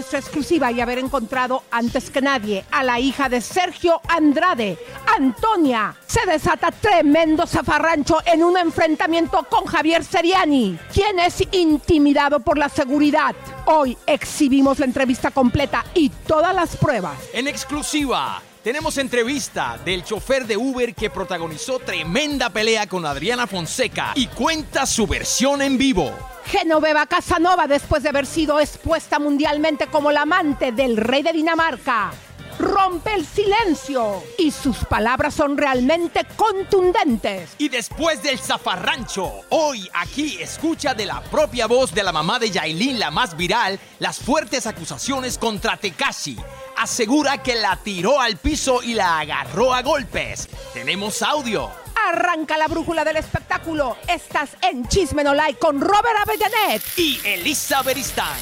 Nuestra exclusiva y haber encontrado antes que nadie a la hija de Sergio Andrade, Antonia, se desata tremendo zafarrancho en un enfrentamiento con Javier Seriani, quien es intimidado por la seguridad. Hoy exhibimos la entrevista completa y todas las pruebas. En exclusiva, tenemos entrevista del chofer de Uber que protagonizó tremenda pelea con Adriana Fonseca y cuenta su versión en vivo. Genoveva Casanova, después de haber sido expuesta mundialmente como la amante del rey de Dinamarca, rompe el silencio y sus palabras son realmente contundentes. Y después del zafarrancho, hoy aquí escucha de la propia voz de la mamá de Yailin, la más viral, las fuertes acusaciones contra Tekashi. Asegura que la tiró al piso y la agarró a golpes. Tenemos audio. Arranca la brújula del espectáculo. Estás en Chisme No Like con Robert Avellanet y Elisa Beristain.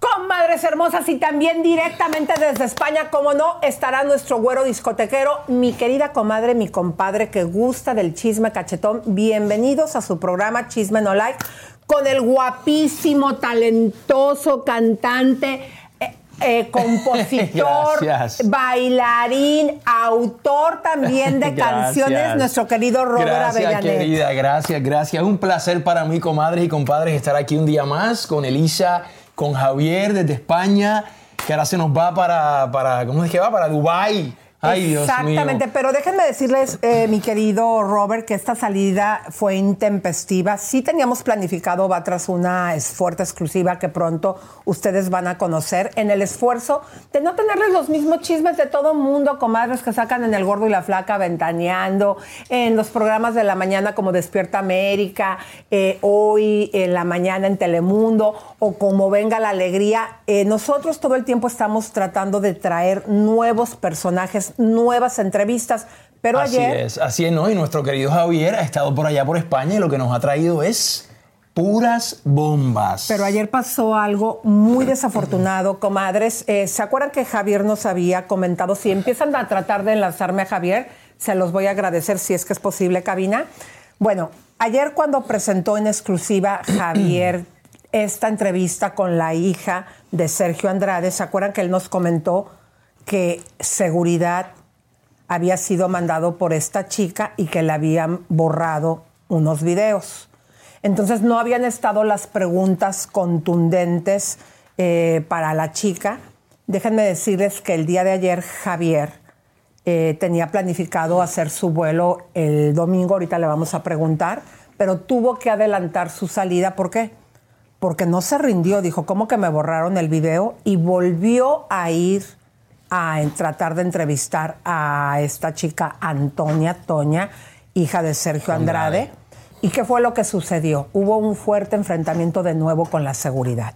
Comadres hermosas y también directamente desde España, como no, estará nuestro güero discotequero, mi querida comadre, mi compadre que gusta del chisme cachetón. Bienvenidos a su programa Chisme No Like con el guapísimo, talentoso cantante. eh, eh, compositor, Gracias. bailarín, autor también de Gracias. canciones, nuestro querido Robert Gracias, Avellanet. querida, gracias, gracias. Un placer para mí, comadres y compadres, estar aquí un día más con Elisa, con Javier desde España, que ahora se nos va para, para ¿cómo es que va? Para Dubái. Ay, Dios mío. Exactamente, pero déjenme decirles, eh, mi querido Robert, que esta salida fue intempestiva. Sí teníamos planificado, va tras una fuerte exclusiva que pronto ustedes van a conocer, en el esfuerzo de no tenerles los mismos chismes de todo mundo, comadres que sacan en El Gordo y la Flaca, ventaneando, en los programas de la mañana como Despierta América, eh, hoy en la mañana en Telemundo, o como Venga la Alegría. Eh, nosotros todo el tiempo estamos tratando de traer nuevos personajes, nuevas entrevistas, pero así ayer... es, así es, ¿no? Y nuestro querido Javier ha estado por allá por España y lo que nos ha traído es puras bombas. Pero ayer pasó algo muy desafortunado, comadres. Eh, ¿Se acuerdan que Javier nos había comentado? Si empiezan a tratar de enlazarme a Javier, se los voy a agradecer si es que es posible, cabina. Bueno, ayer cuando presentó en exclusiva Javier esta entrevista con la hija de Sergio Andrade, ¿se acuerdan que él nos comentó que seguridad había sido mandado por esta chica y que le habían borrado unos videos? Entonces no habían estado las preguntas contundentes eh, para la chica. Déjenme decirles que el día de ayer Javier eh, tenía planificado hacer su vuelo el domingo, ahorita le vamos a preguntar, pero tuvo que adelantar su salida. ¿Por qué? Porque no se rindió, dijo, ¿cómo que me borraron el video? Y volvió a ir a tratar de entrevistar a esta chica Antonia Toña, hija de Sergio Andrade. Andrade. ¿Y qué fue lo que sucedió? Hubo un fuerte enfrentamiento de nuevo con la seguridad.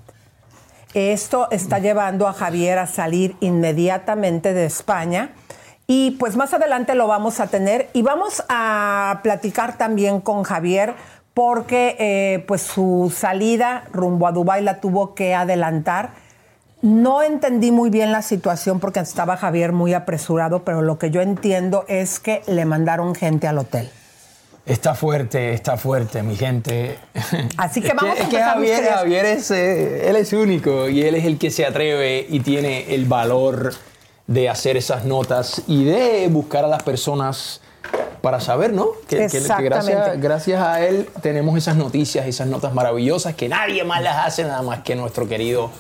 Esto está llevando a Javier a salir inmediatamente de España y pues más adelante lo vamos a tener y vamos a platicar también con Javier porque eh, pues su salida rumbo a Dubái la tuvo que adelantar. No entendí muy bien la situación porque estaba Javier muy apresurado, pero lo que yo entiendo es que le mandaron gente al hotel. Está fuerte, está fuerte, mi gente. Así que Es vamos a es que empezar Javier. Javier es, eh, él es único y él es el que se atreve y tiene el valor de hacer esas notas y de buscar a las personas para saber, ¿no? Que, gracias, gracias a él tenemos esas noticias, esas notas maravillosas que nadie más las hace nada más que nuestro querido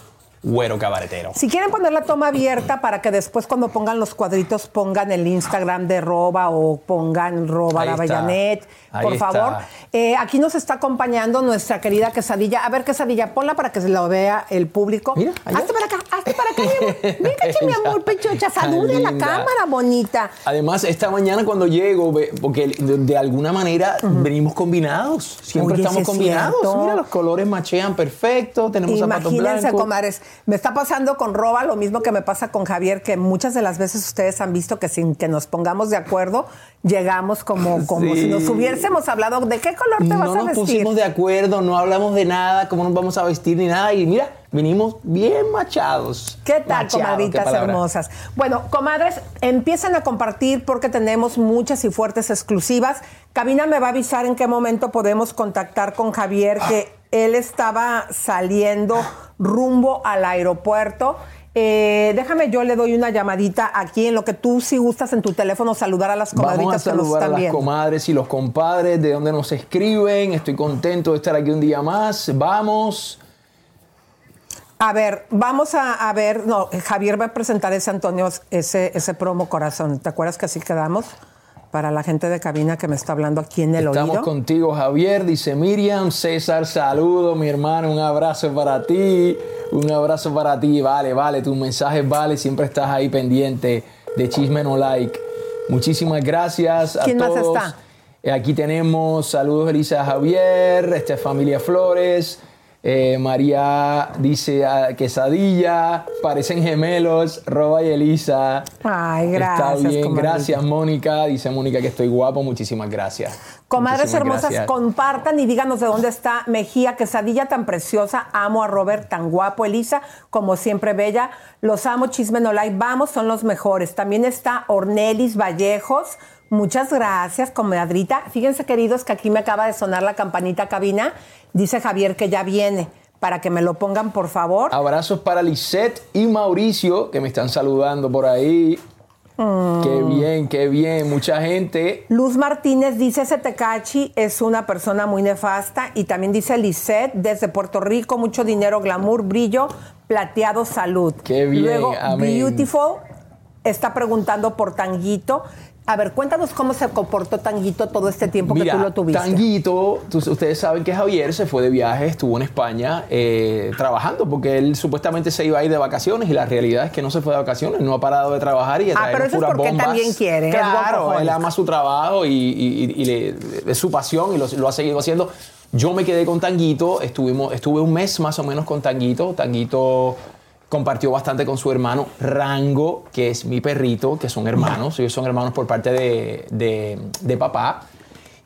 güero cabaretero. Si quieren poner la toma abierta para que después cuando pongan los cuadritos pongan el Instagram de Roba o pongan Roba la. Bayanet, por está. favor. Eh, aquí nos está acompañando nuestra querida quesadilla. A ver, quesadilla, ponla para que se lo vea el público. Mira, allá. hazte para acá, hazte para acá, mi amor. Mi amor, pechocha, salude a la cámara, bonita. Además, esta mañana cuando llego, porque de, de alguna manera venimos combinados. Siempre Oye, estamos combinados. Mira, los colores machean perfecto. Tenemos zapatos Imagínense, blancos. comadres, me está pasando con Roba lo mismo que me pasa con Javier, que muchas de las veces ustedes han visto que sin que nos pongamos de acuerdo, llegamos como, como Sí. si nos hubiésemos hablado de qué color te vas no a nos vestir. pusimos de acuerdo, no hablamos de nada, cómo nos vamos a vestir ni nada. Y mira, venimos bien machados. ¿Qué tal, Machados, qué comadritas hermosas? Bueno, comadres, empiezan a compartir porque tenemos muchas y fuertes exclusivas. Cabina me va a avisar en qué momento podemos contactar con Javier, que él estaba saliendo rumbo al aeropuerto. Eh, déjame, yo le doy una llamadita aquí en lo que tú, si gustas en tu teléfono, saludar a las Vamos a comadritas que nos saludar a las viendo. comadres y los compadres de donde nos escriben. Estoy contento de estar aquí un día más. Vamos. A ver, vamos a, a ver, no, Javier va a presentar ese Antonio, ese, ese promo corazón. ¿Te acuerdas que así quedamos? Para la gente de cabina que me está hablando aquí en el Estamos oído. contigo, Javier. Dice Miriam, César, saludo, mi hermano. Un abrazo para ti. Un abrazo para ti. Vale, vale. Tus mensajes vale. Siempre estás ahí pendiente de Chisme No Like. Muchísimas gracias a ¿Quién más todos. está? Eh, Aquí tenemos saludos, Elisa Javier, esta es familia Flores. Eh, María dice ah, quesadilla, parecen gemelos, Roba y Elisa. Ay, gracias, Está bien, gracias Mónica. Dice Mónica que estoy guapo, muchísimas gracias. Comadres Muchísimas hermosas, gracias. compartan y díganos de dónde está Mejía, quesadilla tan preciosa. Amo a Robert, tan guapo. Elisa, como siempre, bella. Los amo, chisme no like. Vamos, son los mejores. También está Ornelis Vallejos. Muchas gracias, comadrita. Fíjense, queridos, que aquí me acaba de sonar la campanita cabina. Dice Javier que ya viene. Para que me lo pongan, por favor. Abrazos para Lisette y Mauricio, que me están saludando por ahí. Mm. Qué bien, qué bien. Mucha gente. Luz Martínez dice, ese Tecachi es una persona muy nefasta. Y también dice Lisette, desde Puerto Rico, mucho dinero, glamour, brillo, plateado, salud. Qué bien, Luego, amén. Beautiful está preguntando por Tanguito. A ver, cuéntanos cómo se comportó Tanguito todo este tiempo Mira, que tú lo tuviste. Tanguito, tú- ustedes saben que Javier se fue de viaje, estuvo en España eh, trabajando, porque él supuestamente se iba a ir de vacaciones y la realidad es que no se fue de vacaciones, no ha parado de trabajar y de Ah, pero eso es porque bombas. también quiere, Claro, él ama su trabajo y, y- y- y le- es su pasión y lo, lo ha seguido haciendo. Yo me quedé con Tanguito, estuvimos, estuve un mes más o menos con Tanguito. Tanguito compartió bastante con su hermano Rango, que es mi perrito, que son hermanos, ellos son hermanos por parte de, de- de papá.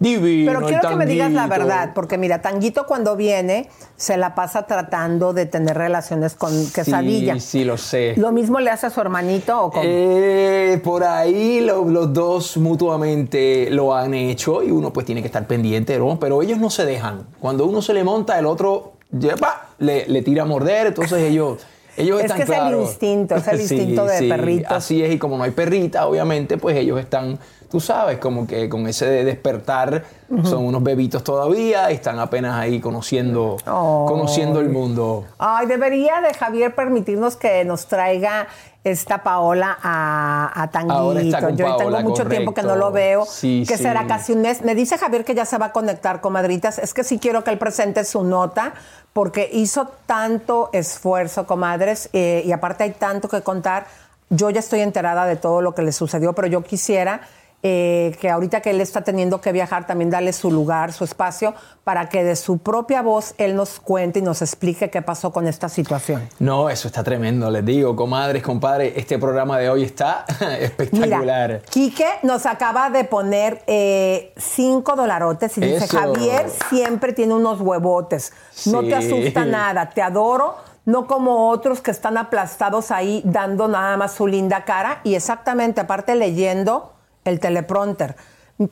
Divino, Pero quiero que me digas la verdad, porque mira, Tanguito cuando viene se la pasa tratando de tener relaciones con quesadilla. Sí, sí, lo sé. ¿Lo mismo le hace a su hermanito o cómo? Eh, por ahí lo- los dos mutuamente lo han hecho y uno pues tiene que estar pendiente, ¿no? Pero ellos no se dejan. Cuando uno se le monta, el otro yepa, le, le tira a morder, entonces ellos... Ellos Es están que es el instinto, es el instinto de perritos. Así es, y como no hay perrita, obviamente, pues ellos están, tú sabes, como que con ese de despertar, son unos bebitos todavía, y están apenas ahí conociendo, conociendo el mundo. Ay, debería de Javier permitirnos que nos traiga esta Paola a, a Tanguito. Ahora está con Yo Paola, tengo mucho tiempo que no lo veo, Sí, que sí. será casi un mes. Me dice Javier que ya se va a conectar, comadritas. Es que sí quiero que él presente su nota, porque hizo tanto esfuerzo, comadres, eh, y aparte hay tanto que contar. Yo ya estoy enterada de todo lo que le sucedió, pero yo quisiera eh, que ahorita que él está teniendo que viajar, también darle su lugar, su espacio, para que de su propia voz él nos cuente y nos explique qué pasó con esta situación. No, eso está tremendo, les digo, comadres, compadres, este programa de hoy está espectacular. Mira, Quique nos acaba de poner eh, cinco dolarotes y dice. Javier siempre tiene unos huevotes, no te asusta nada, te adoro, no como otros que están aplastados ahí dando nada más su linda cara y exactamente, aparte leyendo el teleprompter.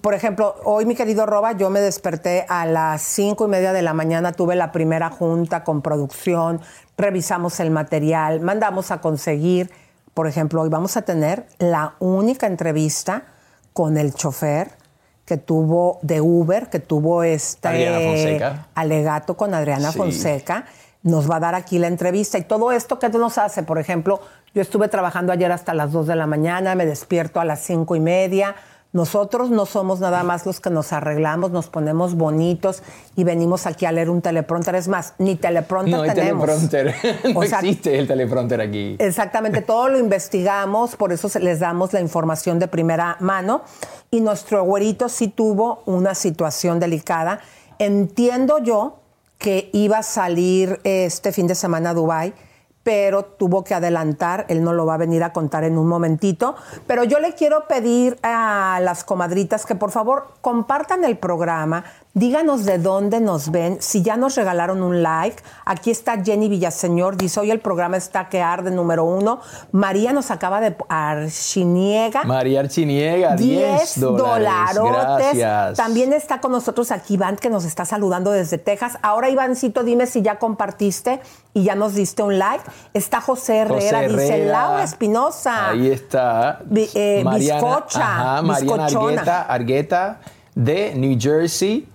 Por ejemplo, hoy mi querido Roba, yo me desperté a las cinco y media de la mañana, tuve la primera junta con producción, revisamos el material, mandamos a conseguir, por ejemplo, hoy vamos a tener la única entrevista con el chofer que tuvo de Uber, que tuvo este alegato con Adriana Sí. Fonseca. Nos va a dar aquí la entrevista. Y todo esto, ¿qué nos hace? Por ejemplo, yo estuve trabajando ayer hasta las 2 de la mañana, me despierto a las cinco y media. Nosotros no somos nada más los que nos arreglamos, nos ponemos bonitos y venimos aquí a leer un teleprompter. Es más, ni teleprompter No hay tenemos. teleprompter. no O sea, existe el teleprompter aquí. Exactamente, todo lo investigamos, por eso les damos la información de primera mano. Y nuestro güerito sí tuvo una situación delicada. Entiendo yo que iba a salir este fin de semana a Dubái, pero tuvo que adelantar, él no lo va a venir a contar en un momentito. Pero yo le quiero pedir a las comadritas que por favor compartan el programa, díganos de dónde nos ven, si ya nos regalaron un like. Aquí está Jenny Villaseñor, dice hoy el programa está que arde número uno. María nos acaba de archiniega. María Archiniega, 10 dólares. dolarotes. Gracias. También está con nosotros aquí Iván, que nos está saludando desde Texas. Ahora, Ivancito, dime si ya compartiste y ya nos diste un like. Está José Herrera, José dice Herrera. Laura Espinosa. Ahí está. Eh, bizcocha, Ajá, Mariana. Argueta, Argueta de New Jersey.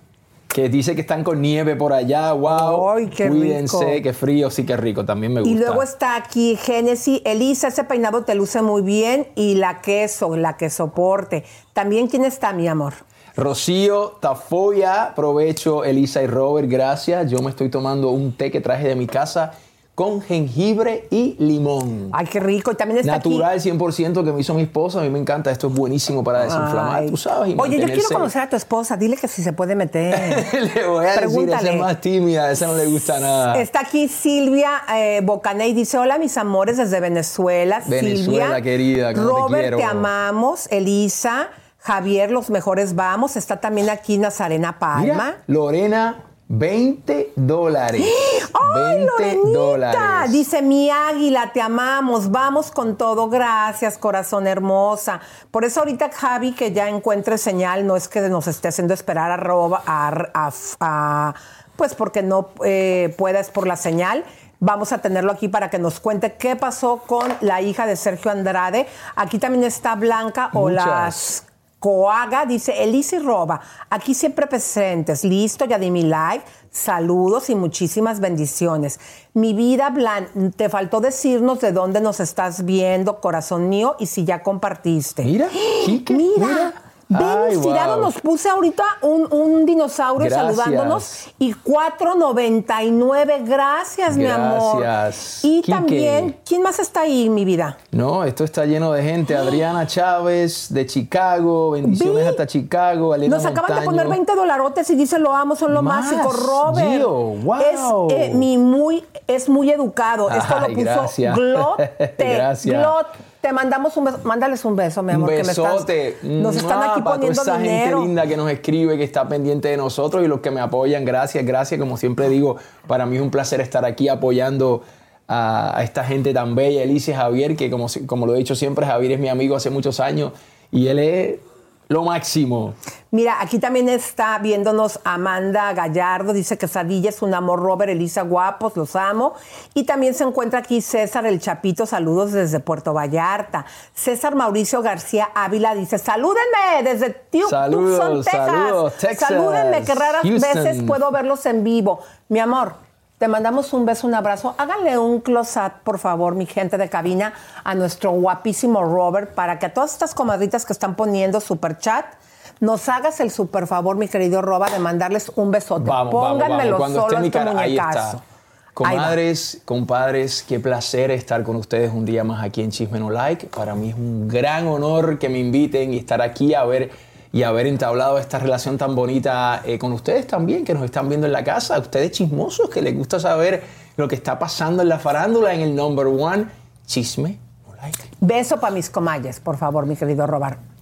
Que dice que están con nieve por allá. ¡Wow! Ay, qué Cuídense, rico. que frío, sí que rico. También me gusta. Y luego está aquí Génesis. Elisa, ese peinado te luce muy bien. Y la queso, la que soporte. También, ¿quién está, mi amor? Rocío Tafoya, provecho, Elisa y Robert, gracias. Yo me estoy tomando un té que traje de mi casa con jengibre y limón. Ay, qué rico. Y también está Natural, aquí. 100% que me hizo mi esposa. A mí me encanta. Esto es buenísimo para desinflamar, Ay. tú sabes. y Oye, yo quiero conocer a tu esposa. Dile que si se puede meter. Le voy a decir, esa Pregúntale. es más tímida, esa no le gusta nada. Está aquí Silvia eh, Bocaney, dice, hola mis amores desde Venezuela. Venezuela, Silvia, querida, te Robert, quiero. te amamos. Elisa, Javier, los mejores vamos. Está también aquí Nazarena Palma. Mira, Lorena, 20 dólares. ¡Ay, 20 Lorenita! dólares. Dice mi águila, te amamos, vamos con todo, gracias, corazón hermosa. Por eso ahorita Javi, que ya encuentre señal, no es que nos esté haciendo esperar a roba, a, a- a- pues porque no eh, pueda, es por la señal. Vamos a tenerlo aquí para que nos cuente qué pasó con la hija de Sergio Andrade. Aquí también está Blanca o Muchas. Coaga dice, Elisa y Roba, aquí siempre presentes, listo, ya di mi like, saludos y muchísimas bendiciones. Mi vida, Blan, te faltó decirnos de dónde nos estás viendo, corazón mío, y si ya compartiste. Mira, Quique, Mira, mira. Ven Ay, inspirado, wow. nos puse ahorita un, un dinosaurio Gracias. saludándonos y 4.99, gracias, mi amor. Gracias, Y Quique. también, ¿quién más está ahí, mi vida? No, esto está lleno de gente. Adriana Chávez de Chicago, bendiciones hasta Chicago. Nos acaban de poner 20 dolarotes y dice lo amo, son lo Más, mágico. Robert Gio, wow. es, eh, mi muy, es muy educado. Esto lo puso gracias. Glote. Gracias. Glot. Te mandamos un beso. Mándales un beso, mi Un amor. que me estás- besote. nos están aquí para poniendo toda esa dinero. gente linda que nos escribe, que está pendiente de nosotros y los que me apoyan. Gracias, gracias. Como siempre digo, para mí es un placer estar aquí apoyando a, a esta gente tan bella, Elise Javier, que como, como lo he dicho siempre, Javier es mi amigo hace muchos años y él es lo máximo. Mira, aquí también está viéndonos Amanda Gallardo, dice que Sadilla es un amor, Robert, Elisa Guapos, los amo. Y también se encuentra aquí César El Chapito, saludos desde Puerto Vallarta. César Mauricio García Ávila dice, salúdenme desde Tucson, Texas. Salúdenme, que raras Houston. veces puedo verlos en vivo. Mi amor, te mandamos un beso, un abrazo. Háganle un close-up, por favor, mi gente de cabina, a nuestro guapísimo Robert, para que a todas estas comadritas que están poniendo super chat, nos hagas el super favor, mi querido Roba, de mandarles un besote. Vamos, vamos, Pónganmelo vamos. Cuando solo este muñecazo. Comadres, compadres, qué placer estar con ustedes un día más aquí en Chisme No Like. Para mí es un gran honor que me inviten y estar aquí a ver y haber entablado esta relación tan bonita eh, con ustedes también, que nos están viendo en la casa. Ustedes chismosos, que les gusta saber lo que está pasando en la farándula, en el number one, Chisme. Beso para mis comalles, por favor, mi querido.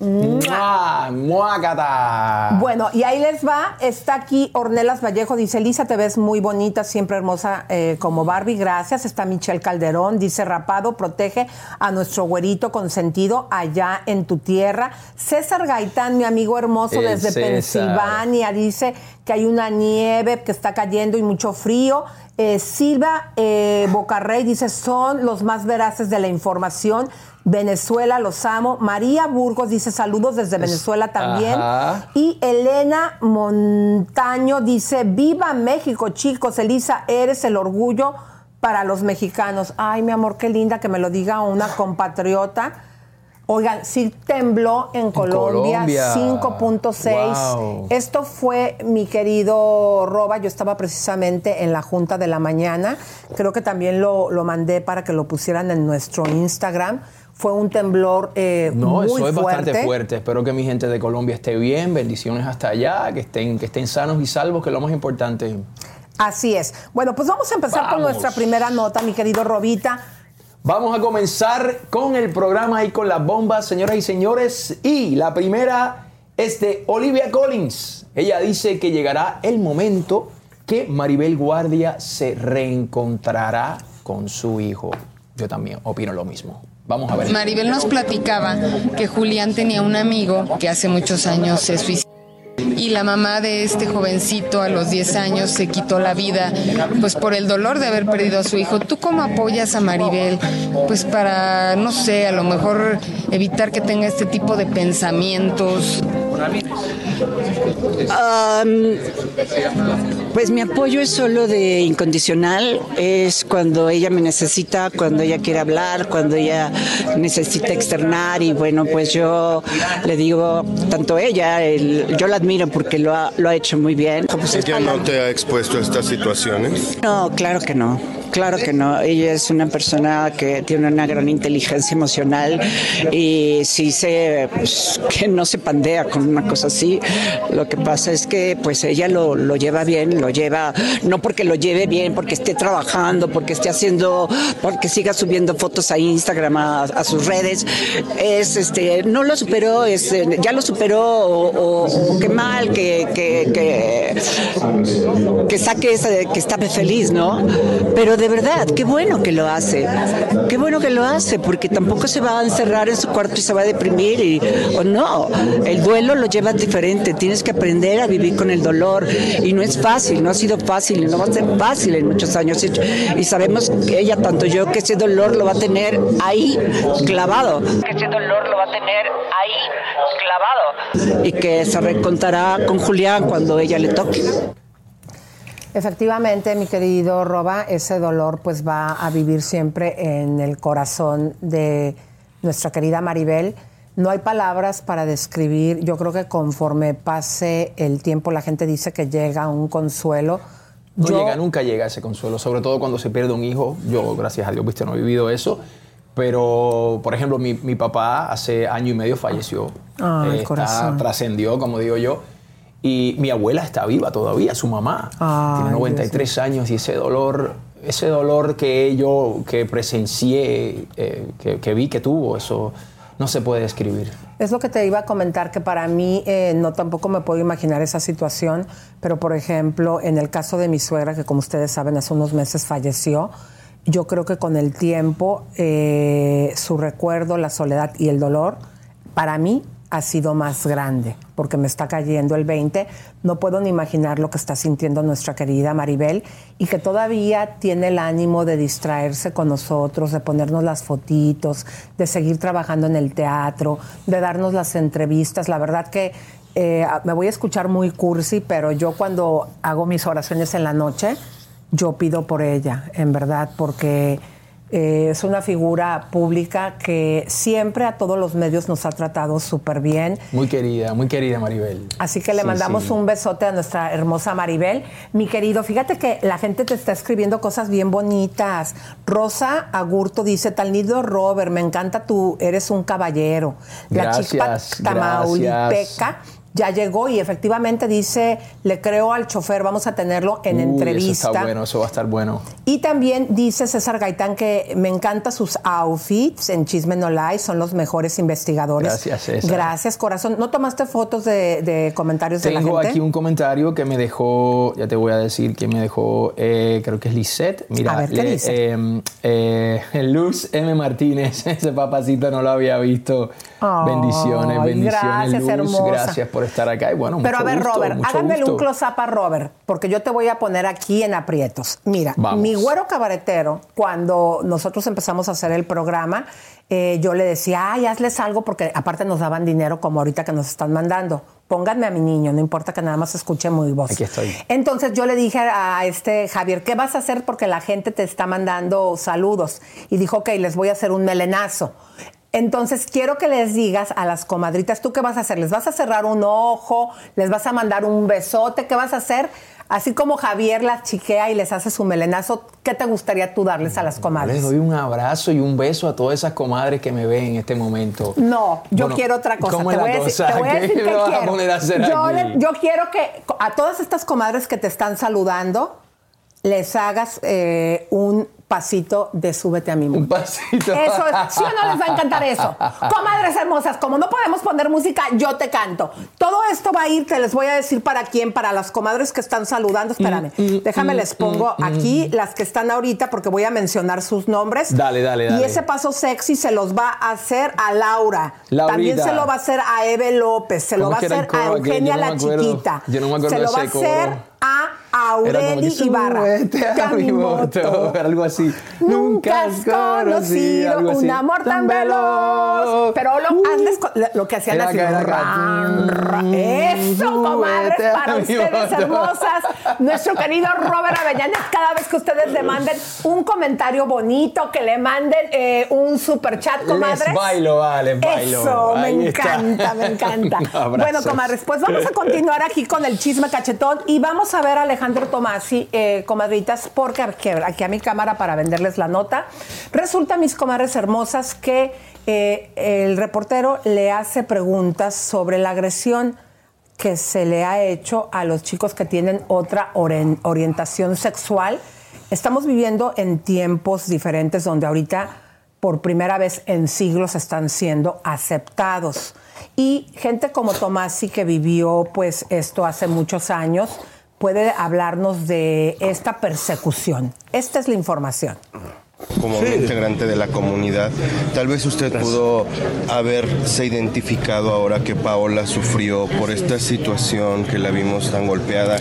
¡Mua! ¡Muácata! Bueno, y ahí les va. Está aquí Ornelas Vallejo. Dice, Lisa, te ves muy bonita, siempre hermosa eh, como Barbie. Gracias. Está Michelle Calderón. Dice, rapado, protege a nuestro güerito consentido allá en tu tierra. César Gaitán, mi amigo hermoso El desde César. Pensilvania, dice que hay una nieve que está cayendo y mucho frío. Eh, Silva eh, Bocarrey dice, son los más veraces de la información. Venezuela, los amo. María Burgos dice saludos desde Venezuela también. Ajá. Y Elena Montaño dice, viva México, chicos. Elisa, eres el orgullo para los mexicanos. Ay, mi amor, qué linda que me lo diga una compatriota. Oigan, sí tembló en, Colombia, Colombia. 5.6. Wow. Esto fue mi querido Roba. Yo estaba precisamente en la junta de la mañana. Creo que también lo, lo mandé para que lo pusieran en nuestro Instagram. Fue un temblor eh, No, muy eso es fuerte. bastante fuerte. Espero que mi gente de Colombia esté bien. Bendiciones hasta allá, que estén, que estén sanos y salvos, que es lo más importante. Así es. Bueno, pues vamos a empezar con nuestra primera nota, mi querido Robita. Vamos a comenzar con el programa y con las bombas, señoras y señores. Y la primera es de Olivia Collins. Ella dice que llegará el momento que Maribel Guardia se reencontrará con su hijo. Yo también opino lo mismo. Vamos a ver. Maribel nos platicaba que Julián tenía un amigo que hace muchos años se suicidó. Y la mamá de este jovencito a los 10 años se quitó la vida pues por el dolor de haber perdido a su hijo. ¿Tú cómo apoyas a Maribel? Pues para, no sé, a lo mejor evitar que tenga este tipo de pensamientos. Am, pues mi apoyo es solo de incondicional, es cuando ella me necesita, cuando ella quiere hablar, cuando ella necesita externar y bueno, pues yo le digo, tanto ella, el- yo la admiro porque lo ha, lo ha hecho muy bien. Pues ¿Ella no te ha expuesto a estas situaciones? No, claro que no. Claro que no. Ella es una persona que tiene una gran inteligencia emocional y sí sé pues, que no se pandea con una cosa así. Lo que pasa es que pues ella lo, lo lleva bien, lo lleva, no porque lo lleve bien, porque esté trabajando, porque esté haciendo, porque siga subiendo fotos a Instagram, a, sus redes. Es este, no lo superó, es, ya lo superó o, qué mal, que, que, que, que saque esa de que está feliz, ¿no? Pero de verdad, qué bueno que lo hace. Qué bueno que lo hace, porque tampoco se va a encerrar en su cuarto y se va a deprimir y o no. El duelo lo llevas diferente, tienes que aprender a vivir con el dolor y no es fácil, no ha sido fácil y no va a ser fácil en muchos años y, sabemos que ella tanto yo que ese dolor lo va a tener ahí clavado. Que ese dolor lo va a tener ahí clavado y que se reencontrará con Julián cuando ella le toque. Efectivamente, mi querido Roba, ese dolor pues va a vivir siempre en el corazón de nuestra querida Maribel. No hay palabras para describir. Yo creo que conforme pase el tiempo, la gente dice que llega un consuelo. No Yo- llega, nunca llega ese consuelo, sobre todo cuando se pierde un hijo. Yo, gracias a Dios, viste, no he vivido eso. Pero, por ejemplo, mi, mi papá hace año y medio falleció. Eh, está- corazón. Trascendió, como digo yo. Y mi abuela está viva todavía, su mamá. Tiene 93 años y ese dolor, ese dolor que yo que presencié, eh, que, que vi que tuvo, eso no se puede describir. Es lo que te iba a comentar, que para mí eh, no tampoco me puedo imaginar esa situación, pero por ejemplo, en el caso de mi suegra, que como ustedes saben, hace unos meses falleció, yo creo que con el tiempo eh, su recuerdo, la soledad y el dolor, para mí ha sido más grande, porque me está cayendo el 20. No puedo ni imaginar lo que está sintiendo nuestra querida Maribel y que todavía tiene el ánimo de distraerse con nosotros, de ponernos las fotitos, de seguir trabajando en el teatro, de darnos las entrevistas. La verdad que eh, me voy a escuchar muy cursi, pero yo cuando hago mis oraciones en la noche, yo pido por ella, en verdad, porque eh, es una figura pública que siempre a todos los medios nos ha tratado súper bien. Muy querida, muy querida Maribel. Así que le Sí, mandamos sí. un besote a nuestra hermosa Maribel. Mi querido, fíjate que la gente te está escribiendo cosas bien bonitas. Rosa Agurto dice, tan lindo Robert, me encanta tú, eres un caballero. La Gracias, chica Tamaulipeca gracias. Ya llegó y efectivamente dice, le creo al chofer, vamos a tenerlo en Uy, entrevista. Eso está bueno, eso va a estar bueno. Y también dice César Gaitán que me encantan sus outfits en Chisme No Lie, son los mejores investigadores. Gracias, César. Gracias, corazón. ¿No tomaste fotos de, de comentarios de la Tengo gente? aquí un comentario que me dejó, ya te voy a decir quién me dejó, eh, creo que es Lisette. Mira, A ver, ¿qué dice? eh, eh, Luz M. Martínez, ese papacito no lo había visto. Bendiciones, bendiciones, gracias, Luz. hermosa. Gracias por estar acá y bueno, Pero a ver, gusto, Robert, háganmele un close-up a Robert, porque yo te voy a poner aquí en aprietos. Mira, Vamos. mi güero cabaretero, cuando nosotros empezamos a hacer el programa, eh, yo le decía, ay, hazles algo, porque aparte nos daban dinero como ahorita que nos están mandando. Pónganme a mi niño, no importa que nada más escuche mi voz. Aquí estoy. Entonces yo le dije a este Javier, ¿qué vas a hacer? Porque la gente te está mandando saludos. Y dijo, ok, les voy a hacer un melenazo. Entonces quiero que les digas a las comadritas, ¿tú qué vas a hacer? ¿Les vas a cerrar un ojo? ¿Les vas a mandar un besote? ¿Qué vas a hacer? Así como Javier las chiquea y les hace su melenazo, ¿qué te gustaría tú darles a las Les comadres? doy un abrazo y un beso a todas esas comadres que me ven en este momento. No, yo Bueno, quiero otra cosa. ¿cómo te, voy decir, cosa? te voy a ¿Qué decir quiero. poner a hacer yo, aquí? le- yo quiero que a todas estas comadres que te están saludando, les hagas eh, un pasito de súbete a mi mundo. Un pasito. Eso es, ¿sí o no les va a encantar eso? Comadres hermosas, como no podemos poner música, yo te canto. Todo esto va a ir, te les voy a decir para quién, para las comadres que están saludando. Espérame, Mm, déjame les pongo aquí las que están ahorita porque voy a mencionar sus nombres. Dale, dale, Y dale. ese paso sexy se los va a hacer a Laura. Laurita. También se lo va a hacer a Eve López, se lo ¿Cómo va a hacer a? Eugenia no la acuerdo. chiquita. Yo no me acuerdo Se lo va a hacer a Aureli Ibarra. "Súbete a mi moto", algo así. Nunca has conocido un amor tan veloz. Pero lo, hazles co- lo que hacían así. Eso, comadres, a para ustedes hermosas. Nuestro querido Robert Avellanes, cada vez que ustedes le manden un comentario bonito, que le manden eh, un super chat, comadres. Les bailo, va, les bailo. Eso, me está. encanta, me encanta. Bueno, comadres, pues vamos a continuar aquí con el chisme cachetón y vamos a ver a Alejandro Tomasi, eh, comadritas, porque aquí, a mi cámara para venderles la nota. Resulta, mis comadres hermosas, que eh, el reportero le hace preguntas sobre la agresión que se le ha hecho a los chicos que tienen otra orientación sexual. Estamos viviendo en tiempos diferentes donde ahorita por primera vez en siglos están siendo aceptados. Y gente como Tomasi que vivió pues esto hace muchos años puede hablarnos de esta persecución. Esta es la información. Como un integrante de la comunidad. Tal vez usted pudo haberse identificado ahora que Paola sufrió por esta situación que la vimos tan golpeada.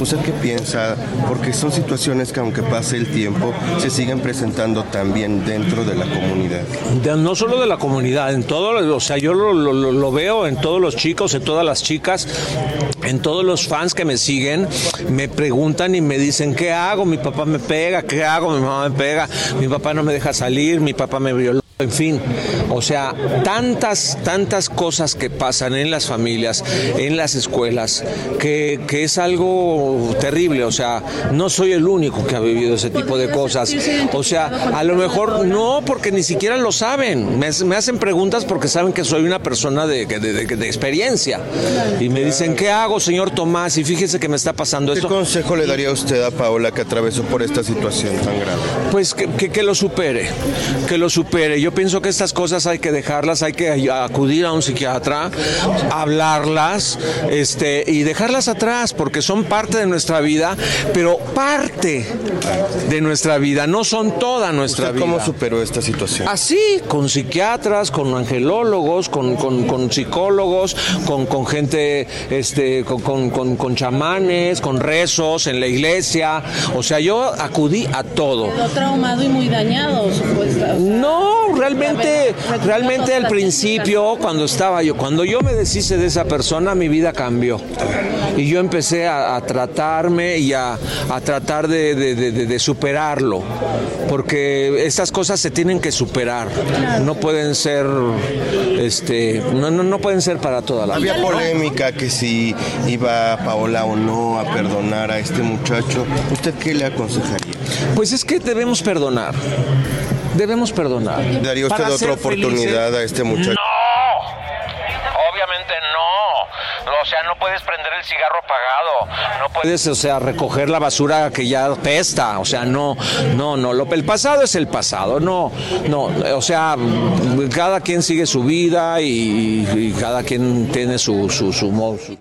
¿Usted qué piensa? Porque son situaciones que aunque pase el tiempo, se siguen presentando también dentro de la comunidad. De- no solo de la comunidad, en todo, o sea, yo lo- lo veo en todos los chicos, en todas las chicas, en todos los fans que me siguen, me preguntan y me dicen, ¿qué hago? Mi papá me pega, ¿qué hago? Mi mamá me pega, mi papá no me deja salir, mi papá me violó. En fin, o sea, tantas, tantas cosas que pasan en las familias, en las escuelas, que, que es algo terrible. O sea, no soy el único que ha vivido ese tipo de cosas. O sea, a lo mejor no, porque ni siquiera lo saben. Me, me hacen preguntas porque saben que soy una persona de, de- de- de experiencia. Y me dicen, ¿qué hago, señor Tomás? Y fíjese que me está pasando ¿Qué esto. consejo le daría usted a Paola que atravesó por esta situación tan grave? Pues que, que- que lo supere, que lo supere. Yo pienso que estas cosas hay que dejarlas, hay que acudir a un psiquiatra, hablarlas este, y dejarlas atrás, porque son parte de nuestra vida, pero parte de nuestra vida, no son toda nuestra ¿Usted vida. cómo superó esta situación? Así, con psiquiatras, con angelólogos, con, con- con psicólogos, con, con gente, este, con, con- con- con chamanes, con rezos en la iglesia. O sea, yo acudí a todo. Traumado y muy dañado, supuesta. No, realmente, realmente al principio, cuando estaba yo, cuando yo me deshice de esa persona, mi vida cambió. Y yo empecé a, a tratarme y a, a tratar de, de- de- de- de superarlo. Porque estas cosas se tienen que superar. No pueden ser, este, no, no, no pueden ser para toda la vida. Había polémica que si iba Paola o no a perdonar a este muchacho. ¿Usted qué le aconsejaría? Pues es que debemos perdonar. Debemos perdonar. ¿Daría usted Para otra felices. oportunidad a este muchacho? Obviamente no. O sea, no puedes prender el cigarro apagado. No puedes, o sea, recoger la basura que ya pesta. O sea, no, no, no. Lo, el pasado es el pasado. No, no. O sea, cada quien sigue su vida y, y cada quien tiene su, su, su modo. su-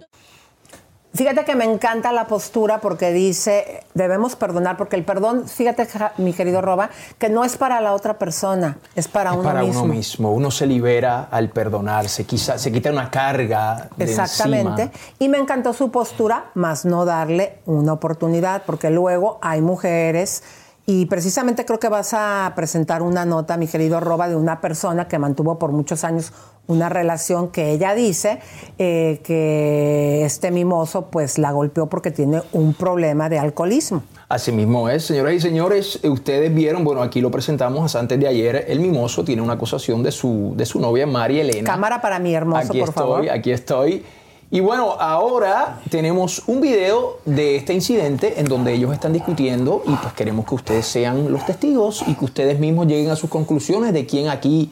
Fíjate que me encanta la postura porque dice, debemos perdonar, porque el perdón, fíjate, ja- mi querido Roba, que no es para la otra persona, es para Es uno para mismo. uno mismo. Uno se libera al perdonarse, quizá se quita una carga. de Exactamente. encima. Y me encantó su postura, más no darle una oportunidad, porque luego hay mujeres, y precisamente creo que vas a presentar una nota, mi querido Roba, de una persona que mantuvo por muchos años una relación que ella dice eh, que este mimoso pues la golpeó porque tiene un problema de alcoholismo. Así mismo es, señoras y señores, eh, ustedes vieron, bueno, aquí lo presentamos antes de ayer, el mimoso tiene una acusación de su, de su novia María Elena. Cámara para mi hermoso, aquí por estoy, favor. aquí estoy. Y bueno, ahora tenemos un video de este incidente en donde ellos están discutiendo y pues queremos que ustedes sean los testigos y que ustedes mismos lleguen a sus conclusiones de quién aquí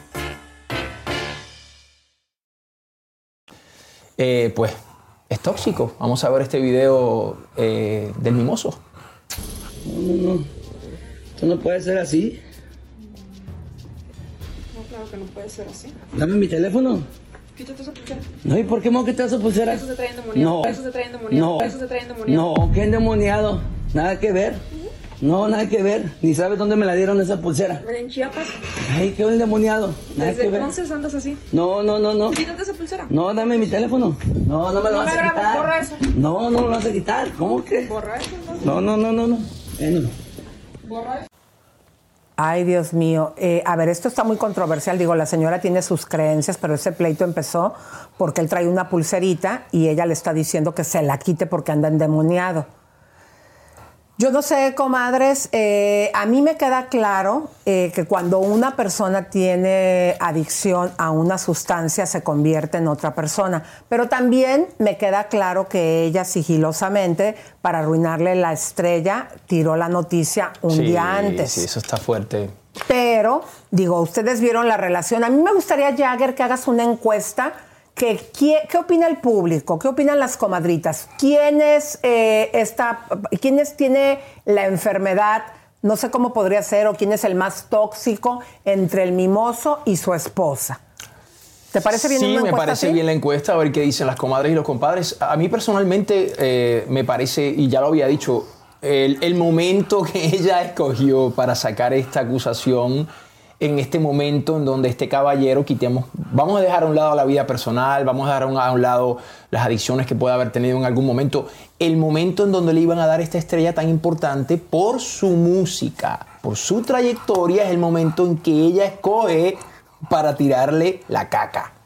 Eh, pues es tóxico. Vamos a ver este video eh, del mimoso. No, no, no. Esto no puede ser así. No, claro que no puede ser así. Dame mi teléfono. Quítate esa pulsera. No, ¿y por qué a quitar esa pulsera? Eso se trae endemoniado. No. Eso se trae endemoniado. No. Eso se trae endemoniado. No, qué endemoniado. Nada que ver. No, nada que ver. Ni sabes dónde me la dieron esa pulsera. En Chiapas. Ay, qué endemoniado. Nada Desde que ver. entonces andas así. No, no, no, no. Quítate esa pulsera. No, dame mi teléfono. No, no me lo No vas me a quitar. borra eso. No, no me lo vas a quitar. ¿Cómo que? Borra eso. No, no, no, no, no. Bueno. Borra eso. Ay, Dios mío. Eh, a ver, esto está muy controversial. Digo, la señora tiene sus creencias, pero ese pleito empezó porque él trae una pulserita y ella le está diciendo que se la quite porque anda endemoniado. Yo no sé, comadres, eh, a mí me queda claro eh, que cuando una persona tiene adicción a una sustancia se convierte en otra persona, pero también me queda claro que ella sigilosamente, para arruinarle la estrella, tiró la noticia un Sí, día antes. Sí, eso está fuerte. Pero, digo, ustedes vieron la relación. A mí me gustaría, Jagger, que hagas una encuesta. ¿Qué, qué opina el público? ¿Qué opinan las comadritas? ¿Quién es, eh, esta, ¿Quién es, tiene la enfermedad? No sé cómo podría ser, o quién es el más tóxico entre el mimoso y su esposa. ¿Te parece bien sí, una me encuesta parece así? bien la encuesta, a ver qué dicen las comadres y los compadres. A mí personalmente eh, me parece, y ya lo había dicho, el, el momento que ella escogió para sacar esta acusación en este momento en donde este caballero quitemos, vamos a dejar a un lado la vida personal, vamos a dejar a un, lado las adicciones que pueda haber tenido en algún momento, el momento en donde le iban a dar esta estrella tan importante por su música, por su trayectoria, es el momento en que ella escoge para tirarle la caca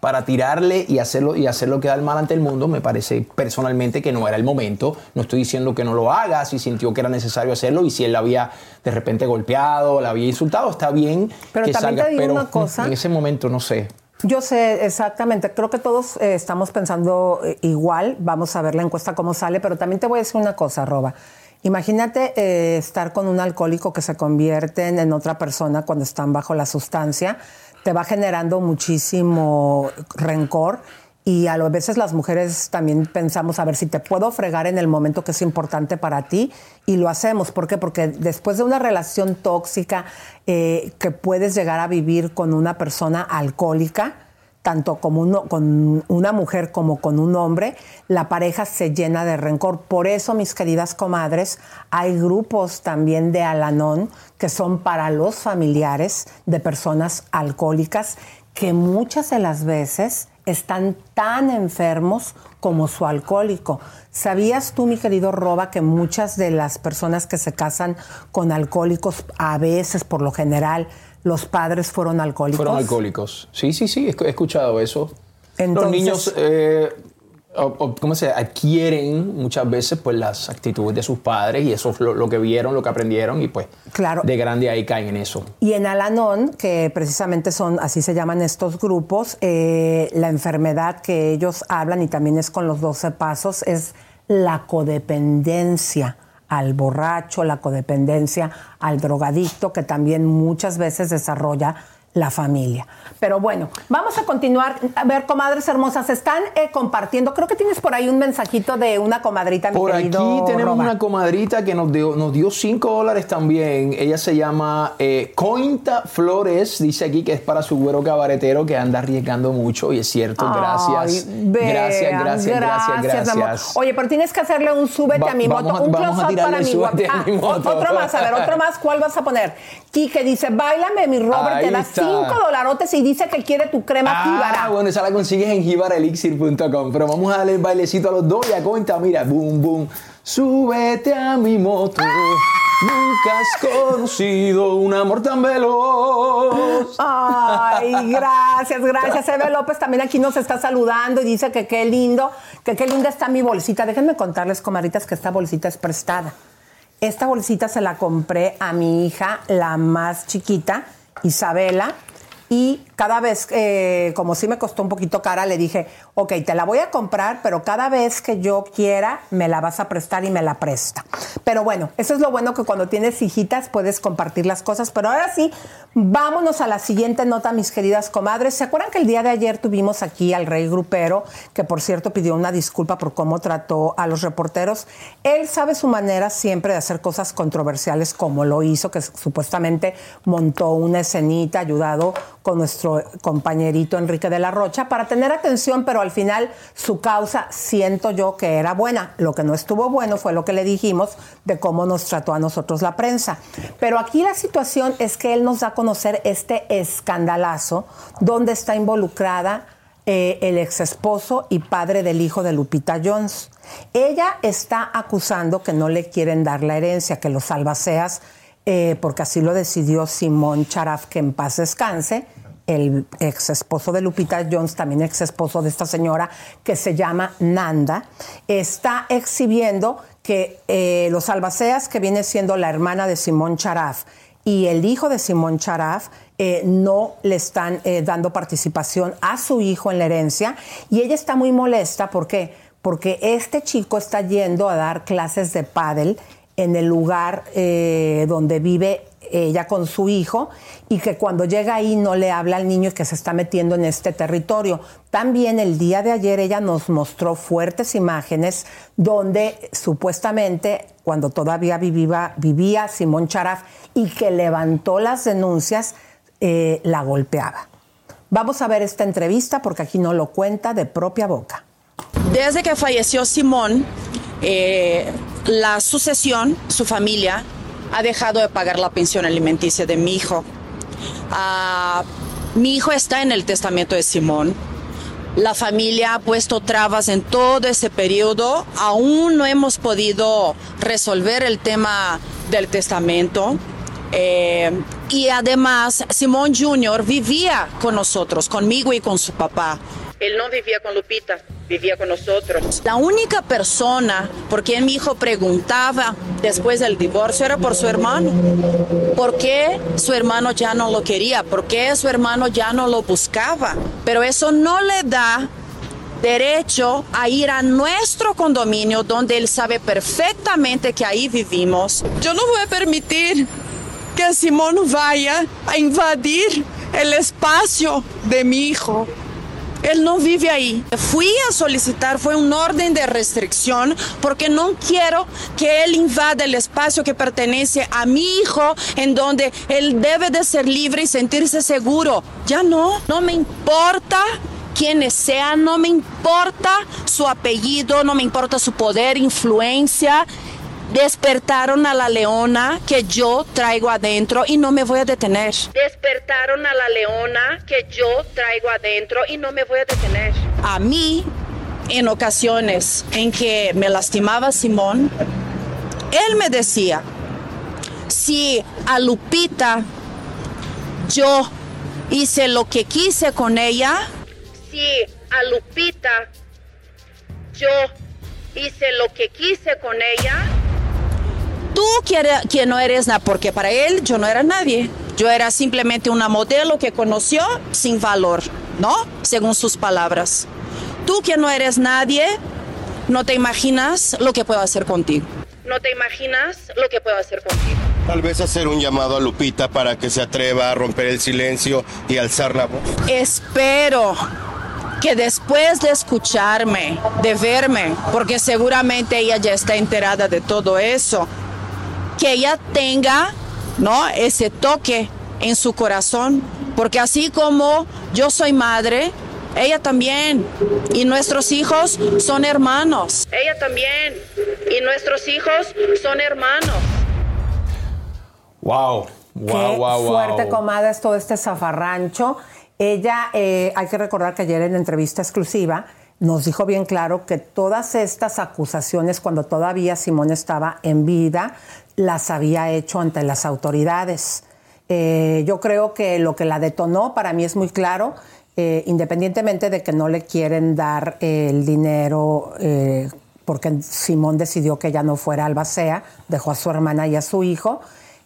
para tirarle y hacerlo y hacerlo quedar mal ante el mundo, me parece personalmente que no era el momento. No estoy diciendo que no lo haga, si sintió que era necesario hacerlo y si él la había de repente golpeado, la había insultado, está bien Pero que también salga, te digo pero una cosa. en ese momento no sé. Yo sé exactamente, creo que todos eh, estamos pensando eh, igual, vamos a ver la encuesta cómo sale, pero también te voy a decir una cosa, Roba. Imagínate eh, estar con un alcohólico que se convierte en, en otra persona cuando están bajo la sustancia, te va generando muchísimo rencor y a veces las mujeres también pensamos a ver si te puedo fregar en el momento que es importante para ti y lo hacemos. ¿Por qué? Porque después de una relación tóxica eh, que puedes llegar a vivir con una persona alcohólica, tanto como con una mujer como con un hombre, la pareja se llena de rencor. Por eso, mis queridas comadres, hay grupos también de Alanón que son para los familiares de personas alcohólicas que muchas de las veces están tan enfermos como su alcohólico. ¿Sabías tú, mi querido Roba, que muchas de las personas que se casan con alcohólicos, a veces, por lo general, los padres fueron alcohólicos? Fueron alcohólicos. Sí, sí, sí, he escuchado eso. Entonces- Los niños, eh, o- o, ¿cómo se adquieren muchas veces pues las actitudes de sus padres y eso es lo, lo que vieron, lo que aprendieron y pues Claro. de grande ahí caen en eso. Y en Alanon, que precisamente son, así se llaman estos grupos, eh, la enfermedad que ellos hablan y también es con los 12 pasos, es la codependencia al borracho, la codependencia al drogadicto, que también muchas veces desarrolla la familia. Pero bueno, vamos a continuar. A ver, comadres hermosas, están eh, compartiendo. Creo que tienes por ahí un mensajito de una comadrita. Mi por aquí tenemos una comadrita que nos dio, nos dio 5 dólares también. Ella se llama eh, Cointa Flores. Dice aquí que es para su güero cabaretero que anda arriesgando mucho. Y es cierto, gracias. Gracias. gracias. Gracias, gracias, gracias. Oye, pero tienes que hacerle un súbete a mi moto. Un close para mi, moto. Ah, otro más, a ver, otro más. ¿Cuál vas a poner? Quique dice, bailame mi Robert, te das 5 dolarotes y dice que quiere tu crema ah, bueno, esa la consigues en jíbaraelixir.com. Pero vamos a darle el bailecito a los dos y a cuenta. Mira, boom, boom. Súbete a mi moto. Nunca has conocido un amor tan veloz. Ay, gracias, gracias. Eve López también aquí nos está saludando y dice que qué lindo, que qué linda está mi bolsita. Déjenme contarles, comaritas, que esta bolsita es prestada. Esta bolsita se la compré a mi hija, la más chiquita Isabela, y cada vez, eh, como sí me costó un poquito cara, le dije, ok, te la voy a comprar, pero cada vez que yo quiera, me la vas a prestar y me la presta. Pero bueno, eso es lo bueno que cuando tienes hijitas puedes compartir las cosas. Pero ahora sí, vámonos a la siguiente nota, mis queridas comadres. ¿Se acuerdan que el día de ayer tuvimos aquí al rey grupero, que por cierto pidió una disculpa por cómo trató a los reporteros? Él sabe su manera siempre de hacer cosas controversiales como lo hizo, que supuestamente montó una escenita ayudado con nuestro compañerito Enrique de la Rocha para tener atención, pero al final su causa siento yo que era buena. Lo que no estuvo bueno fue lo que le dijimos de cómo nos trató a nosotros la prensa. Pero aquí la situación es que él nos da a conocer este escandalazo donde está involucrada eh, el ex esposo y padre del hijo de Lupita Jones. Ella está acusando que no le quieren dar la herencia, que los albaceas, eh, porque así lo decidió Simón Charaf, que en paz descanse, el ex esposo de Lupita Jones, también ex esposo de esta señora que se llama Nanda, está exhibiendo que eh, los albaceas, que viene siendo la hermana de Simón Charaf, y el hijo de Simón Charaf eh, no le están eh, dando participación a su hijo en la herencia y ella está muy molesta ¿por qué? porque este chico está yendo a dar clases de pádel en el lugar donde vive ella con su hijo y que cuando llega ahí no le habla al niño y que se está metiendo en este territorio. También el día de ayer ella nos mostró fuertes imágenes donde supuestamente cuando todavía vivía, vivía Simón Charaf y que levantó las denuncias, eh, la golpeaba. Vamos a ver esta entrevista porque aquí no lo cuenta de propia boca. Desde que falleció Simón, eh, la sucesión, su familia, ha dejado de pagar la pensión alimenticia de mi hijo. Ah, mi hijo está en el testamento de Simón. La familia ha puesto trabas en todo ese periodo. Aún no hemos podido resolver el tema del testamento. Eh, y además, Simón Jr. vivía con nosotros, conmigo y con su papá. Él no vivía con Lupita, vivía con nosotros. La única persona por quien mi hijo preguntaba después del divorcio era por su hermano. ¿Por qué su hermano ya no lo quería? ¿Por qué su hermano ya no lo buscaba? Pero eso no le da derecho a ir a nuestro condominio donde él sabe perfectamente que ahí vivimos. Yo no voy a permitir que Simón vaya a invadir el espacio de mi hijo. Él no vive ahí. Fui a solicitar, fue un orden de restricción porque no quiero que él invada el espacio que pertenece a mi hijo en donde él debe de ser libre y sentirse seguro. Ya no, no me importa quienes sean, no me importa su apellido, no me importa su poder, influencia. Despertaron a la leona que yo traigo adentro y no me voy a detener. Despertaron a la leona que yo traigo adentro y no me voy a detener. A mí, en ocasiones en que me lastimaba Simón, él me decía, si a Lupita yo hice lo que quise con ella, Si a Lupita yo hice lo que quise con ella, tú que no eres nada, porque para él yo no era nadie. Yo era simplemente una modelo que conoció sin valor, ¿no? Según sus palabras. Tú que no eres nadie, no te imaginas lo que puedo hacer contigo. no te imaginas lo que puedo hacer contigo. Tal vez hacer un llamado a Lupita para que se atreva a romper el silencio y alzar la voz. Espero que después de escucharme, de verme, porque seguramente ella ya está enterada de todo eso, que ella tenga, ¿no? Ese toque en su corazón, porque así como yo soy madre, ella también, y nuestros hijos son hermanos. Ella también. Y nuestros hijos son hermanos. Wow. Qué Wow, wow, fuerte, wow. comadres, todo este zafarrancho. Ella, eh, hay que recordar que ayer en entrevista exclusiva nos dijo bien claro que todas estas acusaciones, cuando todavía Simón estaba en vida, las había hecho ante las autoridades. Eh, yo creo que lo que la detonó para mí es muy claro, eh, independientemente de que no le quieren dar eh, el dinero, porque Simón decidió que ya no fuera albacea, dejó a su hermana y a su hijo,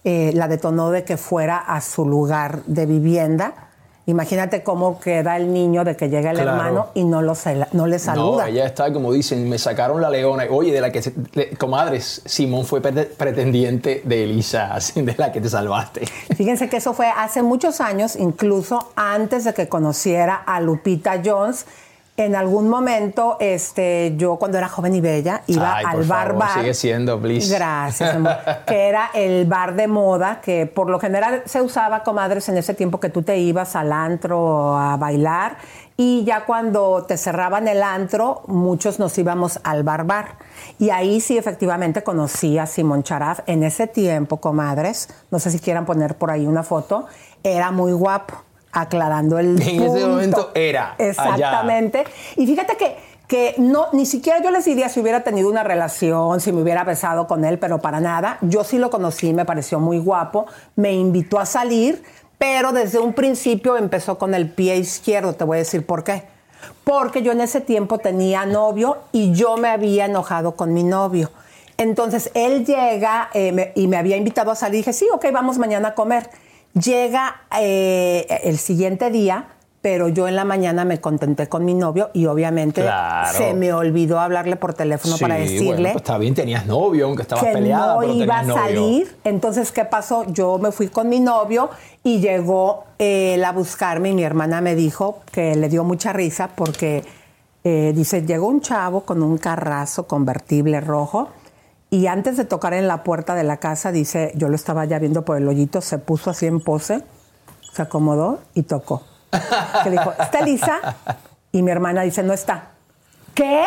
la detonó de que fuera a su lugar de vivienda. Imagínate cómo queda el niño de que llega el Claro. hermano y no, lo sal- no le saluda. No, ella está, como dicen, me sacaron la leona. Oye, de la que, se- le- comadres, Simón fue prete- pretendiente de Elisa, de la que te salvaste. Fíjense que eso fue hace muchos años, incluso antes de que conociera a Lupita Jones. En algún momento, este, yo cuando era joven y bella, iba Ay, al por bar favor, bar. Sigue siendo, please. Gracias, amor. que era el bar de moda, que por lo general se usaba, comadres, en ese tiempo que tú te ibas al antro a bailar. Y ya cuando te cerraban el antro, muchos nos íbamos al bar bar. Y ahí sí, efectivamente, conocí a Simón Charaf. En ese tiempo, comadres, no sé si quieran poner por ahí una foto, era muy guapo, aclarando el En ese momento era allá. Exactamente. Y fíjate que, que no, ni siquiera yo les diría si hubiera tenido una relación, si me hubiera besado con él, pero para nada. Yo sí lo conocí, me pareció muy guapo, me invitó a salir, pero desde un principio empezó con el pie izquierdo, te voy a decir por qué. Porque yo en ese tiempo tenía novio y yo me había enojado con mi novio. Entonces él llega eh, me- y me había invitado a salir. Dije, sí, ok, vamos mañana a comer. Llega eh, el siguiente día, pero yo en la mañana me contenté con mi novio y obviamente Claro. se me olvidó hablarle por teléfono para decirle bueno, pues está bien, tenías novio, aunque estabas que peleada, no pero iba a salir. Entonces, ¿qué pasó? Yo me fui con mi novio y llegó eh, él a buscarme y mi hermana me dijo que le dio mucha risa porque eh, dice, llegó un chavo con un carrazo convertible rojo y antes de tocar en la puerta de la casa, dice, yo lo estaba ya viendo por el hoyito, se puso así en pose, se acomodó y tocó. Que dijo, ¿está Lisa? Y mi hermana dice, no está. ¿Qué?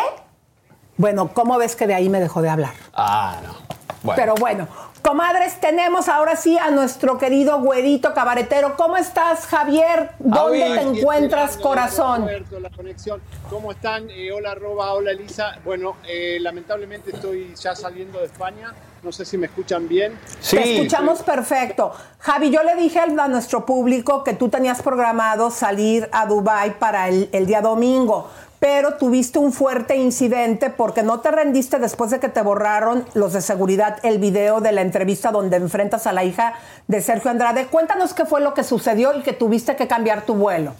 Bueno, ¿cómo ves que de ahí me dejó de hablar? Ah, no. Bueno. Pero bueno, comadres, tenemos ahora sí a nuestro querido güerito cabaretero. ¿Cómo estás, Javier? ¿Dónde te encuentras, corazón? Roberto, la conexión. ¿Cómo están? Eh, hola, hola, Elisa. Bueno, eh, lamentablemente estoy ya saliendo de España. No sé si me escuchan bien. Te escuchamos perfecto. Javi, yo le dije a a nuestro público que tú tenías programado salir a Dubai para el, el día domingo, pero tuviste un fuerte incidente porque no te rendiste después de que te borraron los de seguridad el video de la entrevista donde enfrentas a la hija de Sergio Andrade. Cuéntanos qué fue lo que sucedió y que tuviste que cambiar tu vuelo.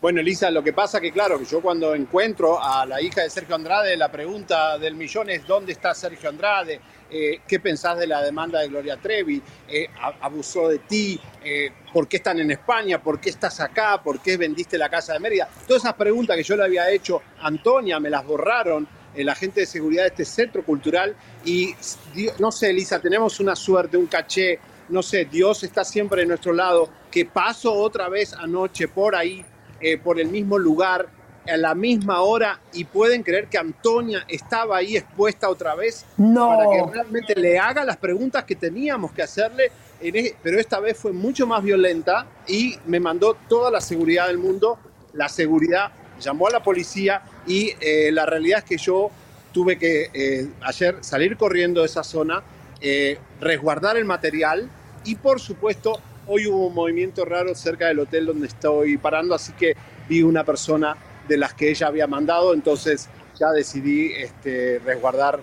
Bueno, Elisa, lo que pasa que, claro, que yo cuando encuentro a la hija de Sergio Andrade, la pregunta del millón es ¿dónde está Sergio Andrade? Eh, ¿Qué pensás de la demanda de Gloria Trevi? Eh, ¿Abusó de ti? Eh, ¿Por qué están en España? ¿Por qué estás acá? ¿Por qué vendiste la casa de Mérida? Todas esas preguntas que yo le había hecho a Antonia, me las borraron el agente de seguridad de este centro cultural y, no sé, Elisa, tenemos una suerte, un caché, no sé, Dios está siempre de nuestro lado, que paso otra vez anoche por ahí, eh, por el mismo lugar, a la misma hora y pueden creer que Antonia estaba ahí expuesta otra vez No. para que realmente le haga las preguntas que teníamos que hacerle, en e- pero esta vez fue mucho más violenta y me mandó toda la seguridad del mundo, la seguridad llamó a la policía y eh, la realidad es que yo tuve que eh, ayer salir corriendo de esa zona, resguardar el material y por supuesto hoy hubo un movimiento raro cerca del hotel donde estoy parando, así que vi una persona de las que ella había mandado, entonces ya decidí este, resguardar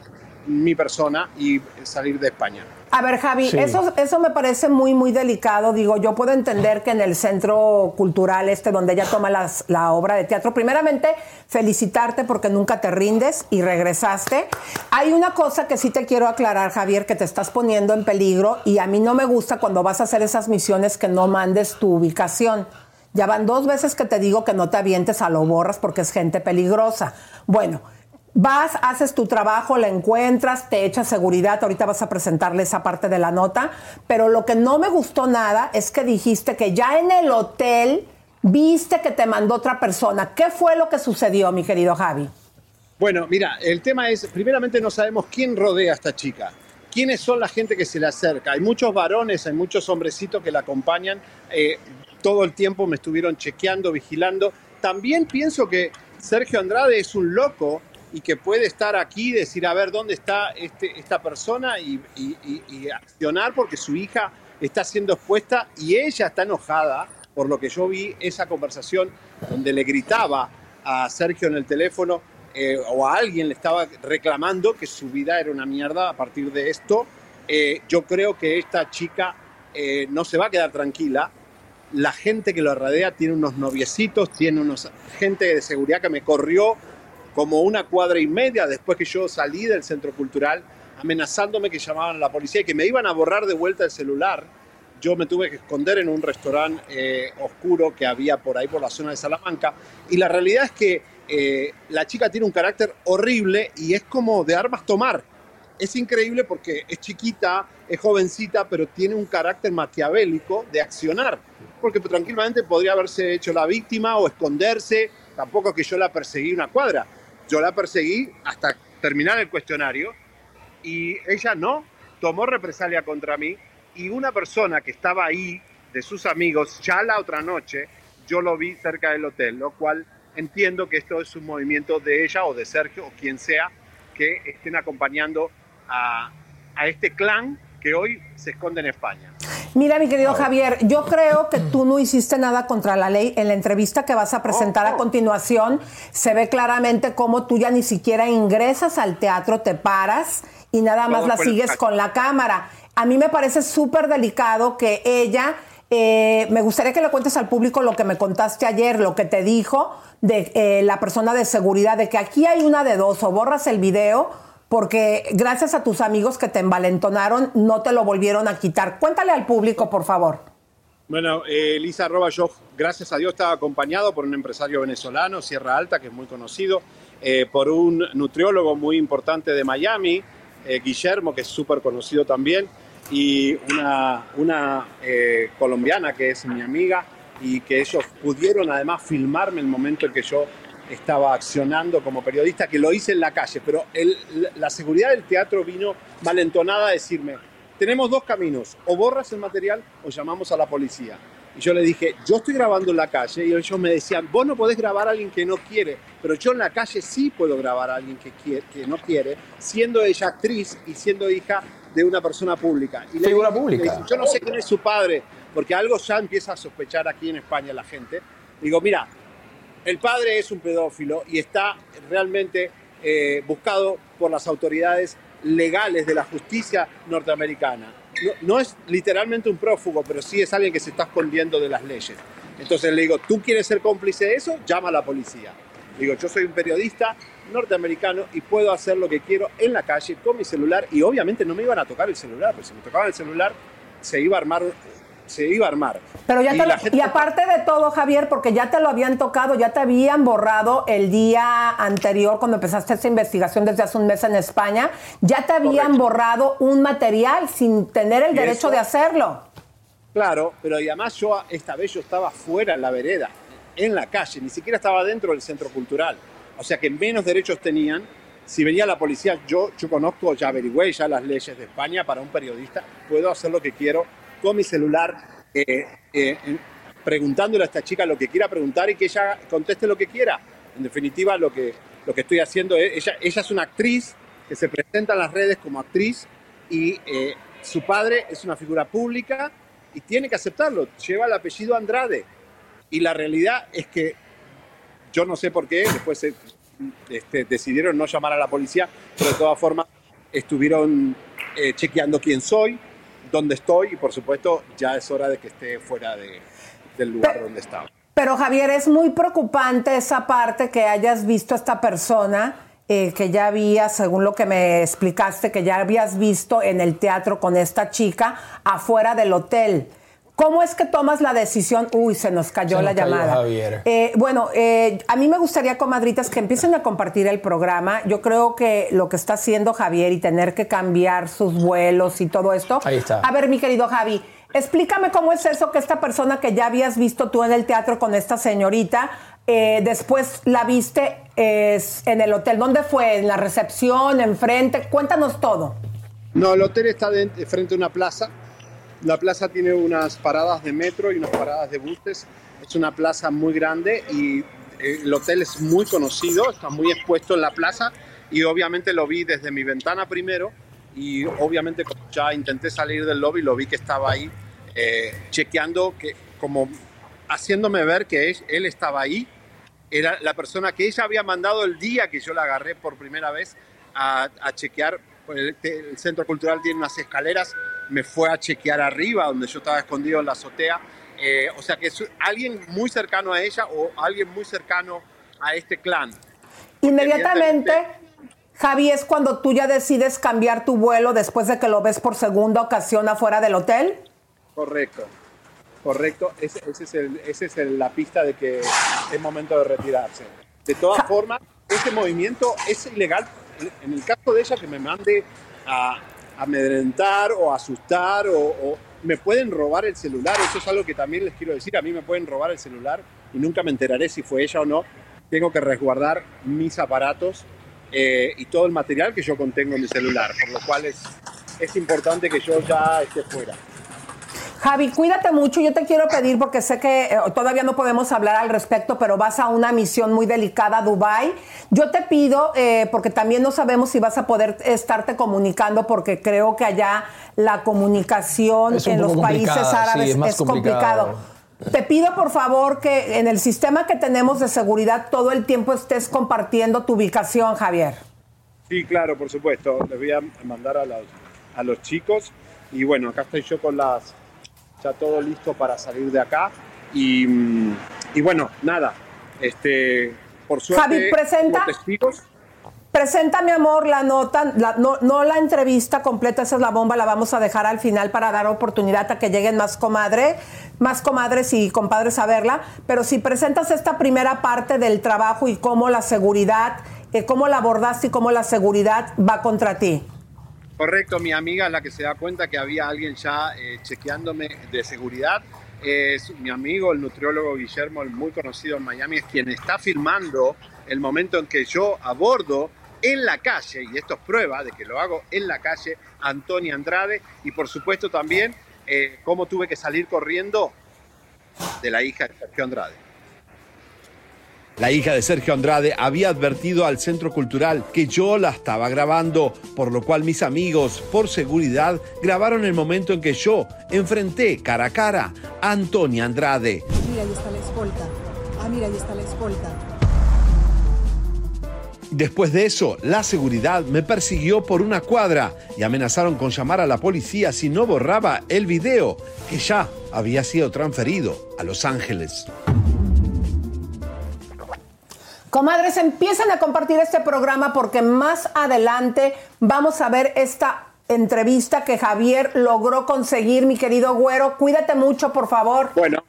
mi persona y salir de España. A ver, Javi, Sí. eso, eso me parece muy, muy delicado. Digo, yo puedo entender que en el centro cultural este donde ella toma las- la obra de teatro, primeramente, felicitarte porque nunca te rindes y regresaste. Hay una cosa que sí te quiero aclarar, Javier, que te estás poniendo en peligro y a mí no me gusta cuando vas a hacer esas misiones que no mandes tu ubicación. Ya van dos veces que te digo que no te avientes a lo borras porque es gente peligrosa. Bueno, Vas, haces tu trabajo, la encuentras, te echas seguridad, ahorita vas a presentarle esa parte de la nota, pero lo que no me gustó nada es que dijiste que ya en el hotel viste que te mandó otra persona. ¿Qué fue lo que sucedió, mi querido Javi? Bueno, mira, el tema es, primeramente no sabemos quién rodea a esta chica. ¿Quiénes son la gente que se le acerca? Hay muchos varones, hay muchos hombrecitos que la acompañan. eh, todo el tiempo me estuvieron chequeando, vigilando. También pienso que Sergio Andrade es un loco y que puede estar aquí decir, a ver, ¿dónde está este, esta persona? Y, y- y- y accionar porque su hija está siendo expuesta y ella está enojada por lo que yo vi esa conversación donde le gritaba a Sergio en el teléfono eh, o a alguien le estaba reclamando que su vida era una mierda a partir de esto. Eh, yo creo que esta chica eh, no se va a quedar tranquila. La gente que lo rodea tiene unos noviecitos, tiene unos gente de seguridad que me corrió como una cuadra y media después que yo salí del centro cultural, amenazándome que llamaban a la policía y que me iban a borrar de vuelta el celular. Yo me tuve que esconder en un restaurante eh, oscuro que había por ahí, por la zona de Salamanca. Y la realidad es que eh, la chica tiene un carácter horrible y es como de armas tomar. Es increíble porque es chiquita, es jovencita, pero tiene un carácter maquiavélico de accionar. Porque tranquilamente podría haberse hecho la víctima o esconderse. Tampoco que yo la perseguí una cuadra. Yo la perseguí hasta terminar el cuestionario y ella no, tomó represalia contra mí y una persona que estaba ahí, de sus amigos, ya la otra noche, yo lo vi cerca del hotel, lo cual entiendo que esto es un movimiento de ella o de Sergio o quien sea que estén acompañando a, a este clan que hoy se esconde en España. Mira, mi querido Javier, yo creo que tú no hiciste nada contra la ley. En la entrevista que vas a presentar a continuación, se ve claramente cómo tú ya ni siquiera ingresas al teatro, te paras y nada más Todo la el sigues con la cámara. A mí me parece súper delicado que ella, eh, me gustaría que le cuentes al público lo que me contaste ayer, lo que te dijo de eh, la persona de seguridad, de que aquí hay una de dos, o borras el video porque gracias a tus amigos que te envalentonaron, no te lo volvieron a quitar. Cuéntale al público, por favor. Bueno, eh, Lisa arroba yo, gracias a Dios, estaba acompañado por un empresario venezolano, Sierra Alta, que es muy conocido, eh, por un nutriólogo muy importante de Miami, eh, Guillermo, que es súper conocido también, y una, eh, colombiana que es mi amiga, y que ellos pudieron además filmarme el momento en que yo estaba accionando como periodista, que lo hice en la calle, pero el- la seguridad del teatro vino malentonada a decirme, tenemos dos caminos, o borras el material o llamamos a la policía. Y yo le dije, yo estoy grabando en la calle y ellos me decían, vos no podés grabar a alguien que no quiere, pero yo en la calle sí puedo grabar a alguien que, quiere, que no quiere, siendo ella actriz y siendo hija de una persona pública. Y Figura pública. le dije, yo no sé quién es su padre, porque algo ya empieza a sospechar aquí en España la gente. Digo, mira, el padre es un pedófilo y está realmente eh, buscado por las autoridades legales de la justicia norteamericana. No, es literalmente un prófugo, pero sí es alguien que se está escondiendo de las leyes. Entonces le digo, ¿tú quieres ser cómplice de eso? Llama a la policía. Digo, yo soy un periodista norteamericano y puedo hacer lo que quiero en la calle con mi celular y obviamente no me iban a tocar el celular, pero si me tocaban el celular se iba a armar, se iba a armar. Pero ya Y te lo- la gente- y aparte de todo, Javier, porque ya te lo habían tocado, ya te habían borrado el día anterior cuando empezaste esta investigación desde hace un mes en España, ya te habían borrado un material sin tener el Y derecho eso- de hacerlo. Claro, pero y además yo esta vez yo estaba fuera en la vereda. en la calle, ni siquiera estaba dentro del centro cultural. O sea que menos derechos tenían. Si venía la policía, yo, yo conozco, ya averigüé ya las leyes de España para un periodista, puedo hacer lo que quiero con mi celular, eh, eh, preguntándole a esta chica lo que quiera preguntar y que ella conteste lo que quiera. En definitiva, lo que, lo que estoy haciendo es, ella, ella es una actriz que se presenta en las redes como actriz y eh, su padre es una figura pública y tiene que aceptarlo, lleva el apellido Andrade. Y la realidad es que yo no sé por qué, después se, este, decidieron no llamar a la policía, pero de todas formas estuvieron eh, chequeando quién soy, dónde estoy y por supuesto ya es hora de que esté fuera de, del lugar donde estaba. Pero Javier, es muy preocupante esa parte que hayas visto a esta persona eh, que ya habías, según lo que me explicaste, que ya habías visto en el teatro con esta chica afuera del hotel. ¿Cómo es que tomas la decisión? Uy, se nos cayó Se la nos cayó llamada. Javier. Eh, bueno, eh, a mí me gustaría, comadritas, que empiecen a compartir el programa. Yo creo que lo que está haciendo Javier y tener que cambiar sus vuelos y todo esto. Ahí está. A ver, mi querido Javi, explícame cómo es eso que esta persona que ya habías visto tú en el teatro con esta señorita, eh, después la viste eh, en el hotel. ¿Dónde fue? ¿En la recepción? ¿Enfrente? Cuéntanos todo. No, el hotel está de, de frente a una plaza. La plaza tiene unas paradas de metro y unas paradas de buses. Es una plaza muy grande y eh, el hotel es muy conocido, está muy expuesto en la plaza y obviamente lo vi desde mi ventana primero y obviamente ya intenté salir del lobby lo vi que estaba ahí eh, chequeando, que, como haciéndome ver que es- él estaba ahí. Era la persona que ella había mandado el día que yo la agarré por primera vez a, a chequear. pues, El, el centro cultural tiene unas escaleras, me fue a chequear arriba, donde yo estaba escondido en la azotea. Eh, o sea que es alguien muy cercano a ella o alguien muy cercano a este clan. Inmediatamente, Javi, es cuando tú ya decides cambiar tu vuelo después de que lo ves por segunda ocasión afuera del hotel. Correcto, correcto. Ese, ese es, el, ese es el- la pista de que es momento de retirarse. De todas formas, este movimiento es ilegal. En el caso de ella que me mande a amedrentar o asustar o, me pueden robar el celular, eso es algo que también les quiero decir. A mí me pueden robar el celular y nunca me enteraré si fue ella o no. Tengo que resguardar mis aparatos eh, y todo el material que yo contengo en mi celular, por lo cual es, es importante que yo ya esté fuera. Javi, cuídate mucho. Yo te quiero pedir, porque sé que eh, todavía no podemos hablar al respecto, pero vas a una misión muy delicada a Dubái. Yo te pido, eh, porque también no sabemos si vas a poder estarte comunicando, porque creo que allá la comunicación en los países sí, árabes es es complicado. complicado. Te pido por favor que en el sistema que tenemos de seguridad todo el tiempo estés compartiendo tu ubicación, Javier. Sí, claro, por supuesto. Les voy a mandar a los, a los chicos. Y bueno, acá estoy yo con las. Todo listo para salir de acá. Y, y bueno, nada. Este, por suerte. Javi, presenta. testigos, Presenta, mi amor, la nota, la- no, no la entrevista completa, esa es la bomba, la vamos a dejar al final para dar oportunidad a que lleguen más comadre, más comadres y compadres a verla. Pero si presentas esta primera parte del trabajo y cómo la seguridad, eh, cómo la abordaste y cómo la seguridad va contra ti. Correcto, mi amiga es la que se da cuenta que había alguien ya eh, chequeándome de seguridad. Es mi amigo, el nutriólogo Guillermo, el muy conocido en Miami, es quien está filmando el momento en que yo abordo en la calle, y esto es prueba de que lo hago en la calle, Antonia Andrade, y por supuesto también eh, cómo tuve que salir corriendo de la hija de Sergio Andrade. La hija de Sergio Andrade había advertido al centro cultural que yo la estaba grabando, por lo cual mis amigos, por seguridad, grabaron el momento en que yo enfrenté cara a cara a Antonia Andrade. Mira, ahí está la escolta. Ah, mira, ahí está la escolta. Después de eso, la seguridad me persiguió por una cuadra y amenazaron con llamar a la policía si no borraba el video que ya había sido transferido a Los Ángeles. Comadres, empiezan a compartir este programa porque más adelante vamos a ver esta entrevista que Javier logró conseguir, mi querido güero. Cuídate mucho, por favor. Bueno,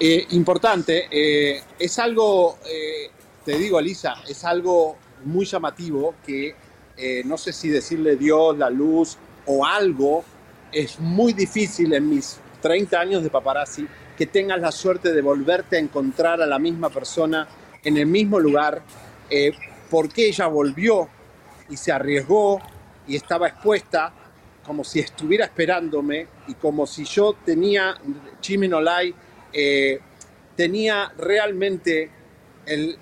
eh, importante, eh, es algo, eh, te digo, Elisa, es algo muy llamativo que no sé si decirle Dios, la luz o algo, es muy difícil en mis 30 años de paparazzi que tengas la suerte de volverte a encontrar a la misma persona en el mismo lugar, eh, porque ella volvió y se arriesgó y estaba expuesta como si estuviera esperándome y como si yo tenía, Chiminolai, eh, tenía realmente el-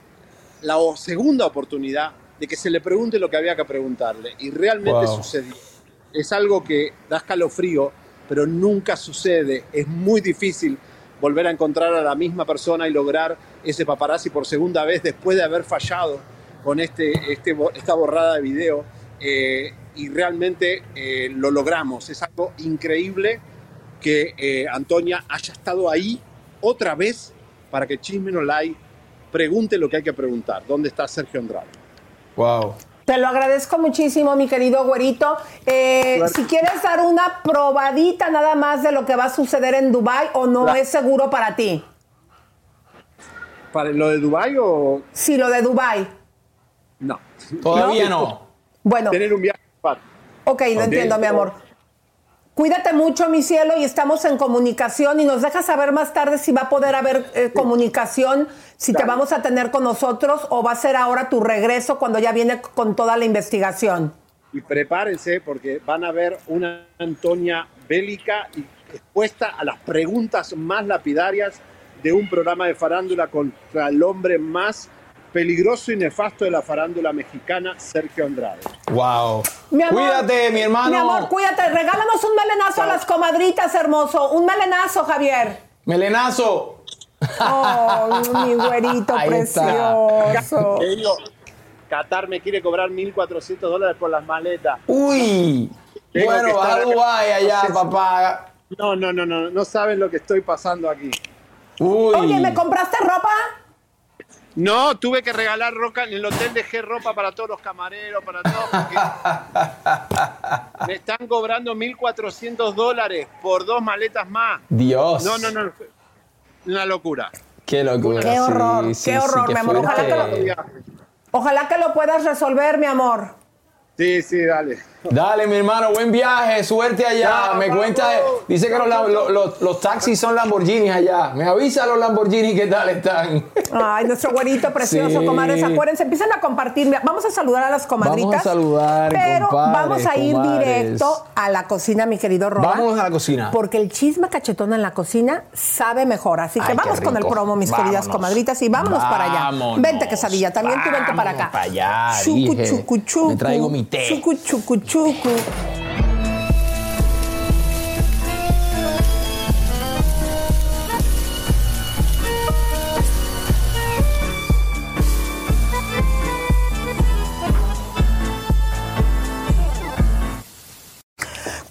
la segunda oportunidad de que se le pregunte lo que había que preguntarle. Y realmente Wow. sucedió. Es algo que da escalofrío, pero nunca sucede. Es muy difícil volver a encontrar a la misma persona y lograr ese paparazzi por segunda vez después de haber fallado con este, este, esta borrada de video. Eh, y realmente eh, lo logramos. Es algo increíble que eh, Antonia haya estado ahí otra vez para que Chisme No Lie pregunte lo que hay que preguntar. ¿Dónde está Sergio Andrade? Wow. Te lo agradezco muchísimo, mi querido güerito. Eh, si quieres dar una probadita nada más de lo que va a suceder en Dubai o no es seguro para ti. ¿Para lo de Dubái o Sí, lo de Dubai. no? Todavía no. Bueno, Tener un viaje. para- ok, lo Ok. entiendo, mi amor. Cuídate mucho, mi cielo, y estamos en comunicación y nos dejas saber más tarde si va a poder haber eh, comunicación, si te vamos a tener con nosotros o va a ser ahora tu regreso cuando ya viene con toda la investigación. Y prepárense porque van a ver una Antonia bélica y expuesta a las preguntas más lapidarias de un programa de farándula contra el hombre más peligroso y nefasto de la farándula mexicana, Sergio Andrade. Wow. Mi amor, Cuídate, mi hermano. Mi amor, cuídate. Regálanos un melenazo a las comadritas, hermoso. Un melenazo, Javier. Melenazo. Oh, mi güerito Ahí precioso. Qatar me quiere cobrar 1.400 dólares por las maletas. Uy. Tengo Bueno, vas a estar- Dubái allá, No sé si- papá. No, no, no, no, no saben lo que estoy pasando aquí. Uy. Oye, ¿me compraste ropa? No, tuve que regalar roca. En el hotel dejé ropa para todos los camareros, para todos, porque me están cobrando 1.400 dólares por dos maletas más. Dios. No, no, no. Una locura. Qué locura. Qué horror, Sí, qué sí, sí, horror, qué mi amor. Ojalá que lo puedas resolver, mi amor. Sí, sí, dale. Dale, mi hermano, buen viaje, suerte allá. Ya, me vamos. cuenta, dice que los, la- los, los- los taxis son Lamborghinis allá. Me avisa los Lamborghinis qué tal están. Ay, nuestro güerito precioso, Sí. comadres. Acuérdense, empiezan a compartir. Vamos a saludar a las comadritas. Vamos a saludar, Pero compadres, vamos a ir comadres. directo a la cocina, mi querido Roba. Vamos a la cocina. Porque el chisme cachetón en la cocina sabe mejor. Así que Ay, vamos con el promo, mis queridas comadritas, y vámonos para allá. Vente, quesadilla. También tú vente para acá. Para allá, Chucu, dije. chucu, chucu. Me traigo mi té. Chucu, chucu, chucu.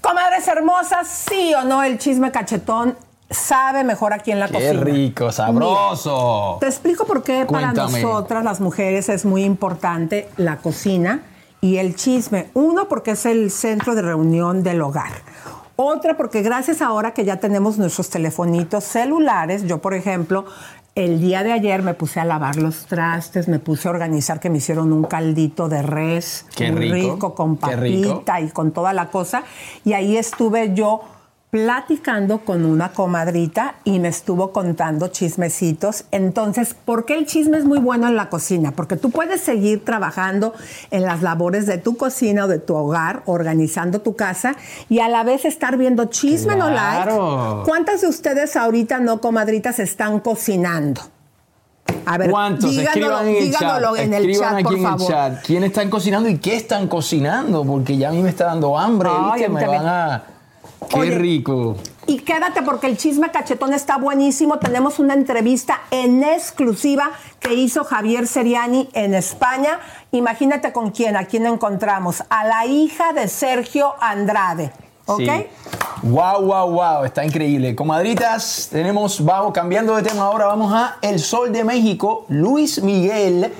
Comadres hermosas, sí o no, el chisme cachetón sabe mejor aquí en la Qué cocina. rico, sabroso. Te explico por qué para nosotras, las mujeres, es muy importante la cocina y el chisme. Uno, porque es el centro de reunión del hogar. Otra, porque gracias ahora que ya tenemos nuestros telefonitos celulares, yo, por ejemplo, el día de ayer me puse a lavar los trastes, me puse a organizar que me hicieron un caldito de res, Qué muy rico, con rico. papita y con toda la cosa. Y ahí estuve yo platicando con una comadrita y me estuvo contando chismecitos. Entonces, ¿por qué el chisme es muy bueno en la cocina? Porque tú puedes seguir trabajando en las labores de tu cocina o de tu hogar, organizando tu casa y a la vez estar viendo chisme no Claro. like. ¿Cuántas de ustedes ahorita no comadritas están cocinando? A ver, ¿Cuántos? díganoslo, Escriban en el díganoslo chat. en el Escriban chat, aquí por en favor. el chat. ¿Quién están cocinando y qué están cocinando? Porque ya a mí me está dando hambre. Ay, ¿viste? Me van a... Qué Oye, rico. Y quédate porque el chisme cachetón está buenísimo. Tenemos una entrevista en exclusiva que hizo Javier Seriani en España. Imagínate con quién, a quién encontramos. A la hija de Sergio Andrade. ¿Ok? Sí. Wow, wow, wow, está increíble. Comadritas, tenemos, vamos, cambiando de tema ahora, vamos a El Sol de México. Luis Miguel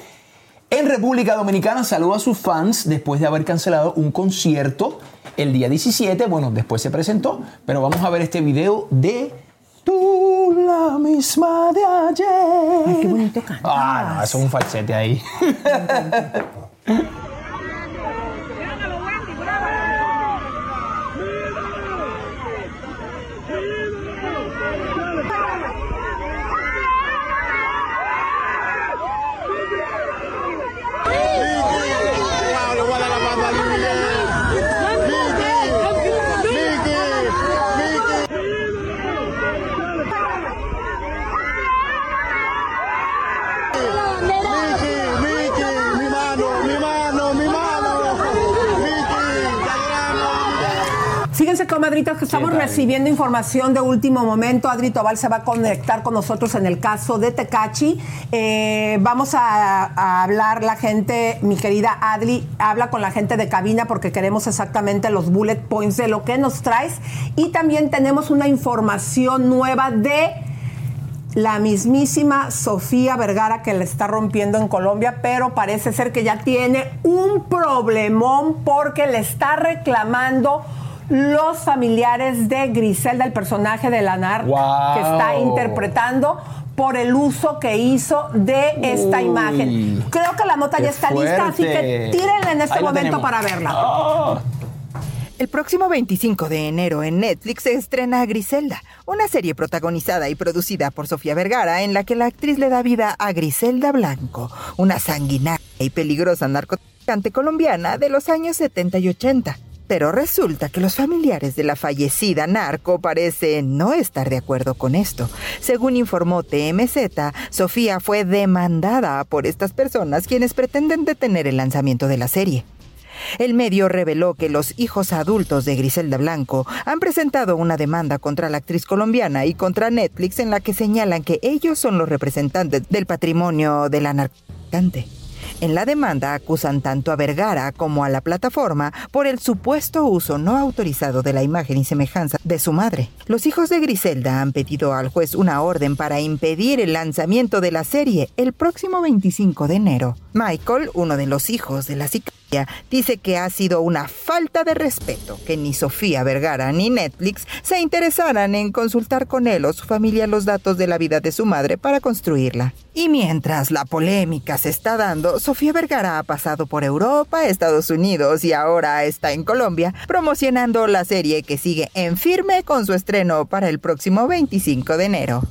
en República Dominicana saluda a sus fans después de haber cancelado un concierto el día 17. Bueno, después se presentó, pero vamos a ver este video de Tú la misma de ayer. Ay, qué bonito cantas. Ah, no, eso es un falsete ahí. Fíjense, comadritas, que estamos tal? recibiendo información de último momento. Adri Tobal se va a conectar con nosotros en el caso de Tecachi. Eh, vamos a, a hablar la gente, mi querida Adri, habla con la gente de cabina porque queremos exactamente los bullet points de lo que nos traes. Y también tenemos una información nueva de la mismísima Sofía Vergara que le está rompiendo en Colombia, pero parece ser que ya tiene un problemón porque le está reclamando los familiares de Griselda, el personaje de la NAR Wow. que está interpretando por el uso que hizo de esta Uy, imagen. Creo que la nota ya está lista, así que tírenla en este Ahí momento para verla. Ah. El próximo 25 de enero en Netflix se estrena Griselda, una serie protagonizada y producida por Sofía Vergara en la que la actriz le da vida a Griselda Blanco, una sanguinaria y peligrosa narcotraficante colombiana de los años 70 y 80. Pero resulta que los familiares de la fallecida narco parecen no estar de acuerdo con esto. Según informó TMZ, Sofía fue demandada por estas personas quienes pretenden detener el lanzamiento de la serie. El medio reveló que los hijos adultos de Griselda Blanco han presentado una demanda contra la actriz colombiana y contra Netflix en la que señalan que ellos son los representantes del patrimonio de la narcotraficante. En la demanda acusan tanto a Vergara como a la plataforma por el supuesto uso no autorizado de la imagen y semejanza de su madre. Los hijos de Griselda han pedido al juez una orden para impedir el lanzamiento de la serie el próximo 25 de enero. Michael, uno de los hijos de la sicaria, dice que ha sido una falta de respeto que ni Sofía Vergara ni Netflix se interesaran en consultar con él o su familia los datos de la vida de su madre para construirla. Y mientras la polémica se está dando, Sofía Vergara ha pasado por Europa, Estados Unidos y ahora está en Colombia promocionando la serie que sigue en firme con su estreno para el próximo 25 de enero.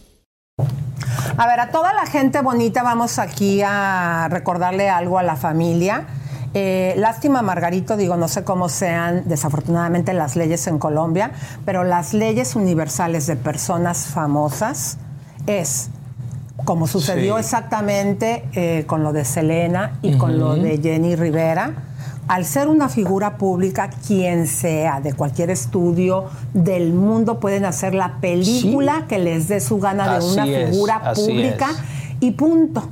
A ver, a toda la gente bonita vamos aquí a recordarle algo a la familia. Eh, lástima, Margarito, digo, no sé cómo sean desafortunadamente las leyes en Colombia, pero las leyes universales de personas famosas es como sucedió Sí. exactamente eh, con lo de Selena y con lo de Jenny Rivera. Al ser una figura pública, quien sea, de cualquier estudio del mundo, pueden hacer la película que les dé su gana de Así una figura pública y punto.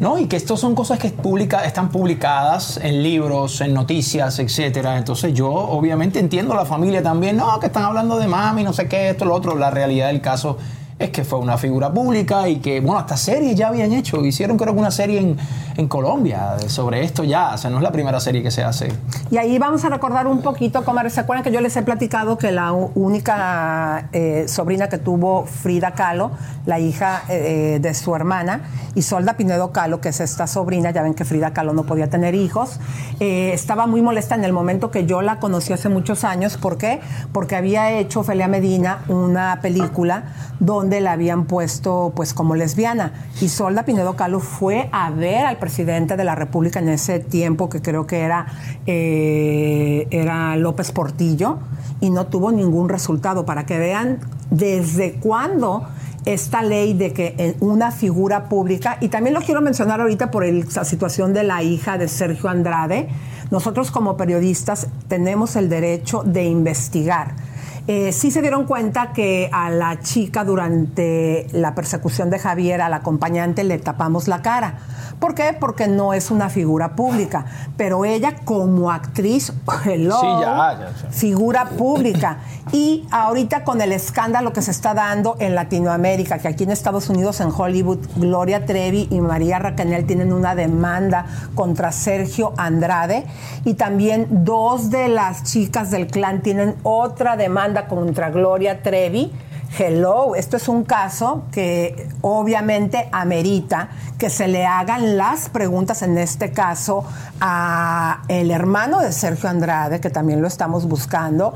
No, y que estos son cosas que publica, están publicadas en libros, en noticias, etcétera. Entonces yo obviamente entiendo a la familia también, no, que están hablando de mami, no sé qué, esto, lo otro. La realidad del caso es que fue una figura pública y que, bueno, hasta series ya habían hecho. Hicieron creo que una serie en, en Colombia sobre esto ya. O sea, no es la primera serie que se hace. Y ahí vamos a recordar un poquito, comadre. ¿Se acuerdan que yo les he platicado que la única eh, sobrina que tuvo Frida Kahlo, la hija eh, de su hermana, Isolda Pinedo Kahlo, que es esta sobrina, ya ven que Frida Kahlo no podía tener hijos, eh, estaba muy molesta en el momento que yo la conocí hace muchos años. ¿Por qué? Porque había hecho Felia Medina una película donde la habían puesto pues como lesbiana. Isolda Pinedo Kahlo fue a ver al presidente de la República en ese tiempo, que creo que era, eh, era López Portillo, y no tuvo ningún resultado. Para que vean desde cuándo esta ley de que en una figura pública, y también lo quiero mencionar ahorita por el- la situación de la hija de Sergio Andrade, nosotros como periodistas tenemos el derecho de investigar. Eh, sí se dieron cuenta que a la chica durante la persecución de Javier, al acompañante, le tapamos la cara. ¿Por qué? Porque no es una figura pública. Pero ella como actriz, hello, Sí, ya, ya, ya. figura pública. Y ahorita con el escándalo que se está dando en Latinoamérica, que aquí en Estados Unidos, en Hollywood, Gloria Trevi y María Raquenel tienen una demanda contra Sergio Andrade. Y también dos de las chicas del clan tienen otra demanda contra Gloria Trevi. Hello, esto es un caso que obviamente amerita que se le hagan las preguntas en este caso a el hermano de Sergio Andrade, que también lo estamos buscando,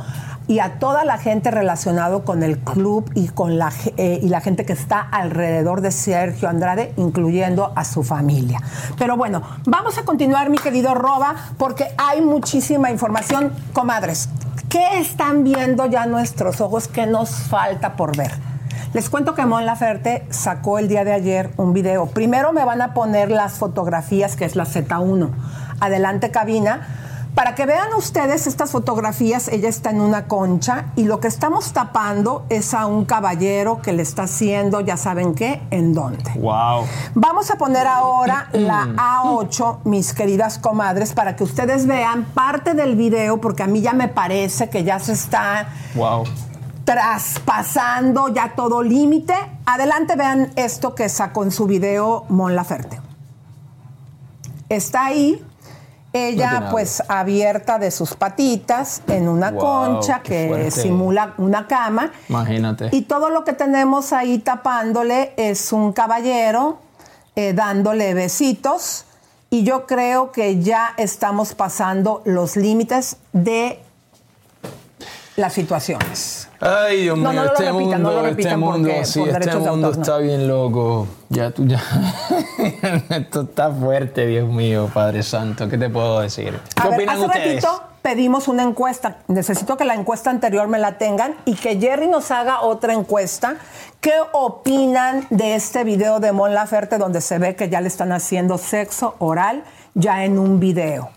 y a toda la gente relacionado con el club y con la eh, y la gente que está alrededor de Sergio Andrade, incluyendo a su familia. Pero bueno, vamos a continuar, mi querido Roba, porque hay muchísima información, comadres. ¿Qué están viendo ya nuestros ojos? ¿Qué nos falta por ver? Les cuento que Mon Laferte sacó el día de ayer un video. Primero me van a poner las fotografías, que es la Z1. Adelante, cabina, Para que vean ustedes estas fotografías, ella está en una concha y lo que estamos tapando es a un caballero que le está haciendo, ya saben qué, en dónde. Wow. Vamos a poner ahora la A8, mis queridas comadres, para que ustedes vean parte del video, porque a mí ya me parece que ya se está Wow. traspasando ya todo límite. Adelante, vean esto que sacó en su video Mon Laferte. Está ahí, ella pues abierta de sus patitas en una Wow, concha que fuerte. simula una cama. Imagínate. Y todo lo que tenemos ahí tapándole es un caballero eh, dándole besitos. Y yo creo que ya estamos pasando los límites de las situaciones. Ay, Dios No, mío, no lo este repitan, mundo, no lo este mundo, porque sí, este mundo autor, no. está bien loco. Ya tú ya. Esto está fuerte, Dios mío, Padre Santo. ¿Qué te puedo decir? ¿Qué ver, opinan hace ustedes? ratito pedimos una encuesta. Necesito que la encuesta anterior me la tengan y que Jerry nos haga otra encuesta. ¿Qué opinan de este video de Mon Laferte donde se ve que ya le están haciendo sexo oral ya en un video?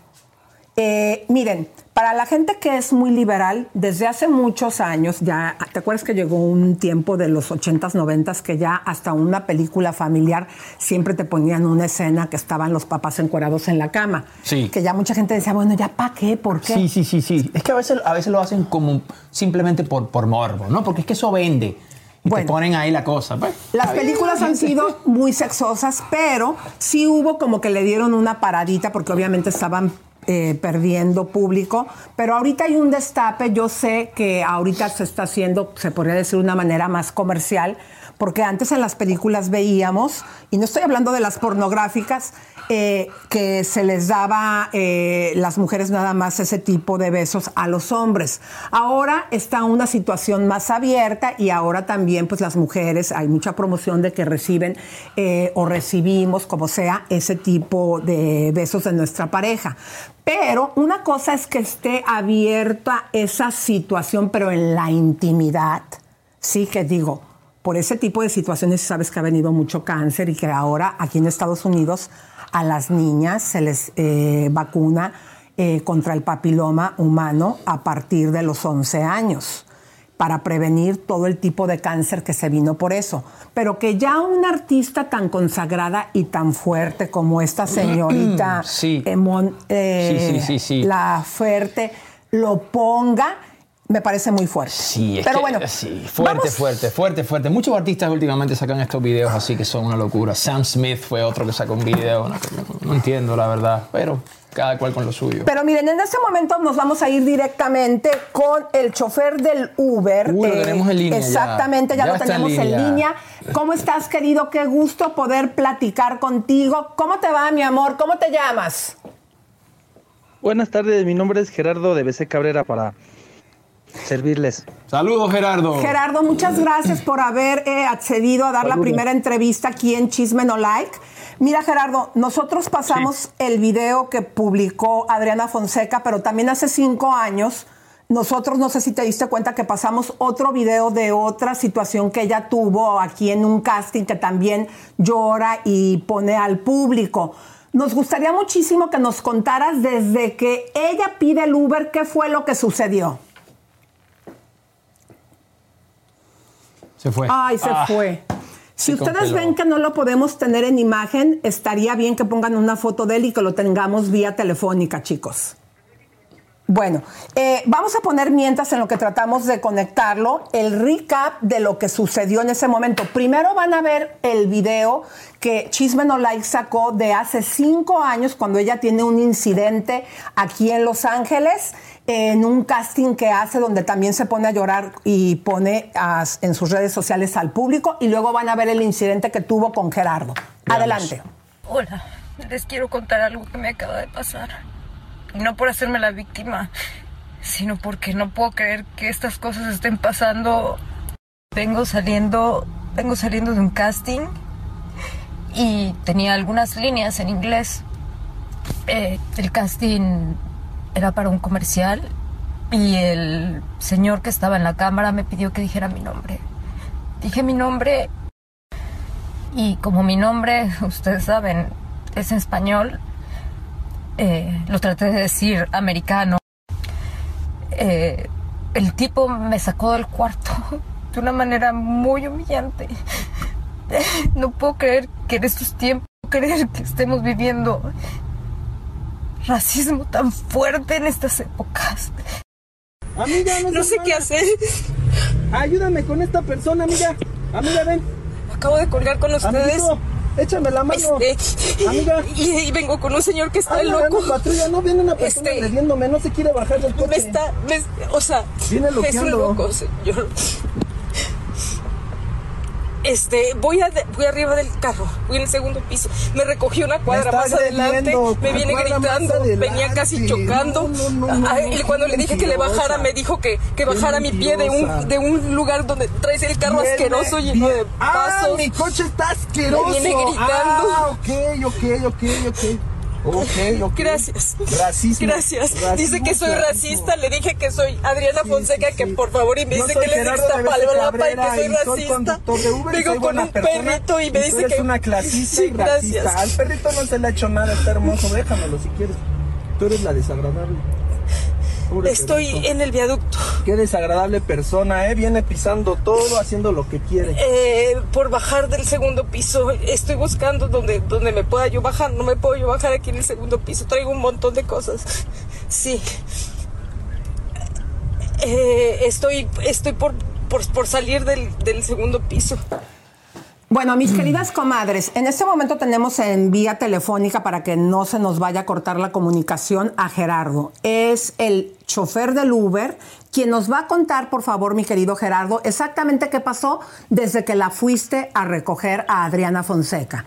Eh, miren, para la gente que es muy liberal, desde hace muchos años, ya, ¿te acuerdas que llegó un tiempo de los 80s, 90s que ya hasta una película familiar siempre te ponían una escena que estaban los papás encuerados en la cama? Sí. Que ya mucha gente decía, bueno, ¿ya para qué? ¿Por qué? Sí, sí, sí, sí. Es que a veces, a veces lo hacen como simplemente por, por morbo, ¿no? Porque es que eso vende. Y te ponen ahí la cosa. pues. Las bien. películas han sido muy sexosas, pero sí hubo como que le dieron una paradita porque obviamente estaban eh, perdiendo público. Pero ahorita hay un destape, yo sé que ahorita se está haciendo, se podría decir de una manera más comercial, porque antes en las películas veíamos, y no estoy hablando de las pornográficas, eh, que se les daba eh, las mujeres nada más ese tipo de besos a los hombres. Ahora está una situación más abierta y ahora también pues las mujeres, hay mucha promoción de que reciben eh, o recibimos, como sea, ese tipo de besos de nuestra pareja. Pero una cosa es que esté abierta esa situación, pero en la intimidad. Sí que digo, por ese tipo de situaciones sabes que ha venido mucho cáncer y que ahora aquí en Estados Unidos a las niñas se les eh, vacuna eh, contra el papiloma humano a partir de los 11 años para prevenir todo el tipo de cáncer que se vino por eso. Pero que ya una artista tan consagrada y tan fuerte como esta señorita Sí. Emon, eh, Sí, sí, sí, sí. La Fuerte lo ponga, me parece muy fuerte. Sí, es Pero que- bueno, sí, fuerte, vamos- fuerte, fuerte, fuerte. Muchos artistas últimamente sacan estos videos así que son una locura. Sam Smith fue otro que sacó un video, no, no entiendo la verdad, pero cada cual con lo suyo. Pero miren, en este momento nos vamos a ir directamente con el chofer del Uber. Uh, lo tenemos en línea. Exactamente, ya, Ya lo en tenemos en línea. línea. ¿Cómo estás, querido? Qué gusto poder platicar contigo. ¿Cómo te va, mi amor? ¿Cómo te llamas? Buenas tardes, mi nombre es Gerardo de BC Cabrera para servirles. Saludos, Gerardo. Gerardo, muchas gracias por haber eh, accedido a dar la primera entrevista aquí en Chisme No Like. Mira, Gerardo, nosotros pasamos el video que publicó Adriana Fonseca, pero también hace cinco años, nosotros, no sé si te diste cuenta que pasamos otro video de otra situación que ella tuvo aquí en un casting que también llora y pone al público. Nos gustaría muchísimo que nos contaras desde que ella pide el Uber, qué fue lo que sucedió. Se fue. Ay, se Ah, fue. Si se ustedes congeló. ven que no lo podemos tener en imagen, estaría bien que pongan una foto de él y que lo tengamos vía telefónica, chicos. Bueno, eh, vamos a poner mientras en lo que tratamos de conectarlo el recap de lo que sucedió en ese momento. Primero van a ver el video que Chisme No Like sacó de hace cinco años cuando ella tiene un incidente aquí en Los Ángeles en un casting que hace donde también se pone a llorar y pone en sus redes sociales al público y luego van a ver el incidente que tuvo con Gerardo. Adelante. Hola, les quiero contar algo que me acaba de pasar. Y no por hacerme la víctima, sino porque no puedo creer que estas cosas estén pasando. Vengo saliendo, vengo saliendo de un casting y tenía algunas líneas en inglés. Eh, el casting era para un comercial y el señor que estaba en la cámara me pidió que dijera mi nombre. Dije mi nombre y como mi nombre, ustedes saben, es español, Eh, lo traté de decir americano. Eh, el tipo me sacó del cuarto de una manera muy humillante. No puedo creer que en estos tiempos, creer que estemos viviendo racismo tan fuerte en estas épocas. Amiga, no, No sé qué hacer. Ayúdame con esta persona, amiga. Amiga, ven. Acabo de colgar con ustedes. Amigo, échame la mano. Este, Amiga. Y, y vengo con un señor que está Ay, loco. no, patrulla, no viene una persona Este, agrediéndome, no se quiere bajar del coche. Me está, me- o sea, Viene es un loco, señor. Este, voy, a, voy arriba del carro, voy en el segundo piso. Me recogió una cuadra más adelante, me viene gritando, venía casi chocando. No, Ah, cuando le dije que le bajara, me dijo que, que bajara mi pie de un, de un lugar donde traes el carro Viene- asqueroso lleno de Ah, pasos. mi coche está asqueroso. Me viene gritando. Ah, ok, ok, ok, ok. Ok, ok. Gracias. Racismo. Gracias. Racismo, dice que soy clasismo. racista. Le dije que soy Adriana Fonseca, que por favor, y me dice que es Gerardo de Iztapalapa y que soy racista. Uber Vengo con un persona, perrito y me dice que. una clasista Sí, y racista. gracias. Al perrito no se le ha hecho nada, está hermoso, déjamelo si quieres. Tú eres la desagradable. Estoy en el viaducto. Qué desagradable persona, ¿eh? Viene pisando todo, haciendo lo que quiere. Eh, por bajar del segundo piso. Estoy buscando donde, donde me pueda yo bajar. No me puedo yo bajar aquí en el segundo piso. Traigo un montón de cosas. Sí. Eh, estoy estoy por, por, por salir del, del segundo piso. Bueno, mis queridas comadres, en este momento tenemos en vía telefónica para que no se nos vaya a cortar la comunicación a Gerardo. Es el chofer del Uber quien nos va a contar, por favor, mi querido Gerardo, exactamente qué pasó desde que la fuiste a recoger a Adriana Fonseca.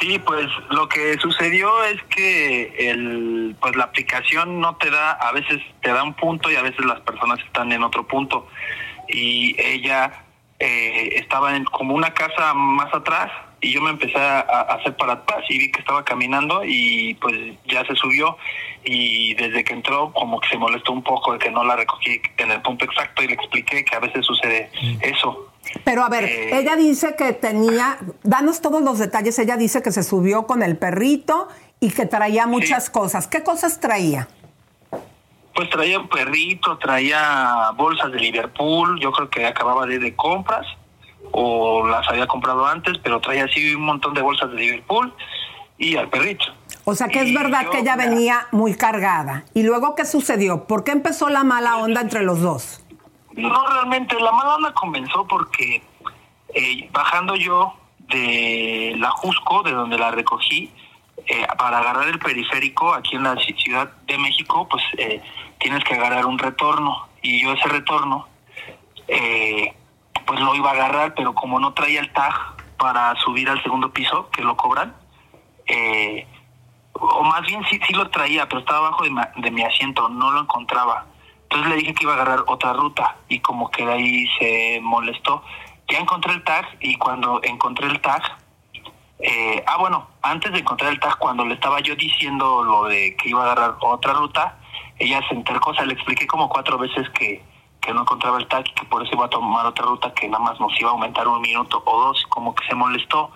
Sí, pues lo que sucedió es que el, pues la aplicación no te da, a veces te da un punto y a veces las personas están en otro punto. Y ella eh, estaba en como una casa más atrás y yo me empecé a, a hacer para atrás y vi que estaba caminando y pues ya se subió y desde que entró como que se molestó un poco de que no la recogí en el punto exacto y le expliqué que a veces sucede eso. Pero a ver, Eh, ella dice que tenía, danos todos los detalles, ella dice que se subió con el perrito y que traía muchas cosas. ¿Qué cosas traía? Pues traía un perrito, traía bolsas de Liverpool, yo creo que acababa de ir de compras o las había comprado antes, pero traía así un montón de bolsas de Liverpool y al perrito. O sea que es verdad que ella venía muy cargada. ¿Y luego qué sucedió? ¿Por qué empezó la mala onda entre los dos? No, realmente la mala onda comenzó porque eh, bajando yo de la Jusco, de donde la recogí, eh, para agarrar el periférico aquí en la ci- Ciudad de México, pues eh, tienes que agarrar un retorno. Y yo ese retorno, eh, pues lo iba a agarrar, pero como no traía el tag para subir al segundo piso, que lo cobran, eh, o más bien sí, sí lo traía, pero estaba abajo de, ma- de mi asiento, no lo encontraba. Entonces le dije que iba a agarrar otra ruta y como que de ahí se molestó. Ya encontré el tag y cuando encontré el tag, eh, ah bueno, antes de encontrar el tag, cuando le estaba yo diciendo lo de que iba a agarrar otra ruta, ella se entercó, o sea, le expliqué como cuatro veces que, que no encontraba el tag y que por eso iba a tomar otra ruta que nada más nos iba a aumentar un minuto o dos, como que se molestó.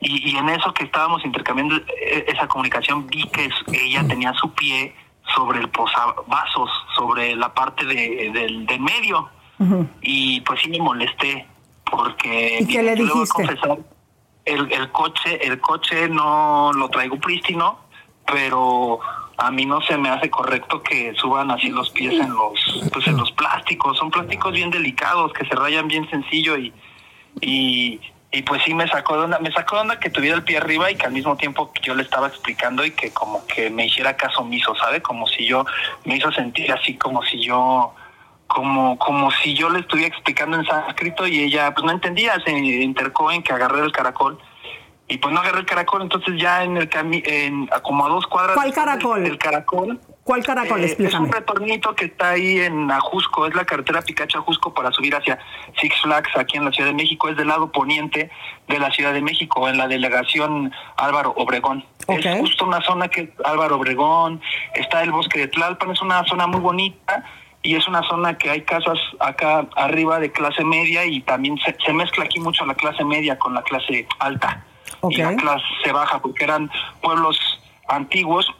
Y, y en eso que estábamos intercambiando eh, esa comunicación, vi que ella tenía su pie sobre el posavasos, sobre la parte de, del, del medio. Y pues sí me molesté, porque ¿Y qué le yo voy a dijiste? confesar, el, el coche, el coche no lo traigo prístino, pero a mí no se me hace correcto que suban así los pies en los, pues en los plásticos. Son plásticos bien delicados que se rayan bien sencillo y, y, y pues sí me sacó de onda, me sacó de onda que tuviera el pie arriba y que al mismo tiempo yo le estaba explicando y que como que me hiciera caso omiso, ¿sabe? Como si yo me hizo sentir así como si yo como como si yo le estuviera explicando en sánscrito y ella pues no entendía, se intercó en que agarré el caracol y pues no agarré el caracol, entonces ya en el cami en como a dos cuadras ¿Cuál después del- caracol? del caracol ¿Cuál caracol? eh, es un retornito que está ahí en Ajusco, es la carretera Picacho Ajusco para subir hacia Six Flags aquí en la Ciudad de México, es del lado poniente de la Ciudad de México, en la delegación Álvaro Obregón. Es justo una zona que es Álvaro Obregón, está el bosque de Tlalpan, es una zona muy bonita y es una zona que hay casas acá arriba de clase media y también se, se mezcla aquí mucho la clase media con la clase alta y la clase baja porque eran pueblos antiguos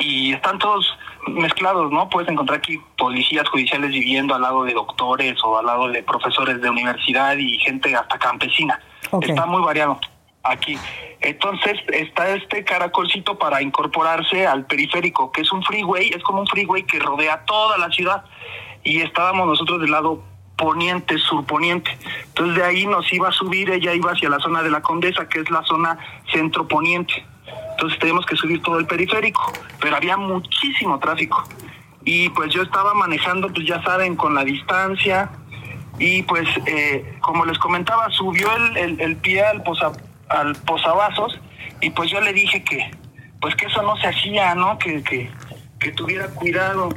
y están todos mezclados, ¿no? Puedes encontrar aquí policías judiciales viviendo al lado de doctores o al lado de profesores de universidad y gente hasta campesina. Está muy variado aquí. Entonces está este caracolcito para incorporarse al periférico, que es un freeway, es como un freeway que rodea toda la ciudad. Y estábamos nosotros del lado poniente, surponiente. Entonces de ahí nos iba a subir, ella iba hacia la zona de la Condesa, que es la zona centro poniente. Entonces tenemos que subir todo el periférico, pero había muchísimo tráfico. Y pues yo estaba manejando, pues ya saben, con la distancia. Y pues, eh, como les comentaba, subió el, el- el pie al, posa, al posavasos y pues yo le dije que, pues que eso no se hacía, ¿no? Que, que, que tuviera cuidado.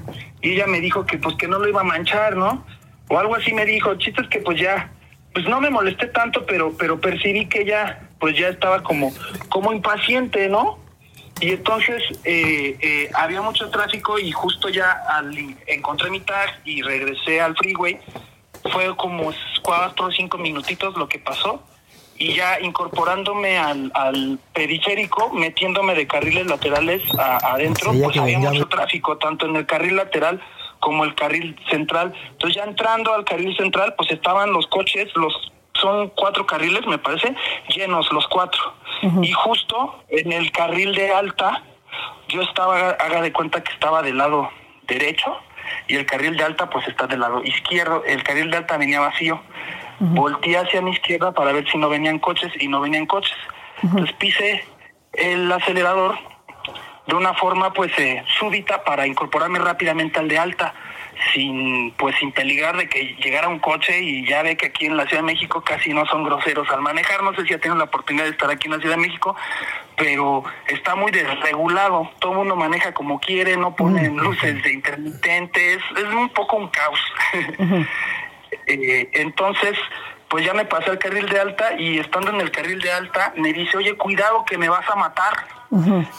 Y ella me dijo que pues que no lo iba a manchar, ¿no? O algo así me dijo. El chiste es que pues ya, pues no me molesté tanto, pero, pero percibí que ella, pues ya estaba como, como impaciente, ¿no? Y entonces eh, eh, había mucho tráfico y justo ya al encontré mi tag y regresé al freeway. Fue como cuatro o cinco minutitos lo que pasó y ya incorporándome al, al periférico, metiéndome de carriles laterales a- adentro, pues había mucho tráfico, tanto en el carril lateral como el carril central. Entonces ya entrando al carril central, pues estaban los coches, los son cuatro carriles, me parece, llenos los cuatro. Y justo en el carril de alta, yo estaba, haga de cuenta que estaba del lado derecho y el carril de alta pues está del lado izquierdo. El carril de alta venía vacío. Volteé hacia mi izquierda para ver si no venían coches y no venían coches. Entonces pisé el acelerador de una forma pues eh, súbita para incorporarme rápidamente al de alta sin pues sin peligrar de que llegara un coche y ya ve que aquí en la Ciudad de México casi no son groseros al manejar. No sé si ya tienen la oportunidad de estar aquí en la Ciudad de México pero está muy desregulado. Todo el mundo maneja como quiere no ponen luces de intermitentes. Es un poco un caos. Eh, entonces, pues ya me pasé al carril de alta y estando en el carril de alta me dice, oye, cuidado que me vas a matar.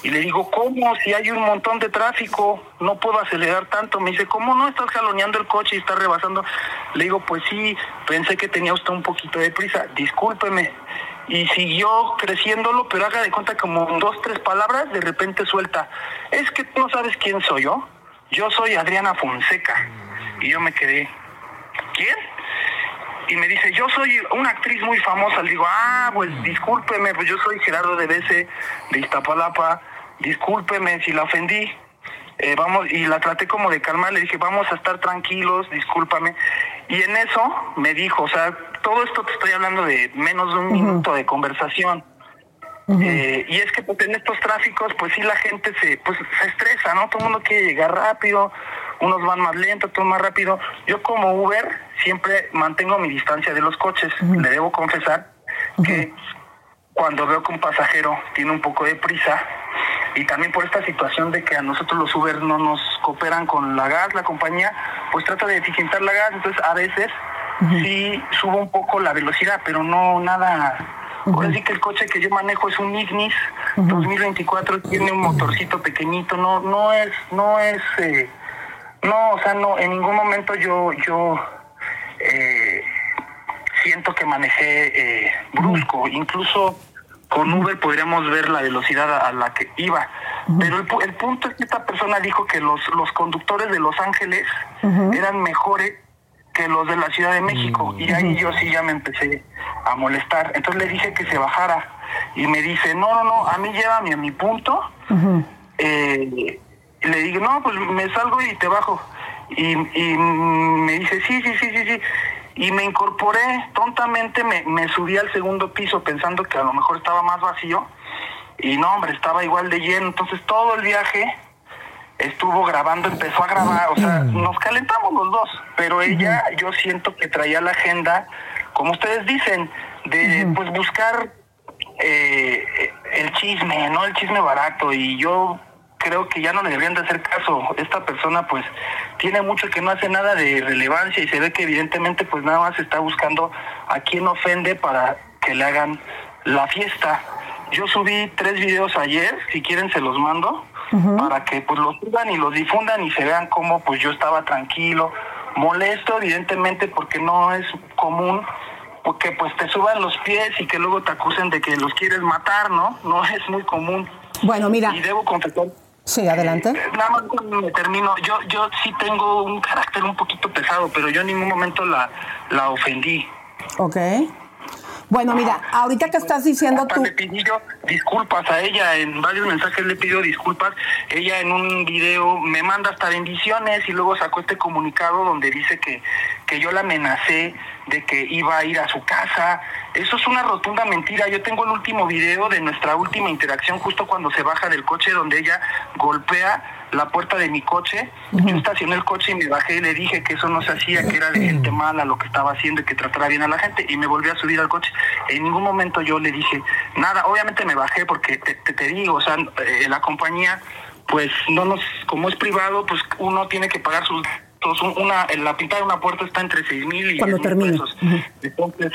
Y le digo, ¿cómo? Si hay un montón de tráfico, no puedo acelerar tanto. Me dice, ¿cómo no estás jaloneando el coche y estás rebasando? Le digo, pues sí, pensé que tenía usted un poquito de prisa, discúlpeme. Y siguió creciéndolo, pero haga de cuenta como dos, tres palabras, de repente suelta, es que tú no sabes quién soy yo. Yo soy Adriana Fonseca. Y yo me quedé, ¿quién? Y me dice, yo soy una actriz muy famosa. Le digo, ah, pues discúlpeme, pues yo soy Gerardo de Bese, de Iztapalapa. Discúlpeme si la ofendí. Eh, vamos, y la traté como de calmar, le dije, vamos a estar tranquilos, discúlpame. Y en eso me dijo, o sea, todo esto te estoy hablando de menos de un minuto de conversación. Eh, y es que pues, en estos tráficos, pues sí la gente se, pues, se estresa, ¿no? Todo el mundo quiere llegar rápido, unos van más lento, otros más rápido. Yo como Uber siempre mantengo mi distancia de los coches. Le debo confesar que cuando veo que un pasajero tiene un poco de prisa, y también por esta situación de que a nosotros los Uber no nos cooperan con la gas, la compañía, pues trata de eficientar la gas, entonces a veces sí subo un poco la velocidad, pero no nada. Ahora sí que el coche que yo manejo es un Ignis 2024, tiene un motorcito pequeñito, no no es no es eh, no, o sea, no en ningún momento yo yo eh, siento que manejé eh, brusco, incluso con Uber podríamos ver la velocidad a, la que iba. Pero el, el punto es que esta persona dijo que los, los conductores de Los Ángeles eran mejores que los de la Ciudad de México. Y ahí yo sí ya me empecé a molestar. Entonces le dije que se bajara. y me dice, no, no, no, a mí llévame a mi punto. Eh, y le digo, no, pues me salgo y te bajo. Y, y me dice, sí, sí, sí, sí, sí. Y me incorporé, tontamente me, me subí al segundo piso pensando que a lo mejor estaba más vacío. Y no, hombre, estaba igual de lleno. Entonces todo el viaje estuvo grabando, empezó a grabar, o sea, nos calentamos los dos, pero ella yo siento que traía la agenda, como ustedes dicen, de pues buscar eh, el chisme, ¿no? El chisme barato y yo creo que ya no le deberían de hacer caso. Esta persona pues tiene mucho que no hace nada de relevancia y se ve que evidentemente pues nada más está buscando a quien ofende para que le hagan la fiesta. Yo subí tres videos ayer, si quieren se los mando para que pues los suban y los difundan y se vean cómo pues yo estaba tranquilo, molesto evidentemente porque no es común porque pues te suban los pies y que luego te acusen de que los quieres matar, ¿no? No es muy común. Bueno, mira. Y debo confesar. Sí, adelante. eh, Nada más me termino. Yo, yo sí tengo un carácter un poquito pesado, pero yo en ningún momento la, la ofendí. Ok. Bueno, mira, ahorita que estás diciendo tú... le yo disculpas a ella, en varios mensajes le pidió disculpas. Ella en un video me manda hasta bendiciones y luego sacó este comunicado donde dice que, que yo la amenacé de que iba a ir a su casa. Eso es una rotunda mentira. Yo tengo el último video de nuestra última interacción justo cuando se baja del coche donde ella golpea la puerta de mi coche. Yo estacioné el coche y me bajé y le dije que eso no se hacía, que era de gente mala lo que estaba haciendo y que tratara bien a la gente. Y me volví a subir al coche. En ningún momento yo le dije nada. Obviamente me bajé porque te, te, te digo, o sea, eh, la compañía, pues no nos, como es privado, pues uno tiene que pagar sus Una, la pintada de una puerta está entre seis mil y Cuando 10,000 termine. pesos. Entonces,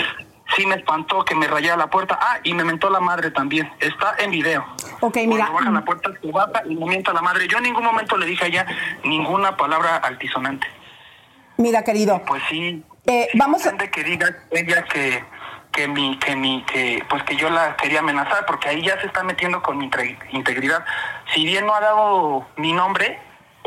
sí me espantó que me rayara la puerta. Ah, y me mentó la madre también. Está en video. Ok, mira. Cuando baja la puerta, se baja y me mienta la madre. Yo en ningún momento le dije a ella ninguna palabra altisonante. Mira, querido. Pues sí. Eh, vamos a... que diga ella que que mi que mi que pues que yo la quería amenazar porque ahí ya se está metiendo con mi integridad. Si bien no ha dado mi nombre,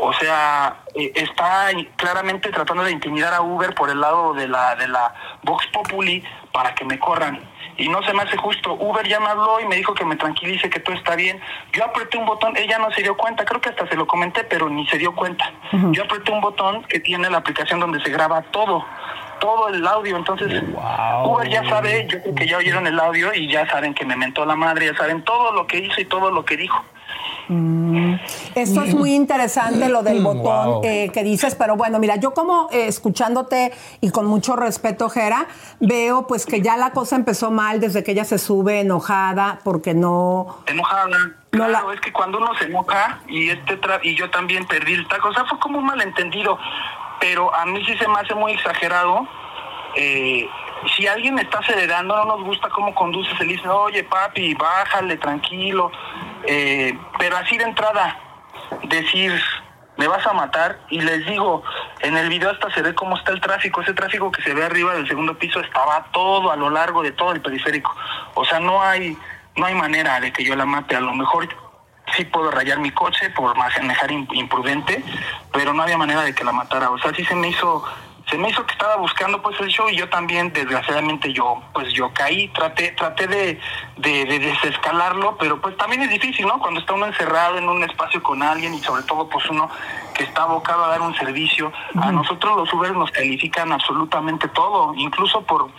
o sea, eh, está claramente tratando de intimidar a Uber por el lado de la de la Vox Populi para que me corran. Y no se me hace justo. Uber ya me habló y me dijo que me tranquilice, que todo está bien. Yo apreté un botón, ella no se dio cuenta, creo que hasta se lo comenté, pero ni se dio cuenta. Yo apreté un botón que tiene la aplicación donde se graba todo, todo el audio. Entonces, Uber ya sabe, yo creo que ya oyeron el audio y ya saben que me mentó la madre, ya saben todo lo que hizo y todo lo que dijo. Mm, Esto es muy interesante lo del botón Wow. eh, que dices, pero bueno, mira, yo como eh, escuchándote y con mucho respeto, Jera, veo pues que ya la cosa empezó mal desde que ella se sube enojada porque no... enojada. Claro, es que cuando uno se enoja y este tra- y yo también perdí el taco, o sea, fue como un malentendido, pero a mí sí se me hace muy exagerado. eh, si alguien está acelerando, no nos gusta cómo conduce, se le dice, oye papi, bájale, tranquilo, eh, pero así de entrada, decir, me vas a matar, y les digo, en el video hasta se ve cómo está el tráfico, ese tráfico que se ve arriba del segundo piso estaba todo a lo largo de todo el periférico, o sea, no hay, no hay manera de que yo la mate, a lo mejor sí puedo rayar mi coche por manejar im- imprudente, pero no había manera de que la matara, o sea, sí se me hizo se me hizo que estaba buscando pues el show y yo también desgraciadamente yo pues yo caí. Traté traté de, de, de desescalarlo pero pues también es difícil no cuando está uno encerrado en un espacio con alguien y sobre todo pues uno que está abocado a dar un servicio. A nosotros los Uber nos califican absolutamente todo. Incluso por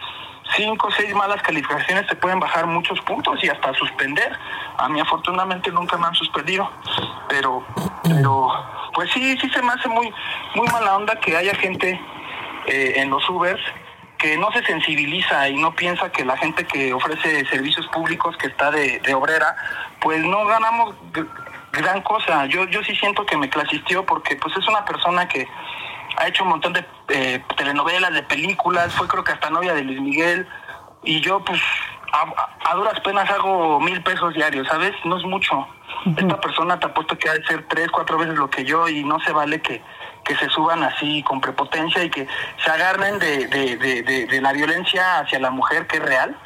cinco o seis malas calificaciones se pueden bajar muchos puntos y hasta suspender. A mí afortunadamente nunca me han suspendido, pero, pero pues sí, sí se me hace muy, muy mala onda que haya gente eh, en los Ubers que no se sensibiliza y no piensa que la gente que ofrece servicios públicos que está de, de obrera, pues no ganamos gr- gran cosa. Yo, yo sí siento que me clasifició porque pues es una persona que ha hecho un montón de eh, telenovelas, de películas, fue creo que hasta novia de Luis Miguel, y yo pues a, a- a duras penas hago mil pesos diarios, ¿sabes? No es mucho. Esta persona te apuesto que ha de ser tres, cuatro veces lo que yo y no se vale que, que se suban así con prepotencia y que se agarren de, de, de, de- de la violencia hacia la mujer que es real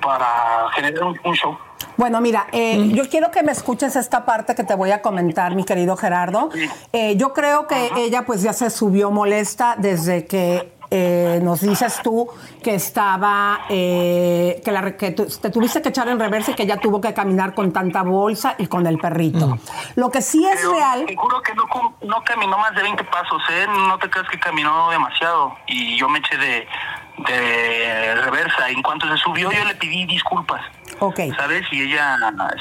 para generar un, un show. Bueno, mira, eh, yo quiero que me escuches esta parte que te voy a comentar, mi querido Gerardo. Eh, yo creo que ella pues ya se subió molesta desde que eh, nos dices tú que estaba, eh, que, la, que tu- te tuviste que echar en reversa y que ella tuvo que caminar con tanta bolsa y con el perrito. Lo que sí es Pero real. Te juro que no caminó más de 20 pasos, ¿eh? No te creas que caminó demasiado. Y yo me eché de, de reversa. En cuanto se subió, yo le pedí disculpas. Ok. ¿Sabes? Y ella,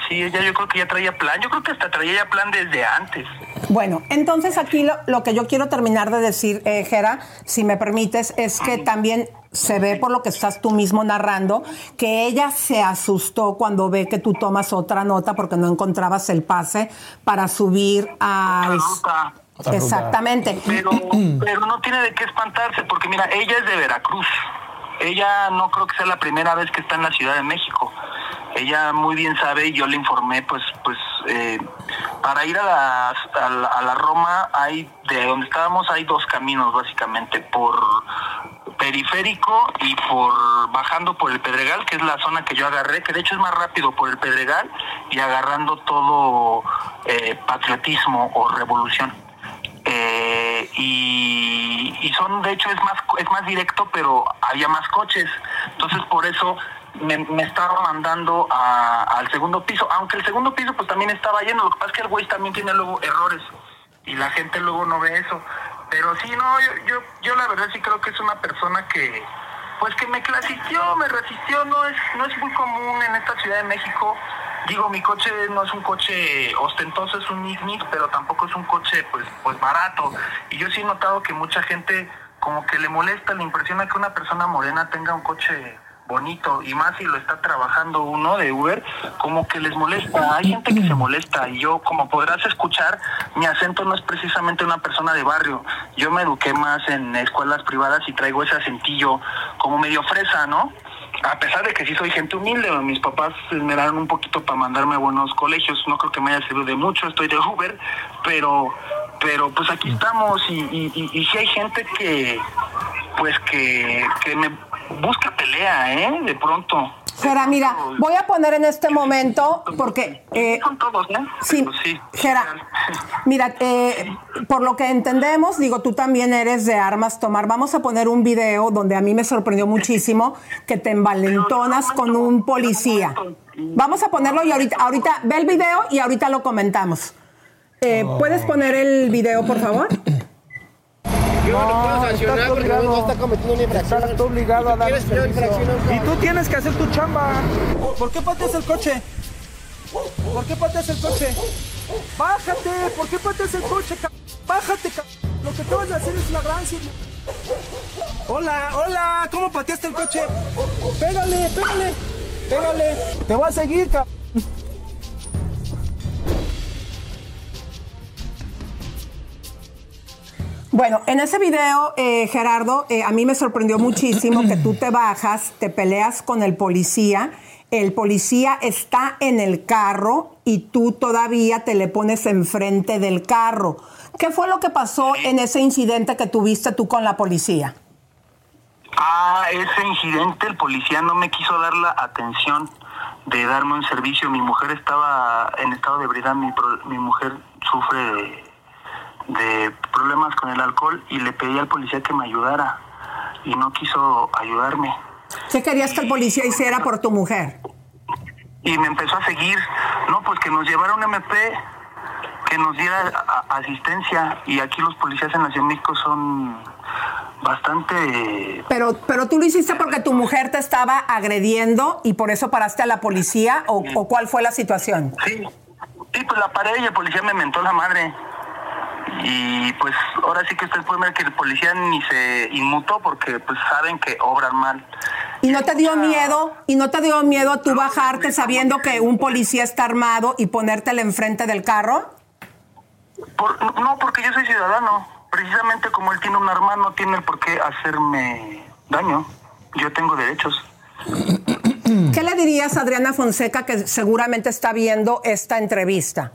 sí, ella yo creo que ya traía plan. Yo creo que hasta traía ya plan desde antes. Bueno, entonces aquí lo, lo que yo quiero terminar de decir, eh, Jera, si me permites, es que también se ve por lo que estás tú mismo narrando, que ella se asustó cuando ve que tú tomas otra nota porque no encontrabas el pase para subir al... Exactamente. Pero, pero no tiene de qué espantarse, porque mira, ella es de Veracruz. Ella no creo que sea la primera vez que está en la Ciudad de México. Ella muy bien sabe y yo le informé, pues, pues, eh, para ir a la, a la, a la Roma hay, de donde estábamos hay dos caminos básicamente, por periférico y por bajando por el Pedregal, que es la zona que yo agarré, que de hecho es más rápido por el Pedregal y agarrando todo eh, patriotismo o revolución. Eh, y, y son de hecho es más es más directo pero había más coches. Entonces por eso me, estaba mandando a- al segundo piso. Aunque el segundo piso pues también estaba lleno. Lo que pasa es que el güey también tiene luego errores y la gente luego no ve eso. Pero sí no yo yo, yo la verdad sí creo que es una persona que pues que me clasició me resistió no es no es muy común en esta Ciudad de México Digo, mi coche no es un coche ostentoso, es un Nissan, pero tampoco es un coche pues pues barato. Y yo sí he notado que mucha gente como que le molesta, le impresiona que una persona morena tenga un coche bonito y más si lo está trabajando uno de Uber, como que les molesta. Hay gente que se molesta y yo, como podrás escuchar, mi acento no es precisamente una persona de barrio. Yo me eduqué más en escuelas privadas y traigo ese acentillo como medio fresa, ¿no? a pesar de que sí soy gente humilde, mis papás se esmeraron un poquito para mandarme a buenos colegios, no creo que me haya servido de mucho, estoy de Uber, pero pero pues aquí estamos y, y, y, y sí hay gente que pues que, que me busca pelea, ¿eh? De pronto. Jera, mira, voy a poner en este momento, porque... eh, Son todos. Sí, Pero sí. Jera, mira, eh, por lo que entendemos, digo, tú también eres de armas tomar. Vamos a poner un video donde a mí me sorprendió muchísimo que te envalentonas con un policía. Vamos a ponerlo y ahorita, ahorita ve el video y ahorita lo comentamos. Eh, ¿Puedes poner el video, por favor? Yo no lo puedo sancionar porque no, no está cometiendo una infracción. Estás obligado a dar. Y tú tienes que hacer tu chamba. ¿Por qué pateas el coche? ¿Por qué pateas el coche? Bájate, ¿por qué pateas el coche? Bájate, lo que acabas de hacer es flagrancia. Hola, hola, ¿cómo pateaste el coche? Pégale, pégale, pégale. Te voy a seguir, ca- Bueno, en ese video, eh, Gerardo, eh, a mí me sorprendió muchísimo que tú te bajas, te peleas con el policía, el policía está en el carro y tú todavía te le pones enfrente del carro. ¿Qué fue lo que pasó en ese incidente que tuviste tú con la policía? Ah, ese incidente, el policía no me quiso dar la atención de darme un servicio. Mi mujer estaba en estado de ebriedad, mi, mi mujer sufre de, de problemas con el alcohol y le pedí al policía que me ayudara y no quiso ayudarme. ¿Qué querías que el policía hiciera por tu mujer? Y me empezó a seguir, no, pues que nos llevara un MP, que nos diera asistencia y aquí los policías en la Ciudad de México son bastante Pero, pero tú lo hiciste porque tu mujer te estaba agrediendo y por eso paraste a la policía o, o cuál fue la situación? Sí, sí, pues la paré y el policía me mentó la madre. Y pues ahora sí que ustedes pueden ver que el policía ni se inmutó porque pues saben que obran mal. ¿Y no te dio miedo? ¿Y no te dio miedo a tú bajarte sabiendo que un policía está armado y ponértele enfrente del carro? Por- no, porque yo soy ciudadano. Precisamente como él tiene un arma, no tiene por qué hacerme daño. Yo tengo derechos. ¿Qué le dirías a Adriana Fonseca que seguramente está viendo esta entrevista?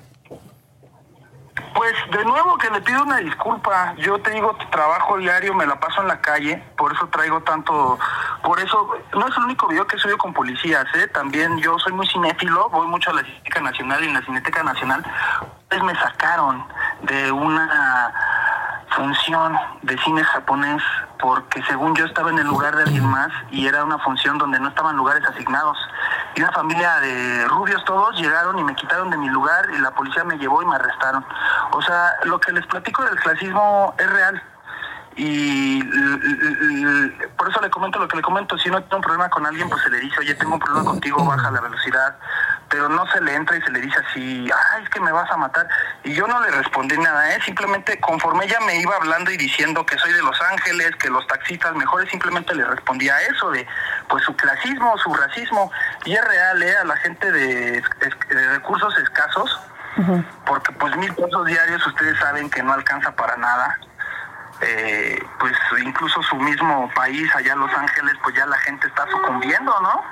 Pues de nuevo que le pido una disculpa. Yo te digo, trabajo diario, me la paso en la calle, por eso traigo tanto, por eso no es el único video que he subido con policías, ¿eh? También yo soy muy cinéfilo, voy mucho a la Cineteca Nacional y en la Cineteca Nacional pues me sacaron de una función de cine japonés porque según yo estaba en el lugar de alguien más y era una función donde no estaban lugares asignados. Y una familia de rubios todos llegaron y me quitaron de mi lugar y la policía me llevó y me arrestaron. O sea, lo que les platico del clasismo es real. Y por eso le comento lo que le comento. Si no tengo un problema con alguien, pues se le dice, oye, tengo un problema contigo, baja la velocidad. Pero no se le entra y se le dice así, ay, es que me vas a matar. Y yo no le respondí nada, ¿eh? Simplemente conforme ella me iba hablando y diciendo que soy de Los Ángeles, que los taxistas mejores, simplemente le respondía a eso de, pues su clasismo, su racismo. Y es real, ¿eh? A la gente de, de recursos escasos, porque pues mil pesos diarios ustedes saben que no alcanza para nada. Eh, pues incluso su mismo país, allá Los Ángeles, pues ya la gente está sucumbiendo, ¿no?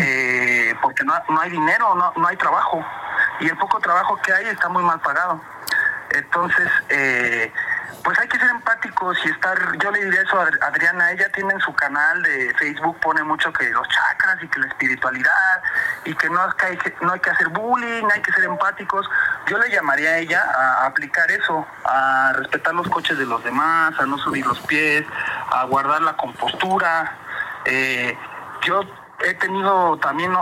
Eh, porque no, no hay dinero, no, no hay trabajo. Y el poco trabajo que hay está muy mal pagado. Entonces, eh, pues hay que ser empáticos y estar, yo le diré eso a Ad- Adriana, ella tiene en su canal de Facebook, pone mucho que los chakras y que la espiritualidad y que no, es que hay que no hay que hacer bullying, hay que ser empáticos. Yo le llamaría a ella a aplicar eso, a respetar los coches de los demás, a no subir los pies, a guardar la compostura. Eh, yo he tenido también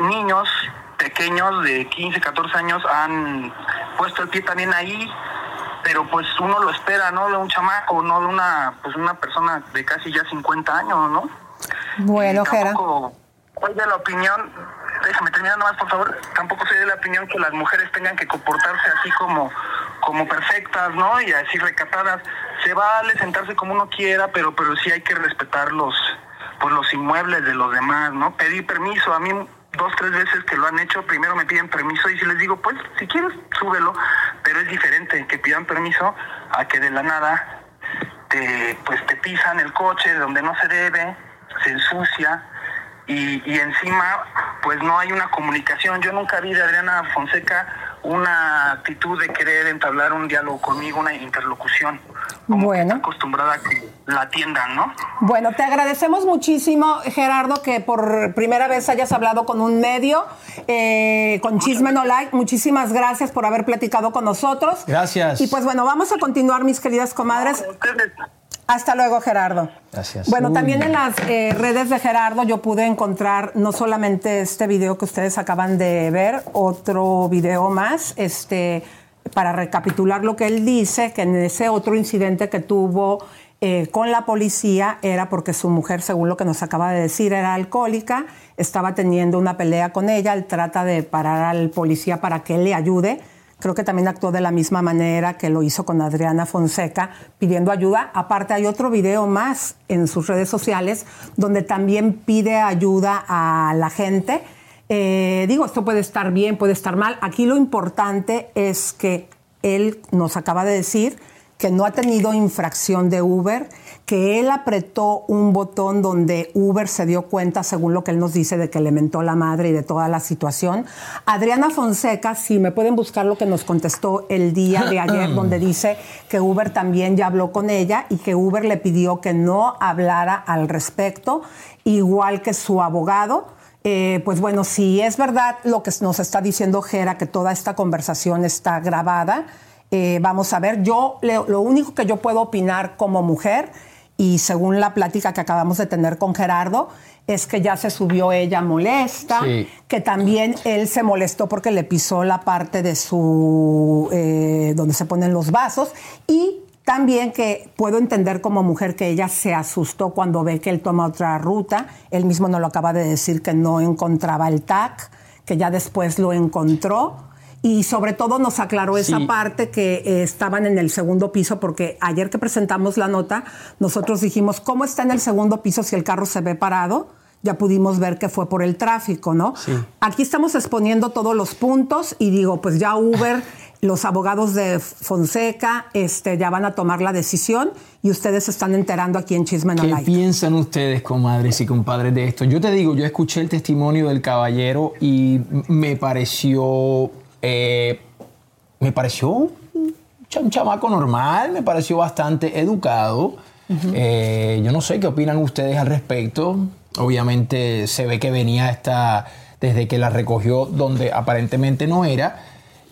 niños pequeños de 15, 14 años han puesto el pie también ahí, pero pues uno lo espera, ¿no? De un chamaco, no de una, pues una persona de casi ya 50 años, ¿no? Bueno, Jera. Tampoco soy de la opinión, déjame terminar nomás por favor, tampoco soy de la opinión que las mujeres tengan que comportarse así como, como perfectas, ¿no? Y así recatadas. Se vale sentarse como uno quiera, pero, pero sí hay que respetar los, pues los inmuebles de los demás, ¿no? Pedir permiso, a mí dos, tres veces que lo han hecho, primero me piden permiso y si les digo, pues si quieres, súbelo, pero es diferente que pidan permiso a que de la nada te, pues te pisan el coche donde no se debe, se ensucia y, y encima pues no hay una comunicación. Yo nunca vi de Adriana Fonseca una actitud de querer entablar un diálogo conmigo, una interlocución. Bueno. Acostumbrada a que la atiendan, ¿no? Bueno, te agradecemos muchísimo, Gerardo, que por primera vez hayas hablado con un medio, eh, con Chisme No Like. Muchísimas gracias por haber platicado con nosotros. Gracias. Y pues bueno, vamos a continuar, mis queridas comadres. Hasta luego, Gerardo. Gracias. Bueno, Uy. también en las eh, redes de Gerardo yo pude encontrar no solamente este video que ustedes acaban de ver, otro video más, este, para recapitular lo que él dice, que en ese otro incidente que tuvo eh, con la policía era porque su mujer, según lo que nos acaba de decir, era alcohólica, estaba teniendo una pelea con ella, él trata de parar al policía para que él le ayude. Creo que también actuó de la misma manera que lo hizo con Adriana Fonseca, pidiendo ayuda. Aparte, hay otro video más en sus redes sociales donde también pide ayuda a la gente. Eh, digo, esto puede estar bien, puede estar mal. Aquí lo importante es que él nos acaba de decir que no ha tenido infracción de Uber, que él apretó un botón donde Uber se dio cuenta, según lo que él nos dice, de que le mentó la madre y de toda la situación. Adriana Fonseca, si me pueden buscar lo que nos contestó el día de ayer, donde dice que Uber también ya habló con ella y que Uber le pidió que no hablara al respecto, igual que su abogado. Eh, pues bueno, si es verdad lo que nos está diciendo Jera, que toda esta conversación está grabada, eh, vamos a ver, yo lo único que yo puedo opinar como mujer, y según la plática que acabamos de tener con Gerardo, es que ya se subió ella molesta, Sí. que también él se molestó porque le pisó la parte de su, eh, donde se ponen los vasos, y también que puedo entender como mujer que ella se asustó cuando ve que él toma otra ruta, él mismo nos lo acaba de decir que no encontraba el TAC, que ya después lo encontró. Y sobre todo nos aclaró esa parte que eh, estaban en el segundo piso, porque ayer que presentamos la nota, nosotros dijimos, ¿cómo está en el segundo piso si el carro se ve parado? Ya pudimos ver que fue por el tráfico, ¿no? Sí. Aquí estamos exponiendo todos los puntos y digo, pues ya Uber, los abogados de Fonseca, este, ya van a tomar la decisión y ustedes se están enterando aquí en Chisme ¿Qué piensan ustedes, comadres y compadres, de esto? Yo te digo, yo escuché el testimonio del caballero y me pareció. Eh, me pareció un, cha- un chamaco normal, me pareció bastante educado. Eh, yo no sé qué opinan ustedes al respecto. Obviamente se ve que venía esta. Desde que la recogió donde aparentemente no era,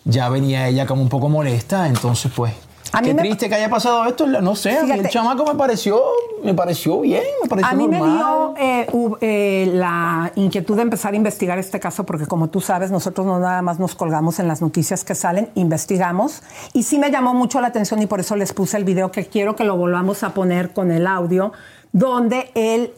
ya venía ella como un poco molesta, entonces pues. A mí Qué me- triste que haya pasado esto. No sé, a mí el chamaco me pareció, me pareció bien, me pareció A mí me normal. dio eh, eh, la inquietud de empezar a investigar este caso porque como tú sabes, nosotros no nada más nos colgamos en las noticias que salen, investigamos. Y sí me llamó mucho la atención y por eso les puse el video que quiero que lo volvamos a poner con el audio, donde el,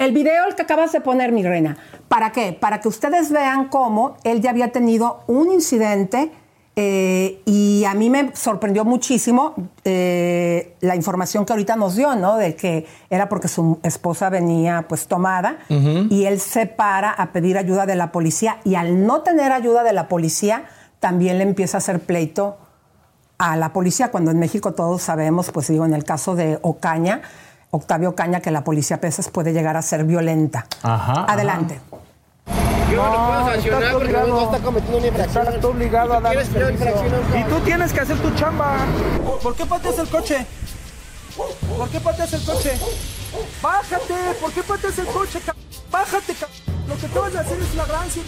el video el que acabas de poner, mi reina, ¿para qué? Para que ustedes vean cómo él ya había tenido un incidente eh, y a mí me sorprendió muchísimo eh, la información que ahorita nos dio, ¿no? De que era porque su esposa venía pues tomada y él se para a pedir ayuda de la policía y al no tener ayuda de la policía también le empieza a hacer pleito a la policía cuando en México todos sabemos, pues digo, en el caso de Ocaña, Octavio Ocaña, que la policía a veces puede llegar a ser violenta. Ajá. Adelante. Yo no, lo puedo estás sancionar porque no, obligado. no está cometiendo una infracción. Estás obligado a dar Y tú tienes que hacer tu chamba. ¿Por qué pateas el coche? ¿Por qué pateas el coche? Bájate, ¿por qué pateas el coche? Bájate, lo que acabas de hacer es flagrancia.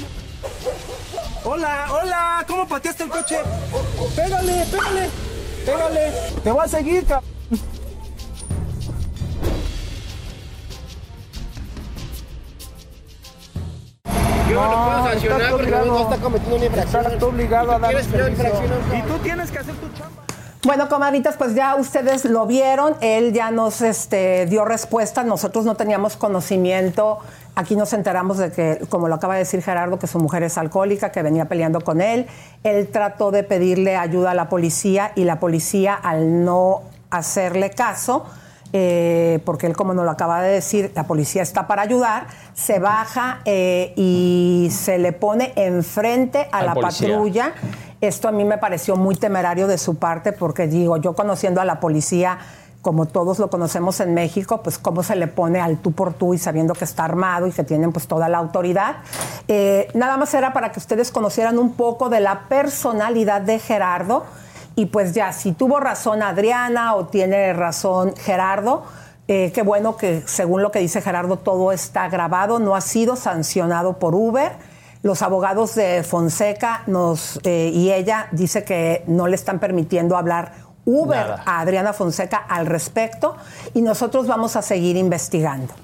Hola, hola, ¿cómo pateaste el coche? Pégale, pégale, pégale. Te voy a seguir, ca- Yo no, lo puedo sancionar porque no, obligado. no está cometiendo una infracción. Estás obligado a dar Y tú tienes que hacer tu chamba. Bueno, comadritas, pues ya ustedes lo vieron, él ya nos este, dio respuesta, nosotros no teníamos conocimiento, aquí nos enteramos de que, como lo acaba de decir Gerardo, que su mujer es alcohólica, que venía peleando con él, él trató de pedirle ayuda a la policía y la policía al no hacerle caso, eh, porque él, como nos lo acaba de decir, la policía está para ayudar, se baja eh, y se le pone enfrente a Al la policía. patrulla. Esto a mí me pareció muy temerario de su parte porque digo, yo conociendo a la policía, como todos lo conocemos en México, pues cómo se le pone al tú por tú y sabiendo que está armado y que tienen pues toda la autoridad. Eh, nada más era para que ustedes conocieran un poco de la personalidad de Gerardo y pues ya, si tuvo razón Adriana o tiene razón Gerardo, eh, qué bueno que según lo que dice Gerardo todo está grabado, no ha sido sancionado por Uber. Los abogados de Fonseca nos, eh, y ella dice que no le están permitiendo hablar Uber Nada. a Adriana Fonseca al respecto y nosotros vamos a seguir investigando.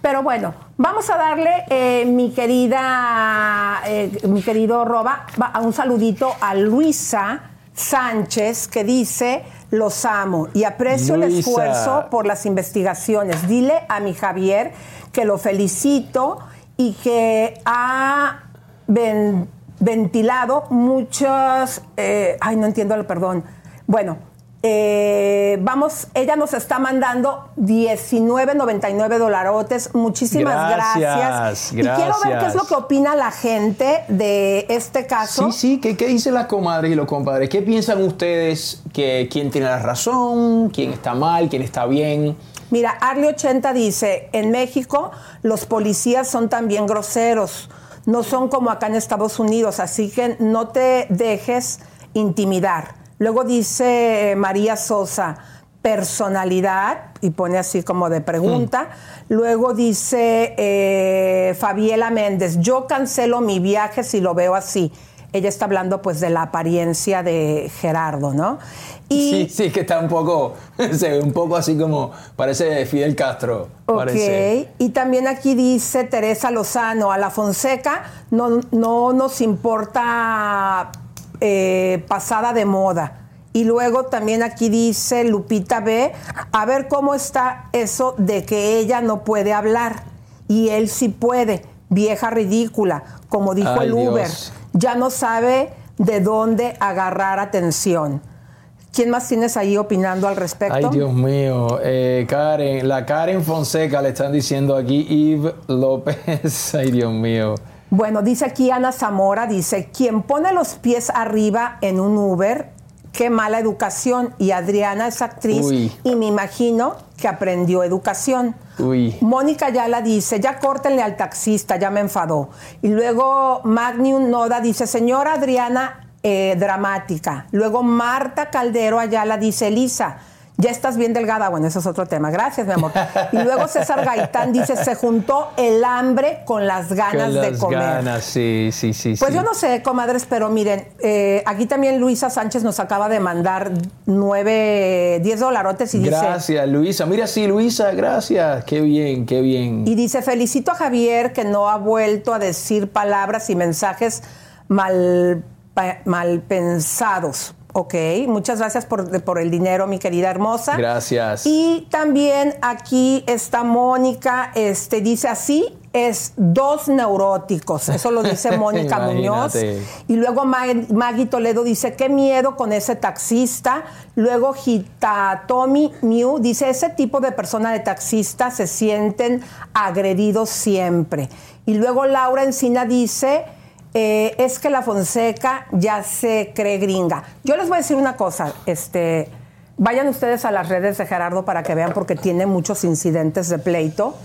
Pero bueno, vamos a darle, eh, mi querida, mi querido Roba, un saludito a Luisa Sánchez que dice, los amo y aprecio el esfuerzo por las investigaciones. Dile a mi Javier que lo felicito y que ha ven- ventilado muchos, eh, ay, no entiendo el perdón. Bueno, eh, vamos, ella nos está mandando 19.99 dolarotes. Muchísimas Gracias, gracias. Y quiero ver qué es lo que opina la gente de este caso. Sí, sí, ¿qué, qué dicen las comadres y los compadres? ¿Qué piensan ustedes? que ¿Quién tiene la razón? ¿Quién está mal? ¿Quién está bien? Mira, Arly80 dice, en México los policías son también groseros, no son como acá en Estados Unidos, así que no te dejes intimidar. Luego dice eh, María Sosa, personalidad, y pone así como de pregunta. Luego dice eh, Fabiela Méndez, yo cancelo mi viaje si lo veo así. Ella está hablando pues de la apariencia de Gerardo, ¿no? Y Sí, sí, que está un poco, se ve un poco así como, parece Fidel Castro. Parece. Ok, y también aquí dice Teresa Lozano, a la Fonseca no, no nos importa eh, pasada de moda. Y luego también aquí dice Lupita B, a ver cómo está eso de que ella no puede hablar y él sí puede, vieja ridícula, como dijo Ay, el Uber, Dios. ya no sabe de dónde agarrar atención. ¿Quién más tienes ahí opinando al respecto? Ay, Dios mío. Eh, Karen, la Karen Fonseca le están diciendo aquí, Yves López. Ay, Dios mío. Bueno, dice aquí Ana Zamora, dice, quien pone los pies arriba en un Uber, qué mala educación. Y Adriana es actriz Uy. y me imagino que aprendió educación. Uy. Mónica Yala dice, ya córtenle al taxista, ya me enfadó. Y luego Magnum Noda dice, señora Adriana, eh, dramática. Luego Marta Caldero Ayala dice, Elisa, Ya estás bien delgada, bueno, eso es otro tema. Gracias, mi amor. Y luego César Gaitán dice, se juntó el hambre con las ganas Con de las comer. ganas, sí, sí, sí. Pues sí. yo no sé, comadres, pero miren, eh, aquí también Luisa Sánchez nos acaba de mandar nueve, diez dolarotes y dice... Gracias, Luisa. Mira, sí, Luisa, gracias. Qué bien, qué bien. Y dice, felicito a Javier que no ha vuelto a decir palabras y mensajes mal, mal pensados. Ok, muchas gracias por, por el dinero, mi querida hermosa. Gracias. Y también aquí está Mónica, este, dice así, es dos neuróticos. Eso lo dice Mónica Muñoz. Y luego Mag- Maggie Toledo dice, qué miedo con ese taxista. Luego Hitatomi Miu dice, ese tipo de persona de taxista se sienten agredidos siempre. Y luego Laura Encina dice, eh, es que la Fonseca ya se cree gringa. Yo les voy a decir una cosa, este... Vayan ustedes a las redes de Gerardo para que vean porque tiene muchos incidentes de pleito.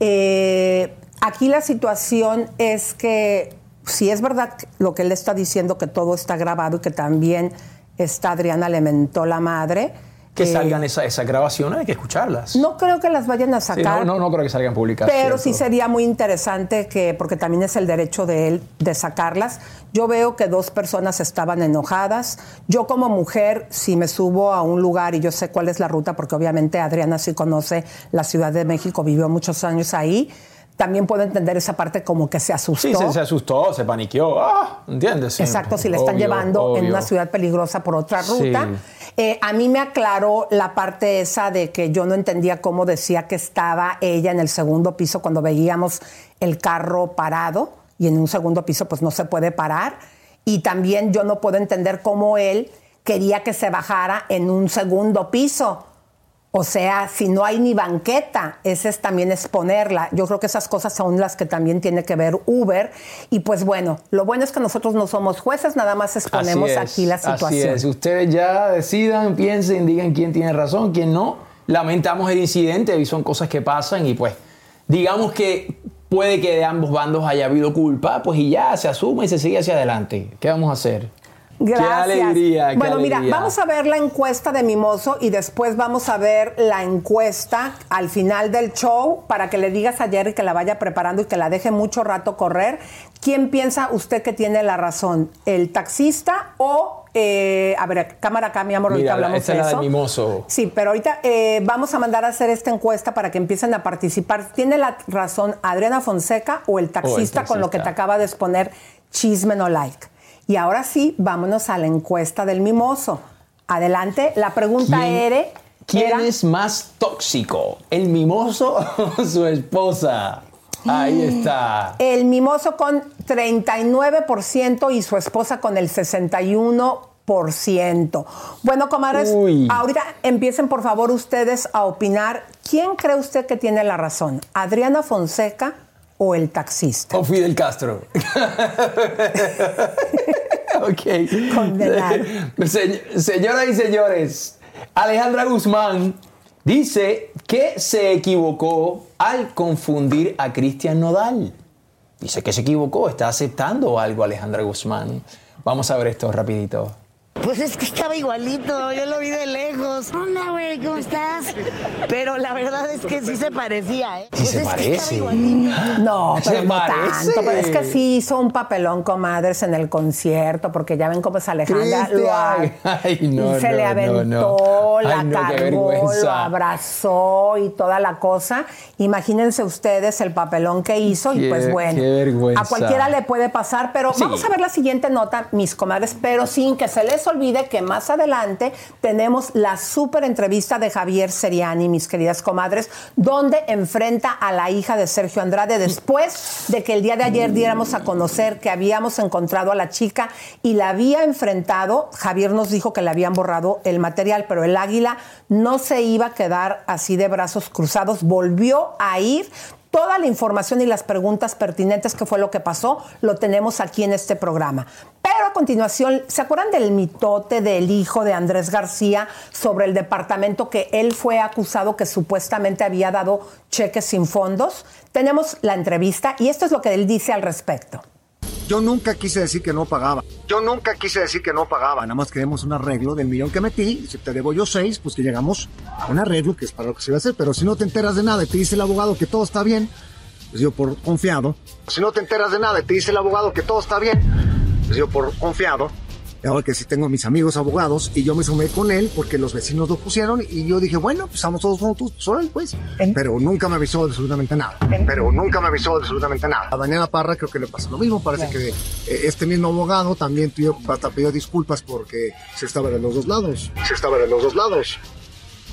Eh, aquí la situación es que si es verdad lo que él está diciendo, que todo está grabado y que también está Adriana le mentó la madre. Que eh, salgan esa- esas grabaciones, hay que escucharlas. No creo que las vayan a Sí, sacar. no, no, no creo que salgan públicas. Pero ¿cierto? sí sería muy interesante que, porque también es el derecho de él de sacarlas. Yo veo que dos personas estaban enojadas. Yo como mujer, si me subo a un lugar y yo sé cuál es la ruta, porque obviamente Adriana sí conoce la Ciudad de México, vivió muchos años ahí, también puedo entender esa parte como que se asustó. Sí, se, se asustó, se paniqueó. Ah, ¿entiendes? Sí. Exacto, si le están Obvio, llevando en obvio. una ciudad peligrosa por otra Sí. ruta. Eh, a mí me aclaró la parte esa de que yo no entendía cómo decía que estaba ella en el segundo piso cuando veíamos el carro parado y en un segundo piso pues no se puede parar. Y también yo no puedo entender cómo él quería que se bajara en un segundo piso. O sea, si no hay ni banqueta, ese es también exponerla. Yo creo que esas cosas son las que también tiene que ver Uber. Y pues bueno, lo bueno es que nosotros no somos jueces, nada más exponemos Así es, aquí la Así situación. es. Ustedes ya decidan, piensen, digan quién tiene razón, quién no. Lamentamos el incidente y son cosas que pasan y pues digamos que puede que de ambos bandos haya habido culpa, pues y ya se asume y se sigue hacia adelante. ¿Qué vamos a hacer? Gracias. Qué alegría, qué bueno, mira, vamos a ver la encuesta de Mimoso y después vamos a ver la encuesta al final del show para que le digas a Jerry que la vaya preparando y que la deje mucho rato correr. ¿Quién piensa usted que tiene la razón? ¿El taxista o... eh, a ver, cámara acá, mi amor, ahorita Mira, la- hablamos de es la eso. del mimoso. Sí, pero ahorita eh, vamos a mandar a hacer esta encuesta para que empiecen a participar. ¿Tiene la razón Adriana Fonseca o el taxista, con lo que te taxista. acaba de exponer Chisme no like? Y ahora sí, vámonos a la encuesta del mimoso. Adelante, la pregunta ¿Quién- era... ¿Quién es más tóxico? ¿El mimoso o su esposa? Ahí está. El mimoso con 39% y su esposa con el 61%. Bueno, comadres, Uy. ahorita empiecen por favor ustedes a opinar. ¿Quién cree usted que tiene la razón? ¿Adriana Fonseca o el taxista? O Fidel Castro. ok. Condenado. Se- señoras y señores, Alejandra Guzmán dice que se equivocó al confundir a Cristian Nodal. Dice que se equivocó, está aceptando algo Alejandra Guzmán. Vamos a ver esto rapidito. Pues es que estaba igualito, yo lo vi de lejos. Hola, güey, ¿cómo estás? Pero la verdad es que sí se parecía, ¿eh? Sí Pues se es que parece. estaba igualito. No, Se pero no parece. tanto. Pero es que sí hizo un papelón, comadres, en el concierto, porque ya ven cómo es Alejandra. Lo. Ay, no, se no, le aventó, no. la Ay, cargó, lo abrazó y toda la cosa. Imagínense ustedes el papelón que hizo y pues bueno, qué vergüenza. a cualquiera le puede pasar, pero Sí. vamos a ver la siguiente nota, mis comadres, pero sin que se les olvide que más adelante tenemos la súper entrevista de Javier Seriani, mis queridas comadres, donde enfrenta a la hija de Sergio Andrade después de que el día de ayer diéramos a conocer que habíamos encontrado a la chica y la había enfrentado. Javier nos dijo que le habían borrado el material, pero el águila no se iba a quedar así de brazos cruzados, volvió a ir. Toda la información y las preguntas pertinentes que fue lo que pasó lo tenemos aquí en este programa. Pero a continuación, ¿se acuerdan del mitote del hijo de Andrés García sobre el departamento que él fue acusado que supuestamente había dado cheques sin fondos? Tenemos la entrevista y esto es lo que él dice al respecto. Yo nunca quise decir que no pagaba. Yo nunca quise decir que no pagaba. Nada más queremos un arreglo del millón que metí. Si te debo yo seis, pues que llegamos a un arreglo que es para lo que se va a hacer. Pero si no te enteras de nada y te dice el abogado que todo está bien, pues yo por confiado. Si no te enteras de nada y te dice el abogado que todo está bien, pues yo por confiado. Ahora que sí tengo mis amigos abogados y yo me sumé con él porque los vecinos lo pusieron y yo dije, bueno, pues estamos todos juntos, pues órale, pues. Pero nunca me avisó absolutamente nada. Pero nunca me avisó absolutamente nada. A Daniela Parra creo que le pasó lo mismo. Parece que eh, este mismo abogado también pidió, hasta pidió disculpas porque se estaba de los dos lados. Se estaba de los dos lados.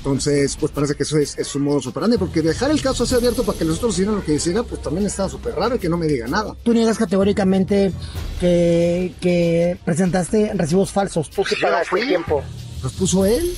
Entonces, pues parece que eso es, es su modo operandi, porque dejar el caso así abierto para que los otros hicieran lo que hicieran, pues también está súper raro y que no me diga nada. Tú niegas categóricamente que, que presentaste recibos falsos. Tú sí pagaste tiempo. ¿Los puso él?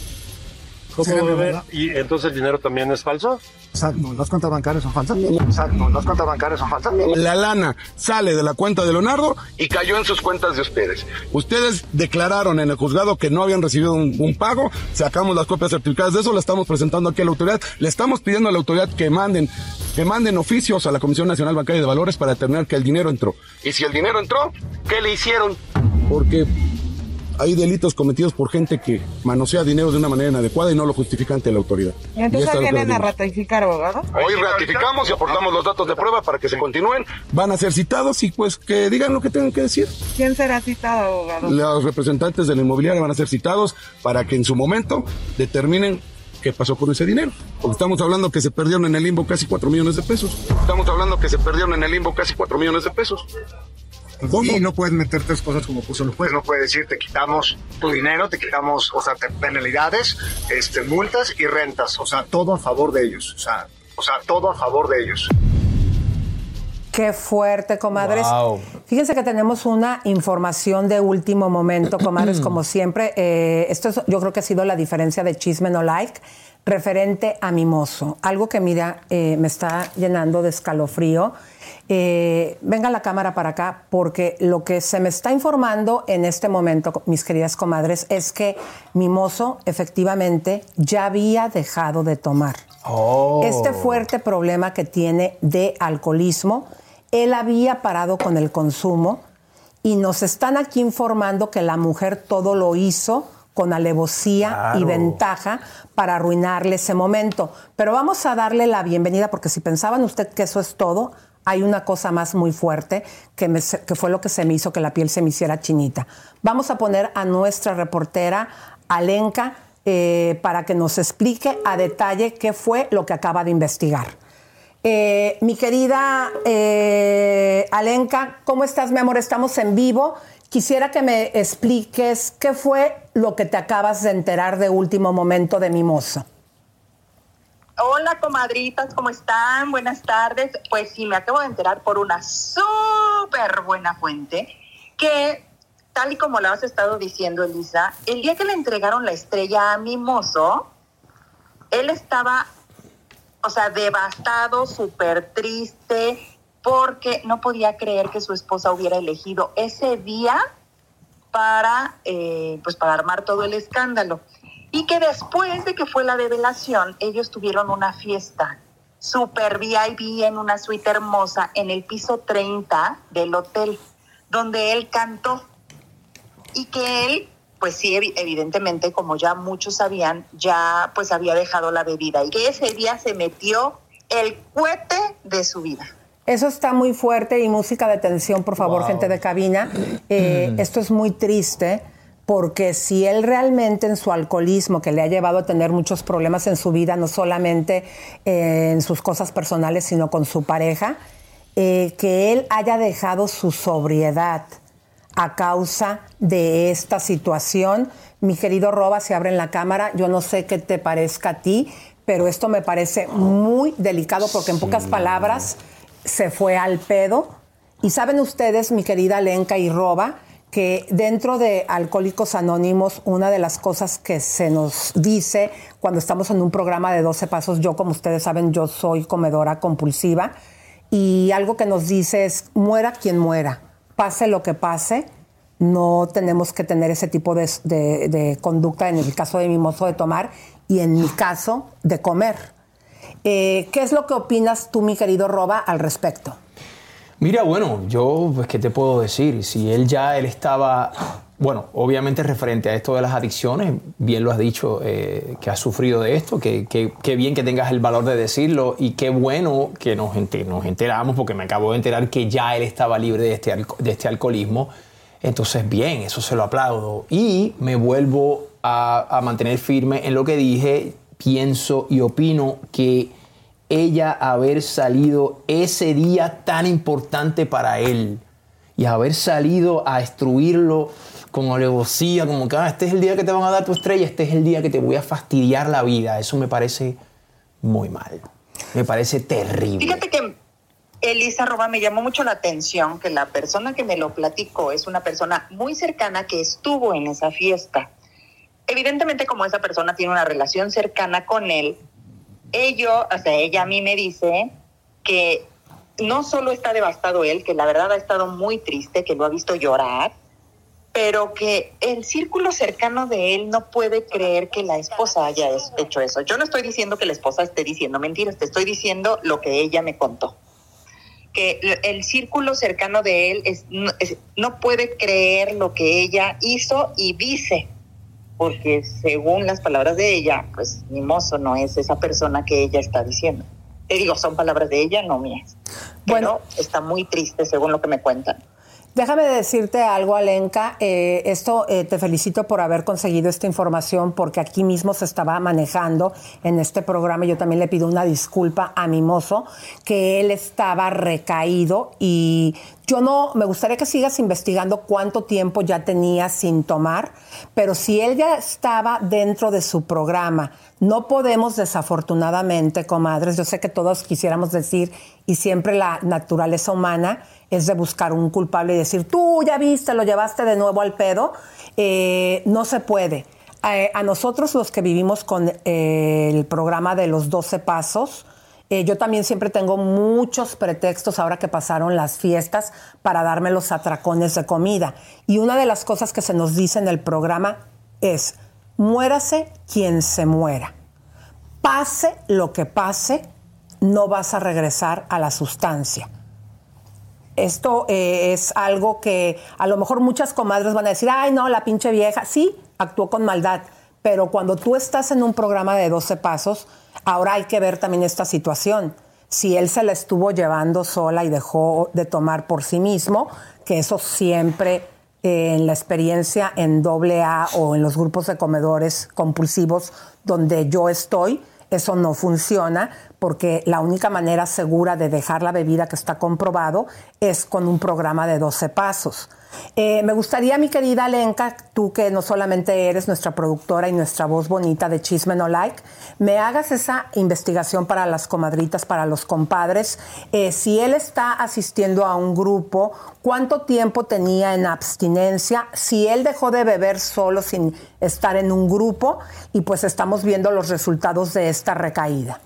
¿Cómo ver? ¿Y entonces el dinero también es falso? Exacto, las cuentas bancarias son falsas. Exacto, las cuentas bancarias son falsas. La lana sale de la cuenta de Leonardo y cayó en sus cuentas de ustedes. Ustedes declararon en el juzgado que no habían recibido un, un pago, sacamos las copias certificadas de eso, la estamos presentando aquí a la autoridad, le estamos pidiendo a la autoridad que manden, que manden oficios a la Comisión Nacional Bancaria de Valores para determinar que el dinero entró. Y si el dinero entró, ¿qué le hicieron? Porque hay delitos cometidos por gente que manosea dinero de una manera inadecuada y no lo justifica ante la autoridad. ¿Y entonces que vienen a ratificar, abogado? Hoy ratificamos y aportamos los datos de prueba para que se continúen. Van a ser citados y pues que digan lo que tengan que decir. ¿Quién será citado, abogado? Los representantes de la inmobiliaria van a ser citados para que en su momento determinen qué pasó con ese dinero. Porque estamos hablando que se perdieron en el limbo casi 4 millones de pesos. Estamos hablando que se perdieron en el limbo casi 4 millones de pesos. Y no puedes meter tres cosas como puso el juez. No puede decir te quitamos tu dinero, te quitamos, o sea, te- penalidades, este, multas y rentas. O sea, todo a favor de ellos. O sea, o sea, todo a favor de ellos. Qué fuerte, comadres. Wow. Fíjense que tenemos una información de último momento, comadres, como siempre. Eh, esto es- yo creo que ha sido la diferencia de Chisme No Like referente a Mimoso. Algo que, mira, eh, me está llenando de escalofrío. Eh, venga la cámara para acá, porque lo que se me está informando en este momento, mis queridas comadres, es que Mimoso efectivamente ya había dejado de tomar. Este fuerte problema que tiene de alcoholismo, él había parado con el consumo y nos están aquí informando que la mujer todo lo hizo con alevosía y ventaja para arruinarle ese momento. Pero vamos a darle la bienvenida porque si pensaban usted que eso es todo, hay una cosa más muy fuerte que, fue lo que se me hizo que la piel se me hiciera chinita. Vamos a poner a nuestra reportera Alenka eh, para que nos explique a detalle qué fue lo que acaba de investigar. Eh, mi querida eh, Alenka, ¿cómo estás, mi amor? Estamos en vivo. Quisiera que me expliques qué fue lo que te acabas de enterar de último momento de Mimoso. Hola, comadritas, ¿cómo están? Buenas tardes. Pues sí, me acabo de enterar por una súper buena fuente que, tal y como lo has estado diciendo, Elisa, el día que le entregaron la estrella a Mimoso, él estaba, o sea, devastado, súper triste, porque no podía creer que su esposa hubiera elegido ese día para, eh, pues para armar todo el escándalo. Y que después de que fue la revelación, ellos tuvieron una fiesta super VIP en una suite hermosa en el piso 30 del hotel, donde él cantó. Y que él, pues sí, evi- evidentemente, como ya muchos sabían, ya pues había dejado la bebida y que ese día se metió el cohete de su vida. Eso está muy fuerte y música de tensión, por favor, Wow. gente de cabina. Eh, Esto es muy triste porque si él realmente en su alcoholismo, que le ha llevado a tener muchos problemas en su vida, no solamente eh, en sus cosas personales, sino con su pareja, eh, que él haya dejado su sobriedad a causa de esta situación. Mi querido Roba, se abre en la cámara, yo no sé qué te parezca a ti, pero esto me parece muy delicado porque en pocas palabras se fue al pedo. Y saben ustedes, mi querida Lenka y Roba, que dentro de Alcohólicos Anónimos, una de las cosas que se nos dice cuando estamos en un programa de 12 pasos, yo como ustedes saben, yo soy comedora compulsiva, y algo que nos dice es, muera quien muera, pase lo que pase, no tenemos que tener ese tipo de, conducta en el caso de mi mozo de tomar y en mi caso de comer. Eh, ¿Qué es lo que opinas tú, mi querido Roba, al respecto? Mira, bueno, yo, pues, ¿qué te puedo decir? Si él ya, él estaba, bueno, obviamente referente a esto de las adicciones, bien lo has dicho, eh, que has sufrido de esto, que, que- bien que tengas el valor de decirlo y qué bueno que nos, ente- nos enteramos, porque me acabo de enterar que ya él estaba libre de este, de este alcoholismo. Entonces, bien, eso se lo aplaudo. Y me vuelvo a mantener firme en lo que dije, pienso y opino que ella haber salido ese día tan importante para él y haber salido a destruirlo con alevosía, como que "Ah, este es el día que te van a dar tu estrella, este es el día que te voy a fastidiar la vida. Eso me parece muy mal. Me parece terrible. Fíjate que Elisa Roba me llamó mucho la atención que la persona que me lo platicó es una persona muy cercana que estuvo en esa fiesta. Evidentemente, como esa persona tiene una relación cercana con él, ello, o sea, ella a mí me dice que no solo está devastado él, que la verdad ha estado muy triste, que lo ha visto llorar, pero que el círculo cercano de él no puede creer que la esposa haya hecho eso. Yo no estoy diciendo que la esposa esté diciendo mentiras, te estoy diciendo lo que ella me contó. Que el- círculo cercano de él es, no, no puede creer lo que ella hizo y dice, porque según las palabras de ella, pues mi mozo no es esa persona que ella está diciendo. Te digo, son palabras de ella, no mías. Bueno, está muy triste según lo que me cuentan. Déjame decirte algo, Alenka. Eh, esto eh, te felicito por haber conseguido esta información porque aquí mismo se estaba manejando en este programa. Yo también le pido una disculpa a mi mozo que él estaba recaído y yo no, me gustaría que sigas investigando cuánto tiempo ya tenía sin tomar, pero si él ya estaba dentro de su programa, no podemos desafortunadamente, comadres, yo sé que todos quisiéramos decir, y siempre la naturaleza humana es de buscar un culpable y decir, tú ya viste, lo llevaste de nuevo al pedo, Eh, no se puede. Eh, a nosotros los que vivimos con eh, el programa de los 12 pasos, yo también siempre tengo muchos pretextos ahora que pasaron las fiestas para darme los atracones de comida. Y una de las cosas que se nos dice en el programa es, muérase quien se muera. Pase lo que pase, no vas a regresar a la sustancia. Esto eh, es algo que a lo mejor muchas comadres van a decir, ay, no, la pinche vieja. Sí, actuó con maldad. Pero cuando tú estás en un programa de 12 pasos, ahora hay que ver también esta situación. Si él se la estuvo llevando sola y dejó de tomar por sí mismo, que eso siempre eh, en la experiencia en doble A o en los grupos de comedores compulsivos donde yo estoy, eso no funciona porque la única manera segura de dejar la bebida que está comprobado es con un programa de 12 pasos. Eh, me gustaría, mi querida Lenka, tú que no solamente eres nuestra productora y nuestra voz bonita de Chisme No Like, me hagas esa investigación para las comadritas, para los compadres. Eh, si él está asistiendo a un grupo, cuánto tiempo tenía en abstinencia, si él dejó de beber solo sin estar en un grupo y pues estamos viendo los resultados de esta recaída.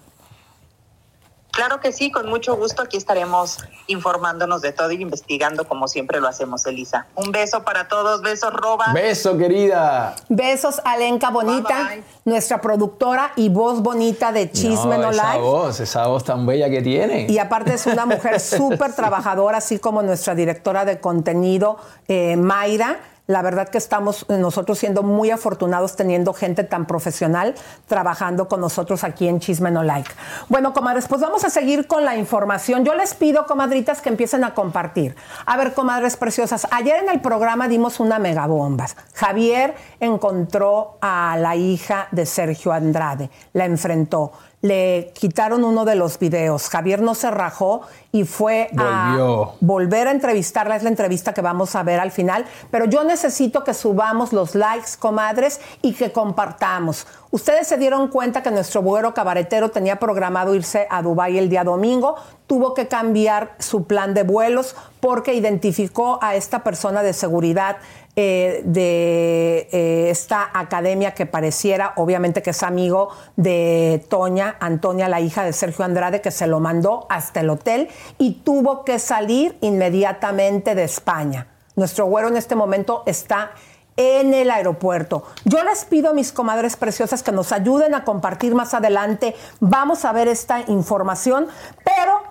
Claro que sí, con mucho gusto aquí estaremos informándonos de todo y investigando como siempre lo hacemos, Elisa. Un beso para todos, besos, Roba. Beso, querida. Besos, Alenka Bonita, nuestra productora y voz bonita de Chisme No, esa Like. voz, esa voz tan bella que tiene. Y aparte es una mujer súper trabajadora, así como nuestra directora de contenido, eh, Mayra. La verdad que estamos eh, nosotros siendo muy afortunados teniendo gente tan profesional trabajando con nosotros aquí en Chisme No Like. Bueno, comadres, pues vamos a seguir con la información. Yo les pido, comadritas, que empiecen a compartir. A ver, comadres preciosas, ayer en el programa dimos una megabomba. Javier encontró a la hija de Sergio Andrade, la enfrentó. Le quitaron uno de los videos. Javier no se rajó y fue Volvió. a volver a entrevistarla. Es la entrevista que vamos a ver al final. Pero yo necesito que subamos los likes, comadres, y que compartamos. Ustedes se dieron cuenta que nuestro güero cabaretero tenía programado irse a Dubái el día domingo. Tuvo que cambiar su plan de vuelos porque identificó a esta persona de seguridad eh, de eh, esta academia que pareciera, obviamente que es amigo de Toña, Antonia, la hija de Sergio Andrade, que se lo mandó hasta el hotel y tuvo que salir inmediatamente de España. Nuestro güero en este momento está en el aeropuerto. Yo les pido a mis comadres preciosas que nos ayuden a compartir más adelante. Vamos a ver esta información, pero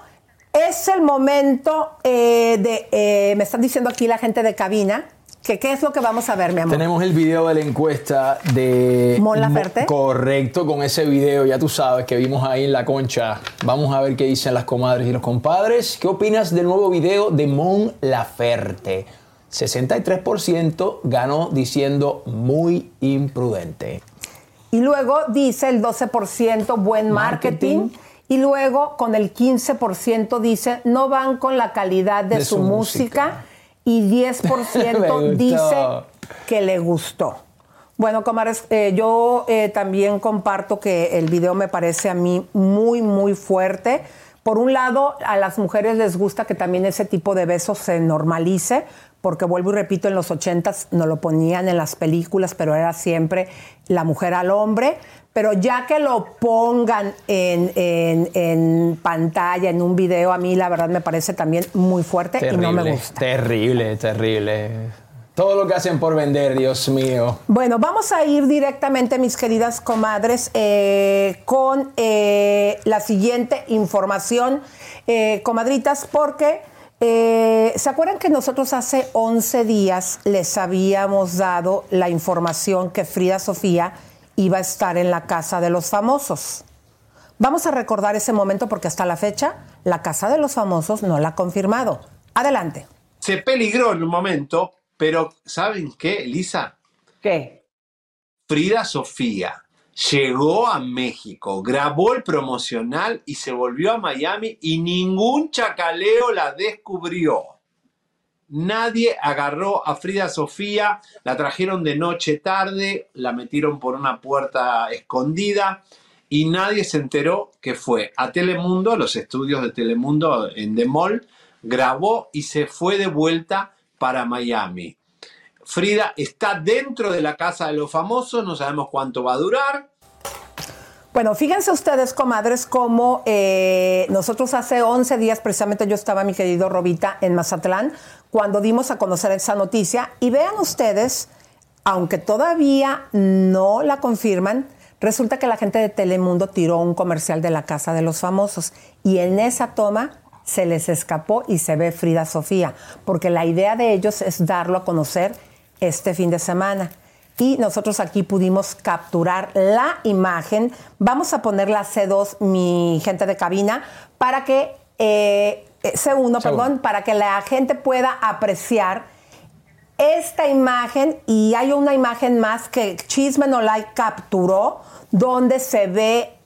es el momento eh, de, me están diciendo aquí la gente de cabina, que qué es lo que vamos a ver, mi amor. Tenemos el video de la encuesta de... Mon Laferte. Correcto, con ese video, ya tú sabes, que vimos ahí en la concha. Vamos a ver qué dicen las comadres y los compadres. ¿Qué opinas del nuevo video de Mon Laferte? 63% ganó diciendo muy imprudente. Y luego dice el 12% buen marketing. Y luego con el 15% dice no van con la calidad de, De su, su música. Y 10% Me gustó. dice que le gustó. Bueno, comadres, eh, yo eh, también comparto que el video me parece a mí muy, muy fuerte. Por un lado, a las mujeres les gusta que también ese tipo de besos se normalice, porque vuelvo y repito, en los ochentas no lo ponían en las películas, pero era siempre la mujer al hombre. Pero ya que lo pongan en, en- en pantalla, en un video, a mí la verdad me parece también muy fuerte y no me gusta. Terrible, terrible. Todo lo que hacen por vender, Dios mío. Bueno, vamos a ir directamente, mis queridas comadres, eh, con eh, la siguiente información, eh, comadritas, porque eh, ¿se acuerdan que nosotros hace 11 días les habíamos dado la información que Frida Sofía iba a estar en la Casa de los Famosos? Vamos a recordar ese momento porque hasta la fecha la Casa de los Famosos no la ha confirmado. Adelante. Se peligró en un momento, pero ¿saben qué, Elisa? ¿Qué? Frida Sofía llegó a México, grabó el promocional y se volvió a Miami y ningún chacaleo la descubrió. Nadie agarró a Frida Sofía, la trajeron de noche tarde, la metieron por una puerta escondida y nadie se enteró que fue a Telemundo, los estudios de Telemundo en Mall, grabó y se fue de vuelta para Miami. Frida está dentro de la casa de los famosos, no sabemos cuánto va a durar. Bueno, fíjense ustedes, comadres, como eh, nosotros hace 11 días, precisamente yo estaba, mi querido Robita, en Mazatlán, cuando dimos a conocer esa noticia. Y vean ustedes, aunque todavía no la confirman, resulta que la gente de Telemundo tiró un comercial de la Casa de los Famosos. Y en esa toma se les escapó y se ve Frida Sofía, porque la idea de ellos es darlo a conocer este fin de semana. Y nosotros aquí pudimos capturar la imagen. Vamos a poner la C2, mi gente de cabina, para que, eh, eh, C1, perdón, para que la gente pueda apreciar esta imagen y hay una imagen más que Chisme No Like capturó donde se ve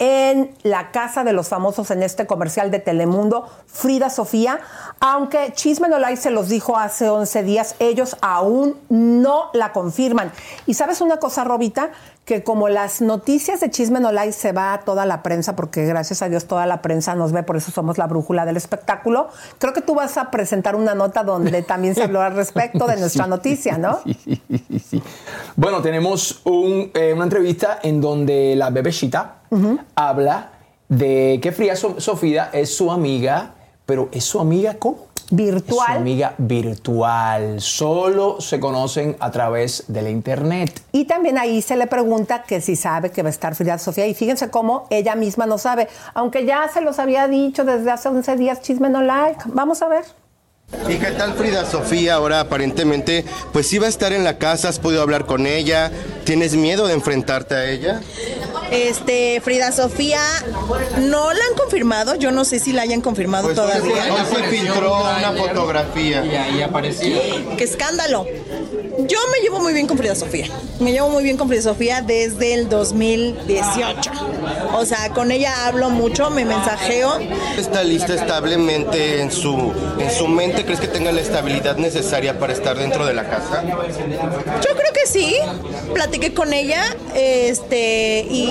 en la casa de los famosos en este comercial de Telemundo, Frida Sofía, aunque Chisme No Like se los dijo hace 11 días, ellos aún no la confirman. Y sabes una cosa, Robita, que como las noticias de Chisme No Like se va a toda la prensa, porque gracias a Dios toda la prensa nos ve, por eso somos la brújula del espectáculo, creo que tú vas a presentar una nota donde también se habló al respecto de nuestra noticia, ¿no? Bueno, tenemos un, eh, una entrevista en donde la bebecita habla de que So- Sofía es su amiga, pero es su amiga ¿cómo? Virtual. Es su amiga virtual. Solo se conocen a través de la internet. Y también ahí se le pregunta que si sabe que va a estar Frida Sofía. Y fíjense cómo ella misma no sabe. Aunque ya se los había dicho desde hace 11 días, chisme no like. Vamos a ver. ¿Y qué tal Frida Sofía? Ahora aparentemente, pues sí va a estar en la casa, has podido hablar con ella, ¿tienes miedo de enfrentarte a ella? Este, Frida Sofía, no la han confirmado, yo no sé si la hayan confirmado Pues todavía. hoy se filtró una fotografía. Y ahí apareció. ¡Qué escándalo! Yo me llevo muy bien con Frida Sofía. Me llevo muy bien con Frida Sofía desde el 2018. O sea, con ella hablo mucho, me mensajeo. ¿Está lista establemente en su, en su mente? ¿Crees que tenga la estabilidad necesaria para estar dentro de la casa? Yo creo que sí. Platiqué con ella, este, y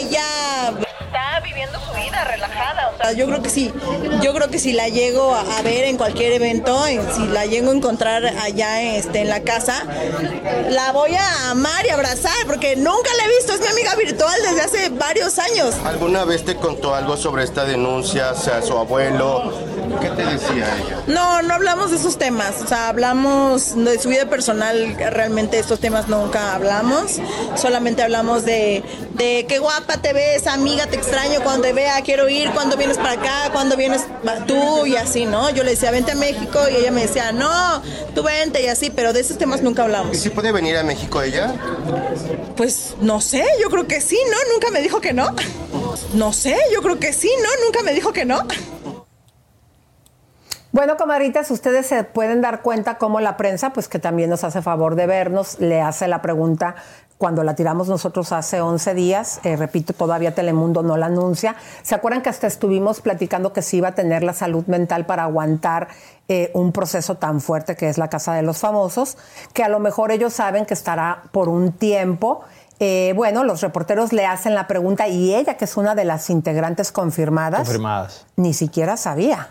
ella está viviendo su vida relajada. O sea, yo creo que sí. Yo creo que si la llego a, a ver en cualquier evento, en- si la llego a encontrar allá este, en la casa, la voy a amar y abrazar porque nunca la he visto. Es mi amiga virtual desde hace varios años. ¿Alguna vez te contó algo sobre esta denuncia, o sea, su abuelo? ¿Qué te decía ella? No, no hablamos de esos temas. O sea, hablamos de su vida personal. Realmente estos temas nunca hablamos. Solamente hablamos de, de qué guapa te ves, amiga, te extraño cuando te vea, quiero ir, cuando vienes para acá, cuando vienes tú y así, ¿no? Yo le decía, vente a México y ella me decía, no, tú vente y así, pero de esos temas nunca hablamos. ¿Y si puede venir a México ella? Pues no sé, yo creo que sí, ¿no? Nunca me dijo que no. No sé, yo creo que sí, ¿no? Nunca me dijo que no. Bueno, comadritas, ustedes se pueden dar cuenta cómo la prensa, pues que también nos hace favor de vernos, le hace la pregunta cuando la tiramos nosotros hace 11 días, eh, repito, todavía Telemundo no la anuncia. ¿Se acuerdan que hasta estuvimos platicando que sí iba a tener la salud mental para aguantar eh, un proceso tan fuerte que es la Casa de los Famosos? Que a lo mejor ellos saben que estará por un tiempo. Eh, bueno, los reporteros le hacen la pregunta y ella, que es una de las integrantes confirmadas, Confirmadas. ni siquiera sabía.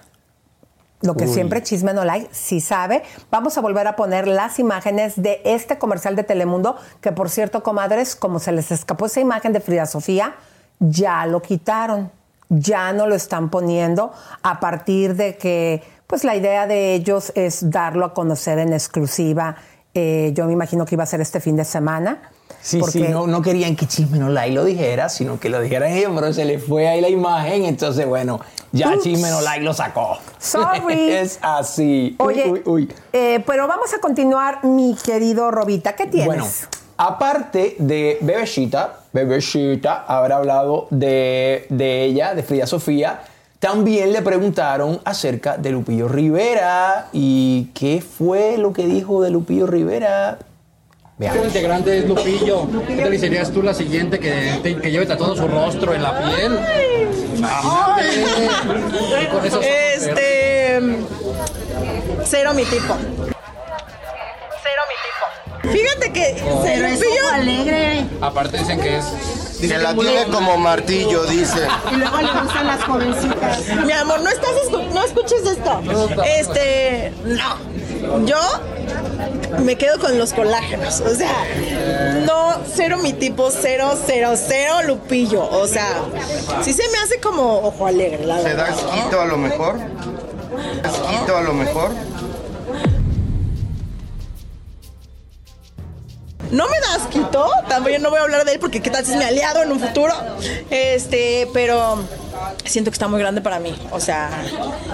Lo que Uy. siempre Chisme No Like sí sabe. Vamos a volver a poner las imágenes de este comercial de Telemundo, que por cierto, comadres, como se les escapó esa imagen de Frida Sofía, ya lo quitaron. Ya no lo están poniendo a partir de que, pues la idea de ellos es darlo a conocer en exclusiva. Eh, yo me imagino que iba a ser este fin de semana. Sí, porque- sí, no, no querían que Chisme No Like lo dijera, sino que lo dijeran ellos, pero se le fue ahí la imagen, entonces bueno, ya Ups. Chisme No Like lo sacó. Sorry. es así. Uy, Oye, uy, uy. eh, pero vamos a continuar, mi querido Robita. ¿Qué tienes? Bueno, aparte de Bebecita, Bebecita habrá hablado de, de ella, de Frida Sofía, también le preguntaron acerca de Lupillo Rivera y qué fue lo que dijo de Lupillo Rivera. Veamos. Un integrante es Lupillo. ¿Qué te serías tú la siguiente que, te- que lleve todo su rostro en la piel? Este. Cero mi tipo. Cero mi tipo. Fíjate que Pero es ojo alegre. Aparte dicen que es. Se la tiene como martillo, dice. Y luego le gustan las jovencitas. Mi amor, no estás escu- no escuches esto. Este, no. Yo me quedo con los colágenos. O sea, no, cero mi tipo, cero, cero, cero Lupillo. O sea, sí se me hace como ojo alegre, la ¿Se da asquito a lo mejor? ¿Asquito a lo mejor? No me da asquito, también no voy a hablar de él porque qué tal si es mi aliado en un futuro. Este, pero siento que está muy grande para mí. O sea,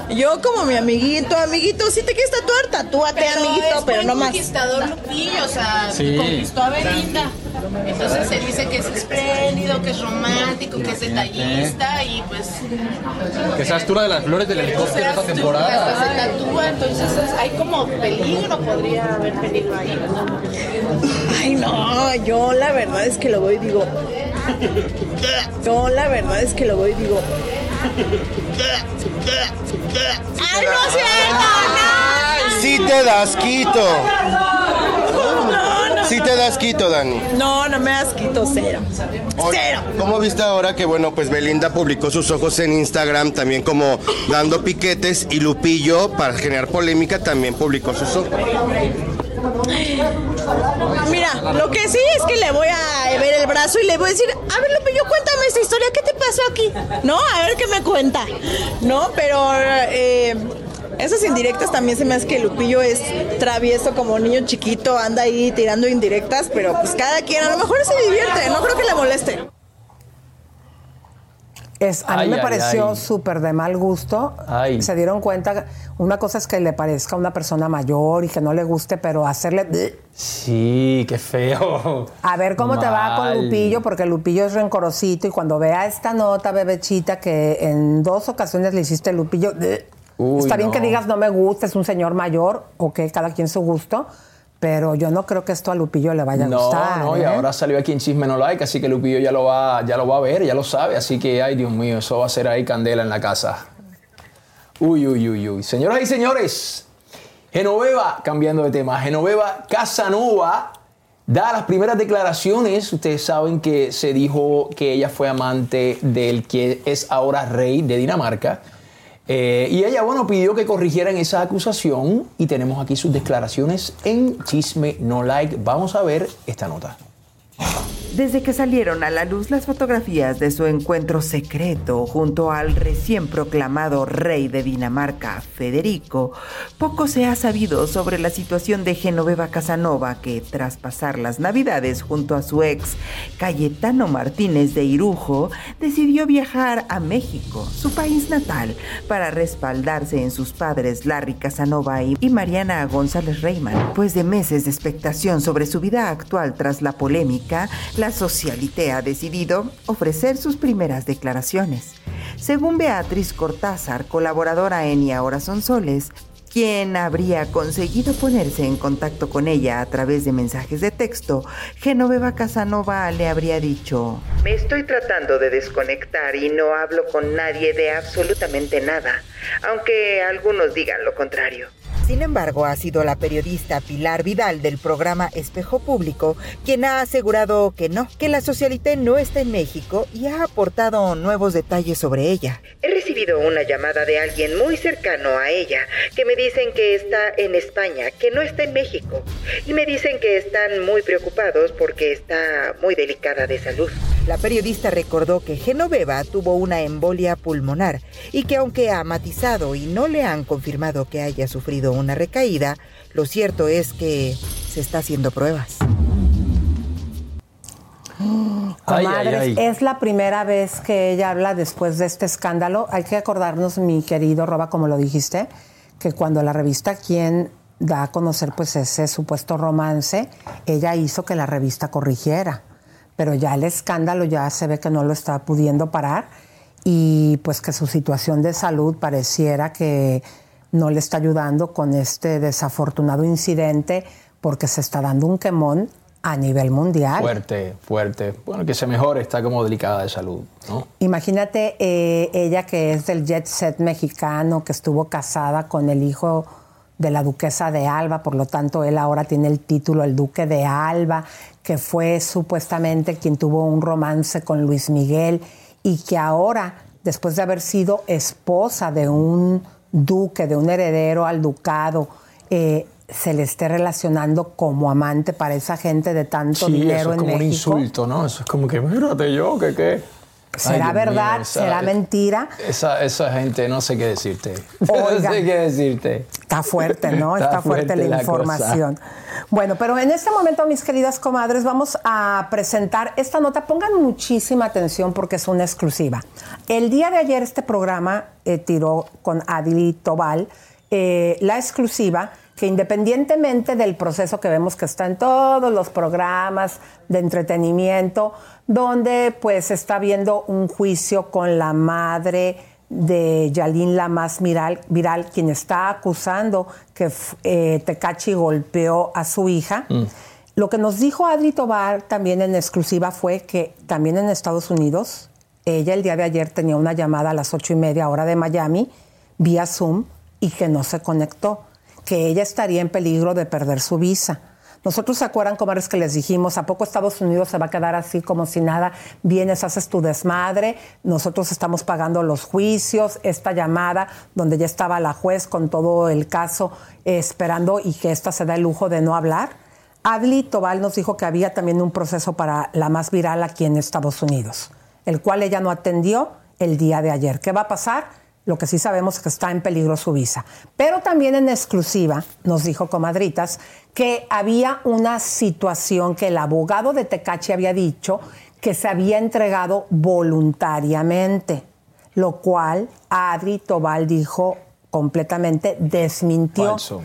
yo como mi amiguito, amiguito, si te quieres tatuar, tatúate, amiguito, es pero no más. conquistador Lupillo, o sea, Sí. conquistó a Belinda. Entonces se dice que es espléndido, que es romántico, que es detallista y pues Que seas tú la de las flores del helicóptero esta temporada. hasta se tatúa, entonces es- hay como peligro, podría haber peligro ahí. Ay, no, yo la verdad es que lo voy y digo. Yo la verdad es que lo voy y digo. ¡Ay, no es cierto! ¡No! Sí te das quito. Sí te das quito, Dani. No, no me das quito, cero. Cero. ¿Cómo viste ahora que, bueno, pues Belinda publicó sus ojos en Instagram también como dando piquetes y Lupillo, para generar polémica, también publicó sus ojos? Mira, lo que sí es que le voy a ver el brazo y le voy a decir, a ver, Lupillo, cuéntame esta historia, ¿qué te pasó aquí? No, a ver qué me cuenta. No, pero eh, esas indirectas también se me hace que Lupillo es travieso como niño chiquito, anda ahí tirando indirectas, pero pues cada quien a lo mejor se divierte, no creo que le moleste. Es, a mí Ay, me ay, pareció súper de mal gusto. Ay. Se dieron cuenta, una cosa es que le parezca a una persona mayor y que no le guste, pero hacerle... Sí, qué feo. A ver cómo te va con. Lupillo, porque Lupillo es rencorosito y cuando vea esta nota, bebechita, que en dos ocasiones le hiciste Lupillo... Uy, Está bien no. que digas no me gusta, es un señor mayor, ok, cada quien su gusto, pero yo no creo que esto a Lupillo le vaya a No, gustar. no, y ¿eh? ahora salió aquí en Chisme No Like, así que Lupillo ya lo va, ya lo va a ver, ya lo sabe, así que, ay Dios mío, eso va a ser ahí candela en la casa. Uy, uy, uy, uy. Señoras y señores, Genoveva, cambiando de tema, Genoveva Casanova da las primeras declaraciones. Ustedes saben que se dijo que ella fue amante del que es ahora rey de Dinamarca. Eh, y ella, bueno, pidió que corrigieran esa acusación y tenemos aquí sus declaraciones en Chisme No Like. Vamos a ver esta nota. Desde que salieron a la luz las fotografías de su encuentro secreto junto al recién proclamado rey de Dinamarca, Federico, poco se ha sabido sobre la situación de Genoveva Casanova, que tras pasar las navidades junto a su ex Cayetano Martínez de Irujo, decidió viajar a México, su país natal, para respaldarse en sus padres Larry Casanova y Mariana González Reyman. Pues de meses de expectación sobre su vida actual tras la polémica, la Socialité ha decidido ofrecer sus primeras declaraciones. Según Beatriz Cortázar, colaboradora en Y Ahora Son Soles, quien habría conseguido ponerse en contacto con ella a través de mensajes de texto, Genoveva Casanova le habría dicho, Me estoy tratando de desconectar y no hablo con nadie de absolutamente nada, aunque algunos digan lo contrario. Sin embargo, ha sido la periodista Pilar Vidal del programa Espejo Público quien ha asegurado que no, que la socialité no está en México y ha aportado nuevos detalles sobre ella. He recibido una llamada de alguien muy cercano a ella que me dicen que está en España, que no está en México. Y me dicen que están muy preocupados porque está muy delicada de salud. La periodista recordó que Genoveva tuvo una embolia pulmonar y que aunque ha matizado y no le han confirmado que haya sufrido una recaída, lo cierto es que se está haciendo pruebas. Comadres, es la primera vez que ella habla después de este escándalo. Hay que acordarnos, mi querido Roba, como lo dijiste, que cuando la revista Quién da a conocer pues ese supuesto romance, ella hizo que la revista corrigiera. Pero ya el escándalo ya se ve que no lo está pudiendo parar y pues que su situación de salud pareciera que no le está ayudando con este desafortunado incidente porque se está dando un quemón a nivel mundial. Fuerte, fuerte. Bueno, que se mejore, está como delicada de salud, ¿no? Imagínate eh, ella que es del jet set mexicano, que estuvo casada con el hijo de la duquesa de Alba, por lo tanto él ahora tiene el título el duque de Alba, que fue supuestamente quien tuvo un romance con Luis Miguel y que ahora, después de haber sido esposa de un duque, de un heredero al ducado, eh, se le esté relacionando como amante para esa gente de tanto sí, dinero eso es como un insulto, ¿no? Eso es como que, mírate yo, que qué. ¿Será Ay, verdad? mío, esa- ¿Será mentira? Esa, esa gente, no sé qué decirte. Oiga. no sé qué decirte. Está fuerte, ¿no? Está, Está fuerte, fuerte la, la información. Bueno, pero en este momento, mis queridas comadres, vamos a presentar esta nota. Pongan muchísima atención porque es una exclusiva. El día de ayer este programa eh, tiró con Adili Tobal eh, la exclusiva que independientemente del proceso que vemos que está en todos los programas de entretenimiento, donde pues está viendo un juicio con la madre de Yalín la más viral, viral quien está acusando que eh, Tecachi golpeó a su hija. Lo que nos dijo Adri Tobar también en exclusiva fue que también en Estados Unidos, ella el día de ayer tenía una llamada a las ocho y media hora de Miami, vía Zoom, y que no se conectó, que ella estaría en peligro de perder su visa. Nosotros se acuerdan, comadres, que les dijimos, ¿a poco Estados Unidos se va a quedar así como si nada? Vienes, haces tu desmadre, nosotros estamos pagando los juicios, esta llamada donde ya estaba la juez con todo el caso eh, esperando y que esta se da el lujo de no hablar. Adli Tobal nos dijo que había también un proceso para la más viral aquí en Estados Unidos, el cual ella no atendió el día de ayer. ¿Qué va a pasar? Lo que sí sabemos es que está en peligro su visa. Pero también en exclusiva nos dijo Comadritas que había una situación que el abogado de Tecachi había dicho que se había entregado voluntariamente, lo cual Adri Tobal dijo completamente desmintió. Falso.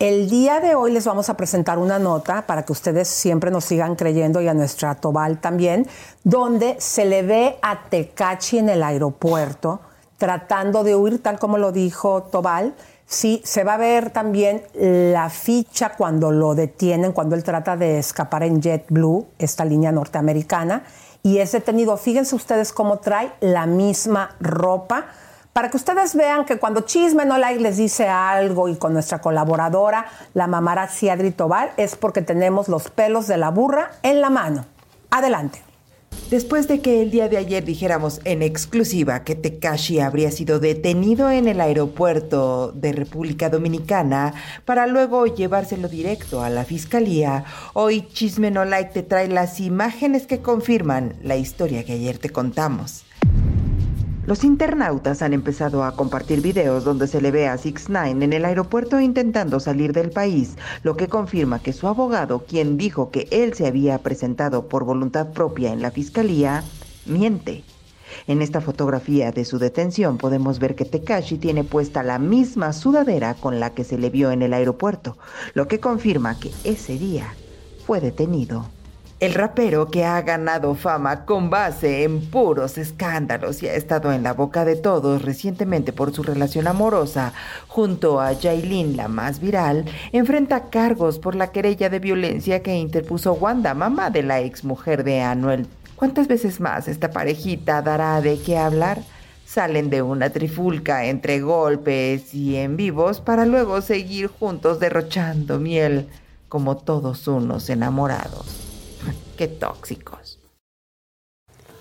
El día de hoy les vamos a presentar una nota para que ustedes siempre nos sigan creyendo y a nuestra Tobal también, donde se le ve a Tecachi en el aeropuerto tratando de huir, tal como lo dijo Tobal. Sí, se va a ver también la ficha cuando lo detienen, cuando él trata de escapar en JetBlue, esta línea norteamericana, y es detenido. Fíjense ustedes cómo trae la misma ropa para que ustedes vean que cuando Chisme No Like les dice algo y con nuestra colaboradora, la mamarazzi Adri Tobal, es porque tenemos los pelos de la burra en la mano. Adelante. Después de que el día de ayer dijéramos en exclusiva que Tekashi habría sido detenido en el aeropuerto de República Dominicana para luego llevárselo directo a la fiscalía, hoy Chisme No Like te trae las imágenes que confirman la historia que ayer te contamos. Los internautas han empezado a compartir videos donde se le ve a 6 9 en el aeropuerto intentando salir del país, lo que confirma que su abogado, quien dijo que él se había presentado por voluntad propia en la fiscalía, miente. En esta fotografía de su detención podemos ver que Tekashi tiene puesta la misma sudadera con la que se le vio en el aeropuerto, lo que confirma que ese día fue detenido. El rapero que ha ganado fama con base en puros escándalos y ha estado en la boca de todos recientemente por su relación amorosa junto a Jailin, la más viral, enfrenta cargos por la querella de violencia que interpuso Wanda, mamá de la exmujer de Anuel. ¿Cuántas veces más esta parejita dará de qué hablar? Salen de una trifulca entre golpes y en vivos para luego seguir juntos derrochando miel como todos unos enamorados. Tóxicos.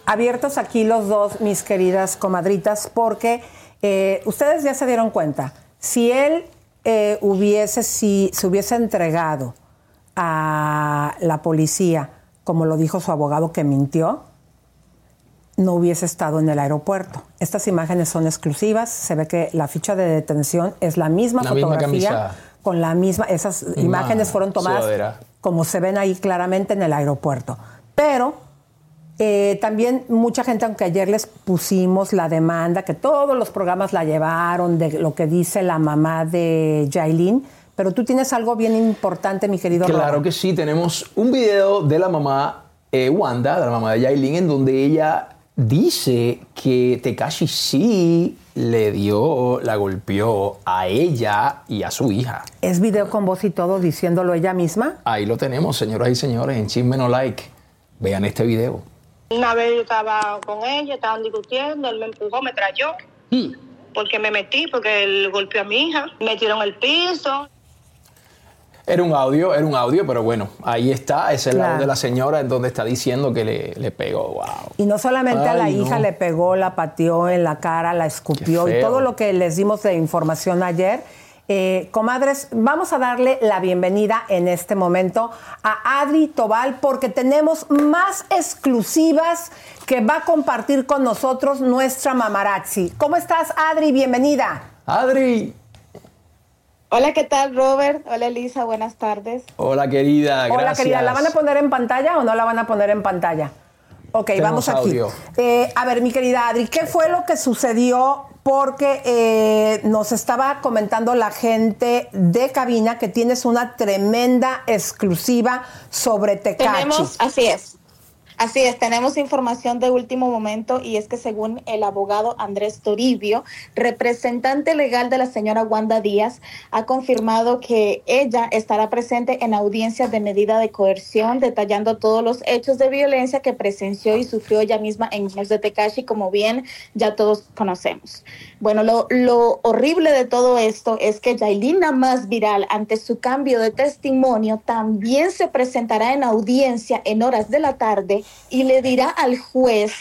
Abiertos aquí los dos, mis queridas comadritas, porque eh, ustedes ya se dieron cuenta, si él eh, hubiese, si se hubiese entregado a la policía, como lo dijo su abogado que mintió, no hubiese estado en el aeropuerto. Estas imágenes son exclusivas, se ve que la ficha de detención es la misma La fotografía, con la misma, esas imágenes fueron tomadas sudadera. Como se ven ahí claramente en el aeropuerto. Pero eh, también mucha gente, aunque ayer les pusimos la demanda, que todos los programas la llevaron de lo que dice la mamá de Jailin, pero tú tienes algo bien importante, mi querido Claro que sí, tenemos un video de la mamá eh, Wanda, de la mamá de Yailin, en donde ella dice que Tekashi sí le dio, la golpeó a ella y a su hija. Es video con voz y todo diciéndolo ella misma. Ahí lo tenemos, señoras y señores, en Chisme No Like. Vean este video. Una vez yo estaba con ella, estaban discutiendo, él me empujó, me trayó. Porque me metí, porque él golpeó a mi hija. Me tiró en el piso. Era un audio, era un audio, pero bueno, ahí está, es el Claro. lado de la señora en donde está diciendo que le, le pegó. Wow. Y no solamente a la no. hija le pegó, la pateó en la cara, la escupió y todo lo que les dimos de información ayer. Eh, comadres, vamos a darle la bienvenida en este momento a Adri Tobal porque tenemos más exclusivas que va a compartir con nosotros nuestra mamarazzi. ¿Cómo estás, Adri? Bienvenida. Adri. Hola, ¿qué tal, Robert? Hola, Elisa, buenas tardes. Hola querida, gracias. Hola, querida. ¿La van a poner en pantalla o no la van a poner en pantalla? Ok, Tenemos vamos aquí. audio. Eh, a ver, mi querida Adri, ¿qué fue lo que sucedió? Porque eh, nos estaba comentando la gente de cabina que tienes una tremenda exclusiva sobre Tecachi. Tenemos, así es. Así es, tenemos información de último momento y es que según el abogado Andrés Toribio, representante legal de la señora Wanda Díaz, ha confirmado que ella estará presente en audiencias de medida de coerción, detallando todos los hechos de violencia que presenció y sufrió ella misma en manos de Tekashi, como bien ya todos conocemos. Bueno, lo, lo horrible de todo esto es que Yailina más viral, ante su cambio de testimonio, también se presentará en audiencia en horas de la tarde y le dirá al juez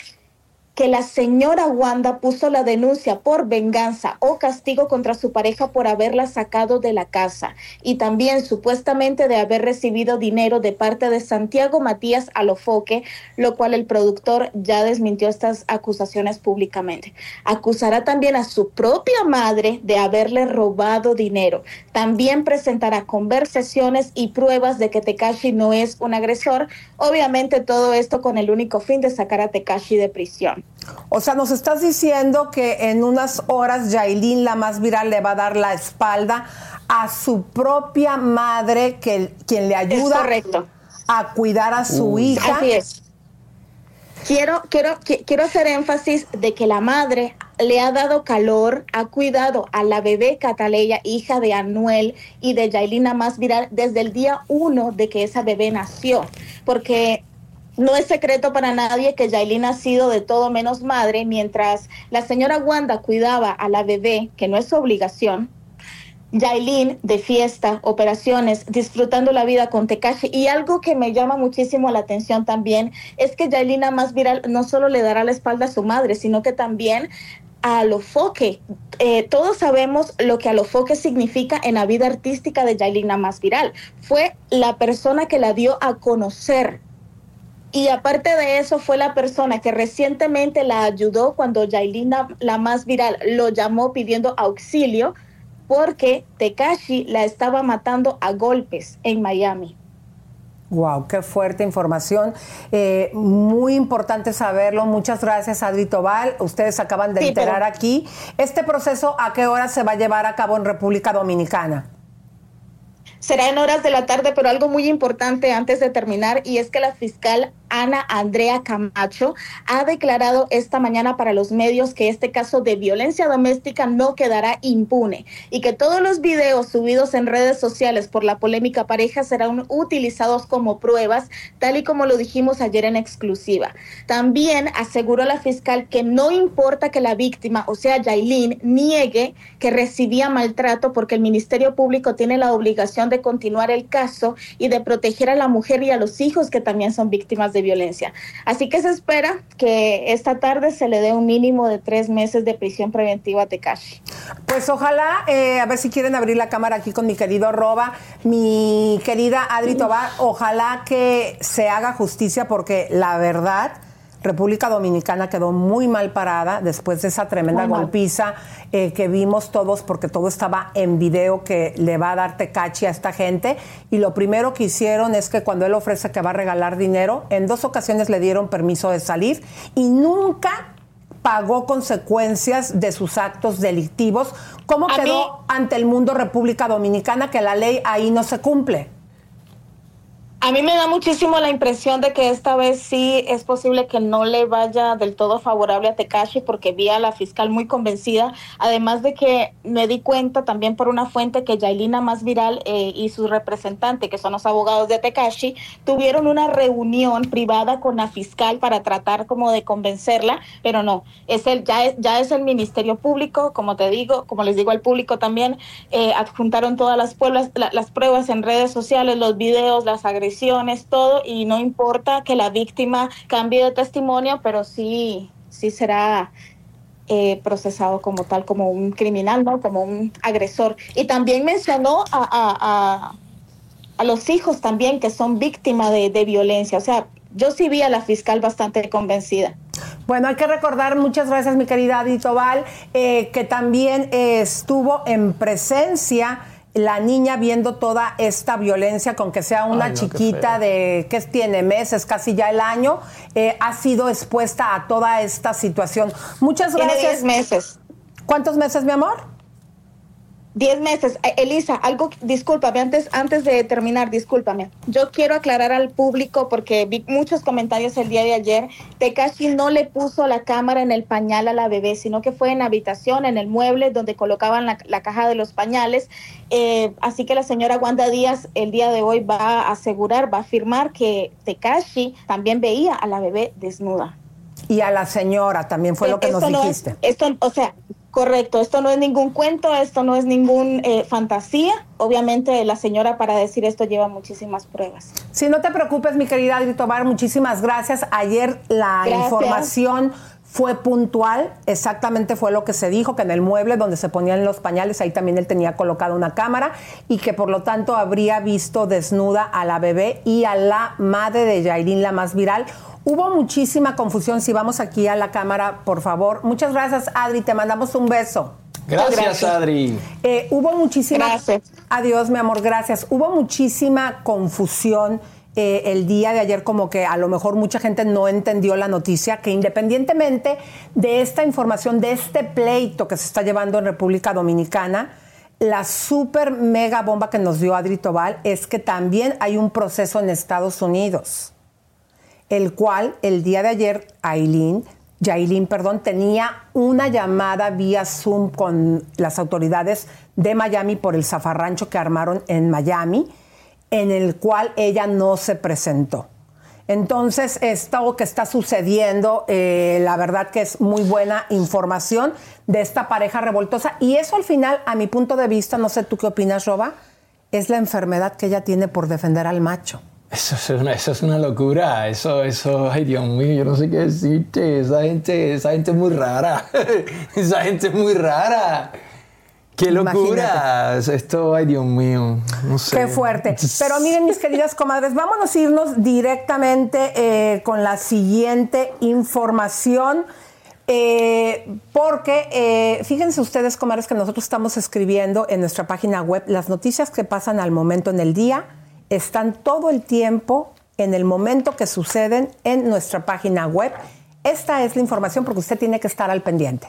que la señora Wanda puso la denuncia por venganza o castigo contra su pareja por haberla sacado de la casa y también supuestamente de haber recibido dinero de parte de Santiago Matías Alofoque, lo cual el productor ya desmintió estas acusaciones públicamente. Acusará también a su propia madre de haberle robado dinero. También presentará conversaciones y pruebas de que Tekashi no es un agresor. Obviamente todo esto con el único fin de sacar a Tekashi de prisión. O sea, nos estás diciendo que en unas horas Yailin, la más viral, le va a dar la espalda a su propia madre, que, quien le ayuda correcto. a cuidar a su hija. Así es. Quiero, quiero, qui- quiero hacer énfasis de que la madre le ha dado calor, ha cuidado a la bebé Cataleya, hija de Anuel y de Yailina más viral, desde el día uno de que esa bebé nació. Porque no es secreto para nadie que Yailin ha sido de todo menos madre, mientras la señora Wanda cuidaba a la bebé, que no es su obligación, Yailin de fiesta, operaciones, disfrutando la vida con Tekashi. Y algo que me llama muchísimo la atención también es que Yailin más viral no solo le dará la espalda a su madre, sino que también a Alofoque. Eh, todos sabemos lo que Alofoque significa en la vida artística de Yailin más viral. Fue la persona que la dio a conocer. Y aparte de eso, fue la persona que recientemente la ayudó cuando Yailin la más viral lo llamó pidiendo auxilio porque Tekashi la estaba matando a golpes en Miami. Wow, qué fuerte información. Eh, muy importante saberlo. Muchas gracias, Adri Tobal. Ustedes acaban de enterar aquí. ¿Este proceso a qué hora se va a llevar a cabo en República Dominicana? Será en horas de la tarde, pero algo muy importante antes de terminar, y es que la fiscal Ana Andrea Camacho ha declarado esta mañana para los medios que este caso de violencia doméstica no quedará impune y que todos los videos subidos en redes sociales por la polémica pareja serán utilizados como pruebas, tal y como lo dijimos ayer en exclusiva. También aseguró la fiscal que no importa que la víctima, o sea, Yailin, niegue que recibía maltrato porque el Ministerio Público tiene la obligación de continuar el caso y de proteger a la mujer y a los hijos que también son víctimas de violencia. Así que se espera que esta tarde se le dé un mínimo de tres meses de prisión preventiva a Tekashi. Pues ojalá, eh, a ver si quieren abrir la cámara aquí con mi querido Roba, mi querida Adri Tobar, ojalá que se haga justicia porque la verdad República Dominicana quedó muy mal parada después de esa tremenda golpiza eh, que vimos todos, porque todo estaba en video que le va a dar tecachi a esta gente. Y lo primero que hicieron es que cuando él ofrece que va a regalar dinero, en dos ocasiones le dieron permiso de salir y nunca pagó consecuencias de sus actos delictivos. ¿Cómo quedó ante el mundo República Dominicana que la ley ahí no se cumple? A mí me da muchísimo la impresión de que esta vez sí es posible que no le vaya del todo favorable a Tekashi porque vi a la fiscal muy convencida, además de que me di cuenta también por una fuente que Yailina Más Viral eh, y su representante, que son los abogados de Tekashi, tuvieron una reunión privada con la fiscal para tratar como de convencerla, pero no, es el, ya, es, ya es el Ministerio Público, como te digo, como les digo al público también, eh, adjuntaron todas las pruebas, las pruebas en redes sociales, los videos, las agresiones todo, y no importa que la víctima cambie de testimonio, pero sí, sí será eh, procesado como tal, como un criminal, ¿no? Como un agresor. Y también mencionó a, a, a, los hijos también que son víctimas de, de, violencia. O sea, yo sí vi a la fiscal bastante convencida. Bueno, hay que recordar, muchas gracias mi querida Adito Val, eh, que también eh, estuvo en presencia la niña viendo toda esta violencia, con que sea una chiquita de que tiene meses, casi ya el año, eh, ha sido expuesta a toda esta situación. Muchas gracias. Tiene 10 meses. ¿Cuántos meses, mi amor? Diez meses. Eh, Elisa, algo, discúlpame, antes, antes de terminar, discúlpame. Yo quiero aclarar al público, porque vi muchos comentarios el día de ayer, Tekashi no le puso la cámara en el pañal a la bebé, sino que fue en la habitación, en el mueble donde colocaban la, caja de los pañales. Eh, así que la señora Wanda Díaz el día de hoy va a asegurar, va a afirmar que Tekashi también veía a la bebé desnuda. Y a la señora también fue lo que nos dijiste. esto, o sea, Correcto, esto no es ningún cuento, esto no es ningún eh, fantasía. Obviamente la señora para decir esto lleva muchísimas pruebas. Si no te preocupes, mi querida Adri Tobar, muchísimas gracias. Ayer la información fue puntual, exactamente fue lo que se dijo, que en el mueble donde se ponían los pañales, ahí también él tenía colocada una cámara y que por lo tanto habría visto desnuda a la bebé y a la madre de Jairín, la más viral. Hubo muchísima confusión. Si vamos aquí a la cámara, por favor. Muchas gracias, Adri. Te mandamos un beso. Gracias, Adri. Eh, hubo muchísima. Gracias. Adiós, mi amor. Gracias. Hubo muchísima confusión. Eh, el día de ayer como que a lo mejor mucha gente no entendió la noticia, que independientemente de esta información, de este pleito que se está llevando en República Dominicana, la super mega bomba que nos dio Adri Tobal es que también hay un proceso en Estados Unidos el cual el día de ayer Aileen, Yailin, perdón, tenía una llamada vía Zoom con las autoridades de Miami por el zafarrancho que armaron en Miami, en el cual ella no se presentó. Entonces, esto que está sucediendo, eh, la verdad que es muy buena información de esta pareja revoltosa. Y eso al final, a mi punto de vista, no sé tú qué opinas, Roba, es la enfermedad que ella tiene por defender al macho. Eso es una, eso es una locura. Eso, eso, ay Dios mío, yo no sé qué decirte. Esa gente, esa gente es muy rara. esa gente es muy rara. ¡Qué locura! Esto, ay Dios mío, no sé. Qué fuerte. Pero miren, mis queridas comadres, vámonos a irnos directamente eh, con la siguiente información. Eh, porque eh, fíjense ustedes, comadres, que nosotros estamos escribiendo en nuestra página web las noticias que pasan al momento en el día están todo el tiempo en el momento que suceden en nuestra página web. Esta es la información porque usted tiene que estar al pendiente.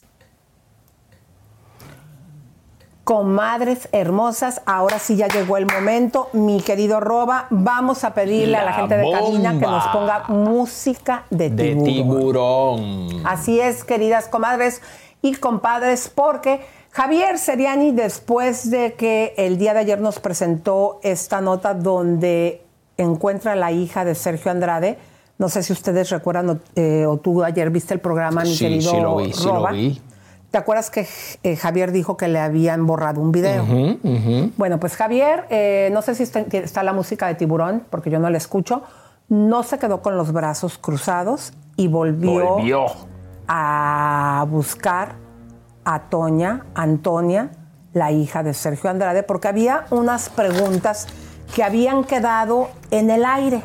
Comadres hermosas, ahora sí ya llegó el momento. Mi querido Roba, vamos a pedirle a la gente de cabina que nos ponga música de De tiburón. tiburón. Así es, queridas comadres y compadres, porque Javier Seriani, después de que el día de ayer nos presentó esta nota donde encuentra a la hija de Sergio Andrade, no sé si ustedes recuerdan o, eh, o tú ayer viste el programa, mi Sí, querido sí lo vi, sí lo Roba. vi. ¿Te acuerdas que eh, Javier dijo que le habían borrado un video? Bueno, pues Javier, eh, no sé si está, está la música de Tiburón, porque yo no la escucho, no se quedó con los brazos cruzados y volvió, Volvió. a buscar a Toña, Antonia, la hija de Sergio Andrade, porque había unas preguntas que habían quedado en el aire.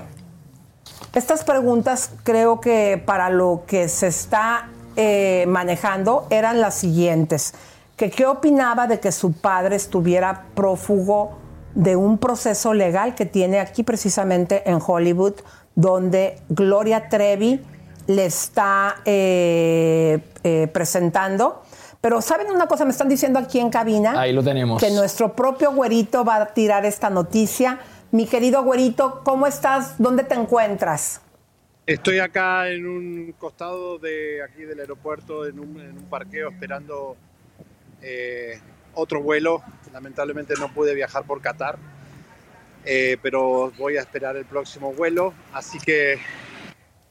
Estas preguntas creo que para lo que se está eh, manejando eran las siguientes. Que qué opinaba de que su padre estuviera prófugo de un proceso legal que tiene aquí precisamente en Hollywood, donde Gloria Trevi le está eh, eh, presentando. Pero ¿saben una cosa? Me están diciendo aquí en cabina Ahí lo tenemos. que nuestro propio güerito va a tirar esta noticia. Mi querido güerito, ¿cómo estás? ¿Dónde te encuentras? Estoy acá en un costado de aquí del aeropuerto, en un, en un parqueo, esperando eh, otro vuelo. Lamentablemente no pude viajar por Qatar, eh, pero voy a esperar el próximo vuelo. Así que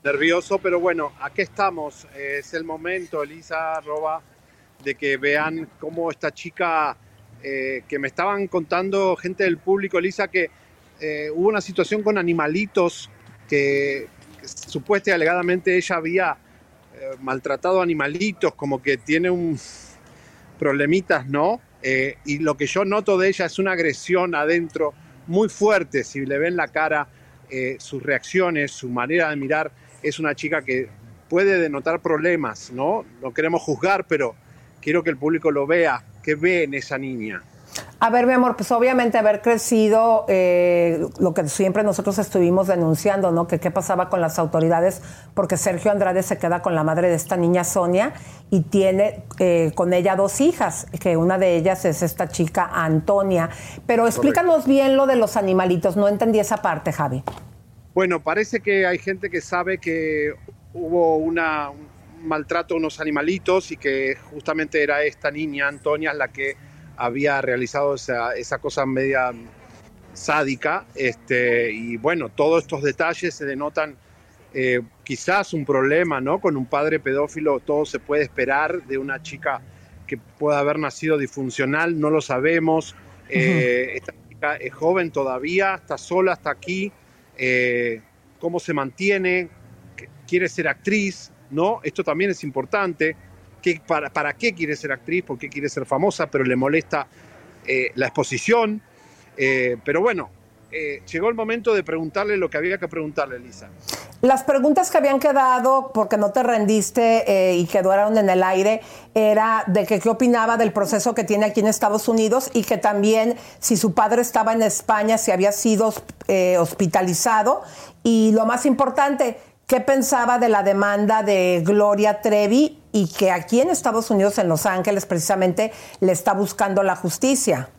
nervioso, pero bueno, aquí estamos. Eh, es el momento, Elisa, Roba, de que vean cómo esta chica que me estaban contando gente del público, Elisa, que hubo una situación con animalitos que, que supuestamente alegadamente ella había eh, maltratado animalitos, como que tiene un problemitas, ¿no? Eh, y lo que yo noto de ella es una agresión adentro muy fuerte. Si le ven la cara, eh, sus reacciones, su manera de mirar, es una chica que puede denotar problemas, ¿no? No queremos juzgar, pero quiero que el público lo vea, que ve en esa niña. A ver, mi amor, pues obviamente haber crecido, eh, lo que siempre nosotros estuvimos denunciando, ¿no? Que qué pasaba con las autoridades, porque Sergio Andrade se queda con la madre de esta niña Sonia y tiene eh, con ella dos hijas, que una de ellas es esta chica Antonia. Pero explícanos bien lo de los animalitos, no entendí esa parte, Javi. Bueno, parece que hay gente que sabe que hubo una, un maltrato a unos animalitos y que justamente era esta niña, Antonia, la que había realizado esa, esa cosa media sádica. Este, y bueno, todos estos detalles se denotan eh, quizás un problema, ¿no? Con un padre pedófilo, todo se puede esperar de una chica que pueda haber nacido disfuncional, no lo sabemos. Eh, esta chica es joven todavía, está sola, está aquí. Eh, ¿Cómo se mantiene? ¿Qué- ¿Quiere ser actriz? ¿No? Esto también es importante. ¿Qué, para, ¿Para qué quiere ser actriz? ¿Por qué quiere ser famosa? Pero le molesta eh, la exposición. Eh, pero bueno, eh, llegó el momento de preguntarle lo que había que preguntarle, Lisa. Las preguntas que habían quedado, porque no te rendiste eh, y quedaron en el aire, era de que qué opinaba del proceso que tiene aquí en Estados Unidos y que también si su padre estaba en España, si había sido hospitalizado. Y lo más importante, qué pensaba de la demanda de Gloria Trevi y que aquí en Estados Unidos, en Los Ángeles, precisamente le está buscando la justicia.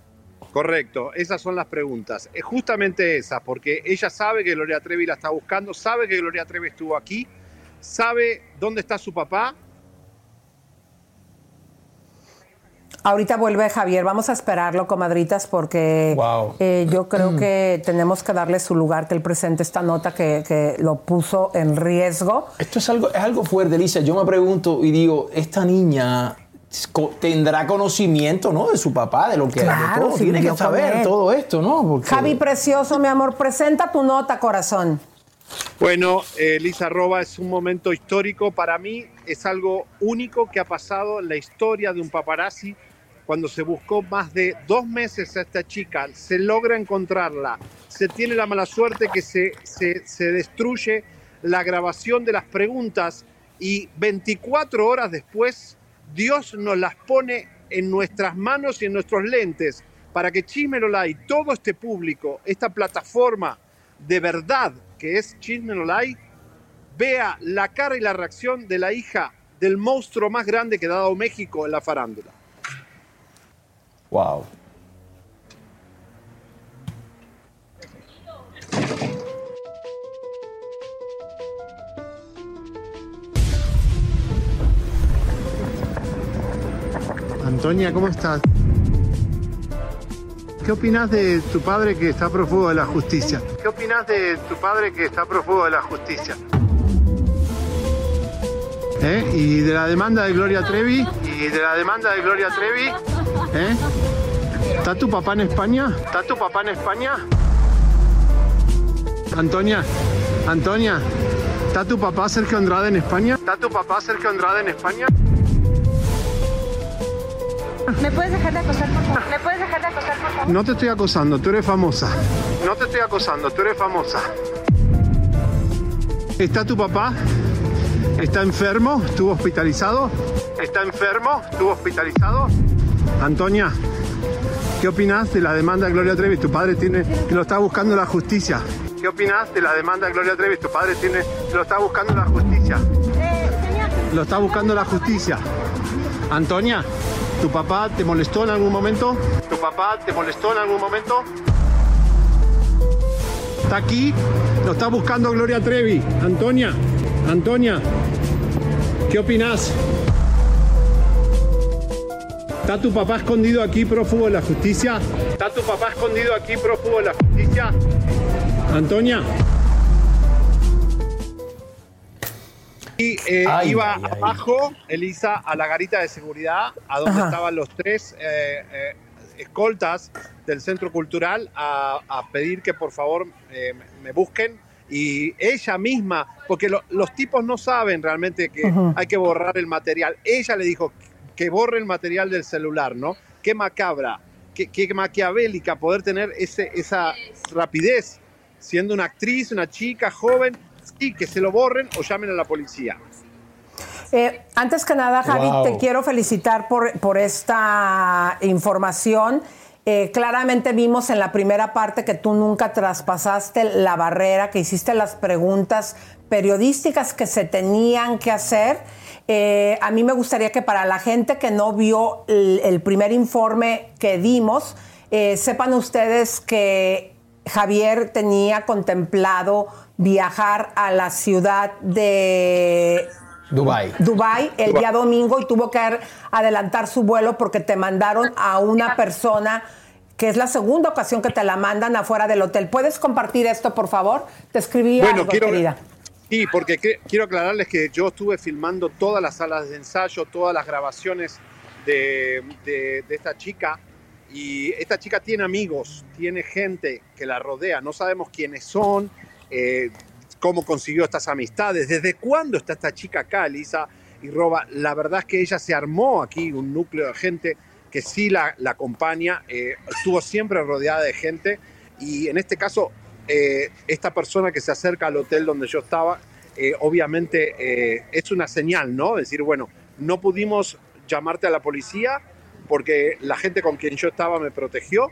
Correcto, esas son las preguntas. Es justamente esas, porque ella sabe que Gloria Trevi la está buscando, sabe que Gloria Trevi estuvo aquí, sabe dónde está su papá. Ahorita vuelve Javier, vamos a esperarlo, comadritas, porque eh, yo creo que tenemos que darle su lugar, que él presente esta nota que, que lo puso en riesgo. Esto es algo, es algo fuerte, Lisa. Yo me pregunto y digo, esta niña tendrá conocimiento, ¿no? De su papá, de lo que de Claro, todo. tiene que saber todo esto, ¿no? Porque- Javi Precioso, mi amor, presenta tu nota, corazón. Bueno, eh, Lisa Roba es un momento histórico. Para mí es algo único que ha pasado en la historia de un paparazzi. Cuando se buscó más de dos meses a esta chica, se logra encontrarla. Se tiene la mala suerte que se, se, se destruye la grabación de las preguntas y 24 horas después Dios nos las pone en nuestras manos y en nuestros lentes para que Chismelolay, todo este público, esta plataforma de verdad que es Chismelolay, vea la cara y la reacción de la hija del monstruo más grande que ha dado México en la farándula. Wow. Antonia, ¿cómo estás? ¿Qué opinas de tu padre que está prófugo de la justicia? ¿Qué opinas de tu padre que está prófugo de la justicia? ¿Eh? ¿Y de la demanda de Gloria Trevi? ¿Y de la demanda de Gloria Trevi? ¿Está tu papá en España? ¿Está tu papá en España? Antonia, Antonia, ¿está tu papá Sergio Andrade en España? ¿Está tu papá Sergio Andrade en España? ¿Me puedes dejar de acosar, por favor? ¿Me puedes dejar de acosar, por favor? No te estoy acosando, tú eres famosa. No te estoy acosando, tú eres famosa. ¿Está tu papá? ¿Está enfermo? ¿Estuvo hospitalizado? ¿Está enfermo? ¿Estuvo hospitalizado? Antonia, ¿qué opinas de la demanda de Gloria Trevi? Tu padre tiene que lo está buscando la justicia. ¿Qué opinas de la demanda de Gloria Trevi? Tu padre tiene lo está buscando la justicia. Lo está buscando la justicia. Antonia, ¿tu papá te molestó en algún momento? ¿Tu papá te molestó en algún momento? Está aquí, lo está buscando Gloria Trevi. Antonia, Antonia, ¿qué opinas? ¿Está tu papá escondido aquí prófugo de la justicia? ¿Está tu papá escondido aquí prófugo de la justicia? Antonia. Y eh, Ay, iba ay, ay. abajo, Elisa, a la garita de seguridad, a donde Ajá. estaban los tres eh, eh, escoltas del Centro Cultural, a, a pedir que por favor eh, me- busquen. Y ella misma, porque lo- los tipos no saben realmente que hay que borrar el material. Ella le dijo que borre el material del celular, ¿no? Qué macabra, qué, qué maquiavélica poder tener ese, esa rapidez siendo una actriz, una chica joven, sí, que se lo borren o llamen a la policía. Eh, antes que nada, Javi, Wow. te quiero felicitar por, por esta información. Eh, claramente vimos en la primera parte que tú nunca traspasaste la barrera, que hiciste las preguntas periodísticas que se tenían que hacer. Eh, a mí me gustaría que para la gente que no vio el, el primer informe que dimos, eh, sepan ustedes que Javier tenía contemplado viajar a la ciudad de Dubai. Dubai el día domingo y tuvo que ar- adelantar su vuelo porque te mandaron a una persona que es la segunda ocasión que te la mandan afuera del hotel. ¿Puedes compartir esto, por favor? Te escribí algo, querida. Sí, porque que- quiero aclararles que yo estuve filmando todas las salas de ensayo, todas las grabaciones de, de- esta chica. Y esta chica tiene amigos, tiene gente que la rodea. No sabemos quiénes son, eh, cómo consiguió estas amistades, desde cuándo está esta chica acá, Elisa y Roba. La verdad es que ella se armó aquí un núcleo de gente que sí la, la acompaña, eh, estuvo siempre rodeada de gente. Y en este caso, eh, esta persona que se acerca al hotel donde yo estaba, eh, obviamente eh, es una señal, ¿no? Decir, bueno, no pudimos llamarte a la policía porque la gente con quien yo estaba me protegió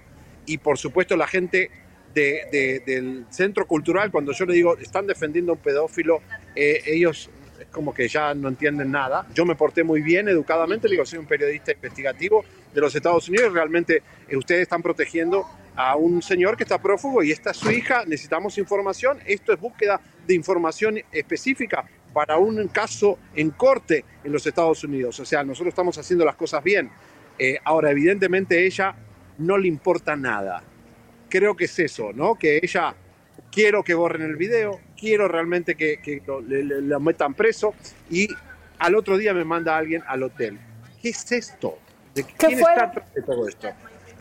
y por supuesto la gente de- de- del centro cultural, cuando yo le digo, están defendiendo a un pedófilo, ellos como que ya no entienden nada. Yo me porté muy bien, educadamente, digo, soy un periodista investigativo de los Estados Unidos, realmente ustedes están protegiendo a un señor que está prófugo y esta es su hija, necesitamos información, esto es búsqueda de información específica para un caso en corte en los Estados Unidos, o sea, nosotros estamos haciendo las cosas bien. Eh, ahora, evidentemente ella no le importa nada. Creo que es eso, ¿no? Que ella, quiero que borren el video, quiero realmente que, que lo, le, le- lo metan preso y al otro día me manda alguien al hotel. ¿Qué es esto? ¿De quién está de todo esto?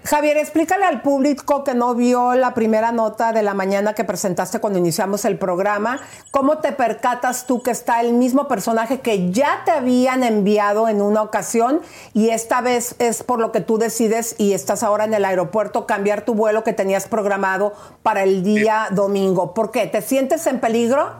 Javier, explícale al público que no vio la primera nota de la mañana que presentaste cuando iniciamos el programa, cómo te percatas tú que está el mismo personaje que ya te habían enviado en una ocasión y esta vez es por lo que tú decides y estás ahora en el aeropuerto cambiar tu vuelo que tenías programado para el día domingo. ¿Por qué? ¿Te sientes en peligro?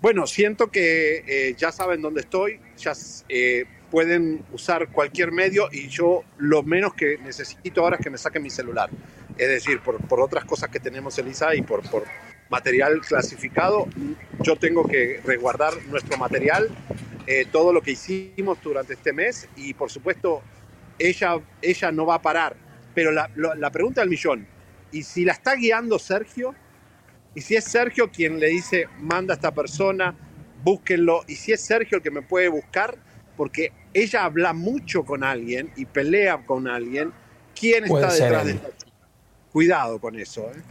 Bueno, siento que eh, ya saben dónde estoy, ya eh, pueden usar cualquier medio y yo lo menos que necesito ahora es que me saquen mi celular. Es decir, por, por otras cosas que tenemos, Elisa, y por, por material clasificado, yo tengo que resguardar nuestro material, eh, todo lo que hicimos durante este mes y por supuesto ella, ella no va a parar. Pero la, lo- la pregunta del millón, ¿y si la está guiando Sergio? Y si es Sergio quien le dice, manda a esta persona, búsquenlo. Y si es Sergio el que me puede buscar, porque ella habla mucho con alguien y pelea con alguien, ¿quién Puede está detrás de esta chica? Cuidado con eso. ¿eh?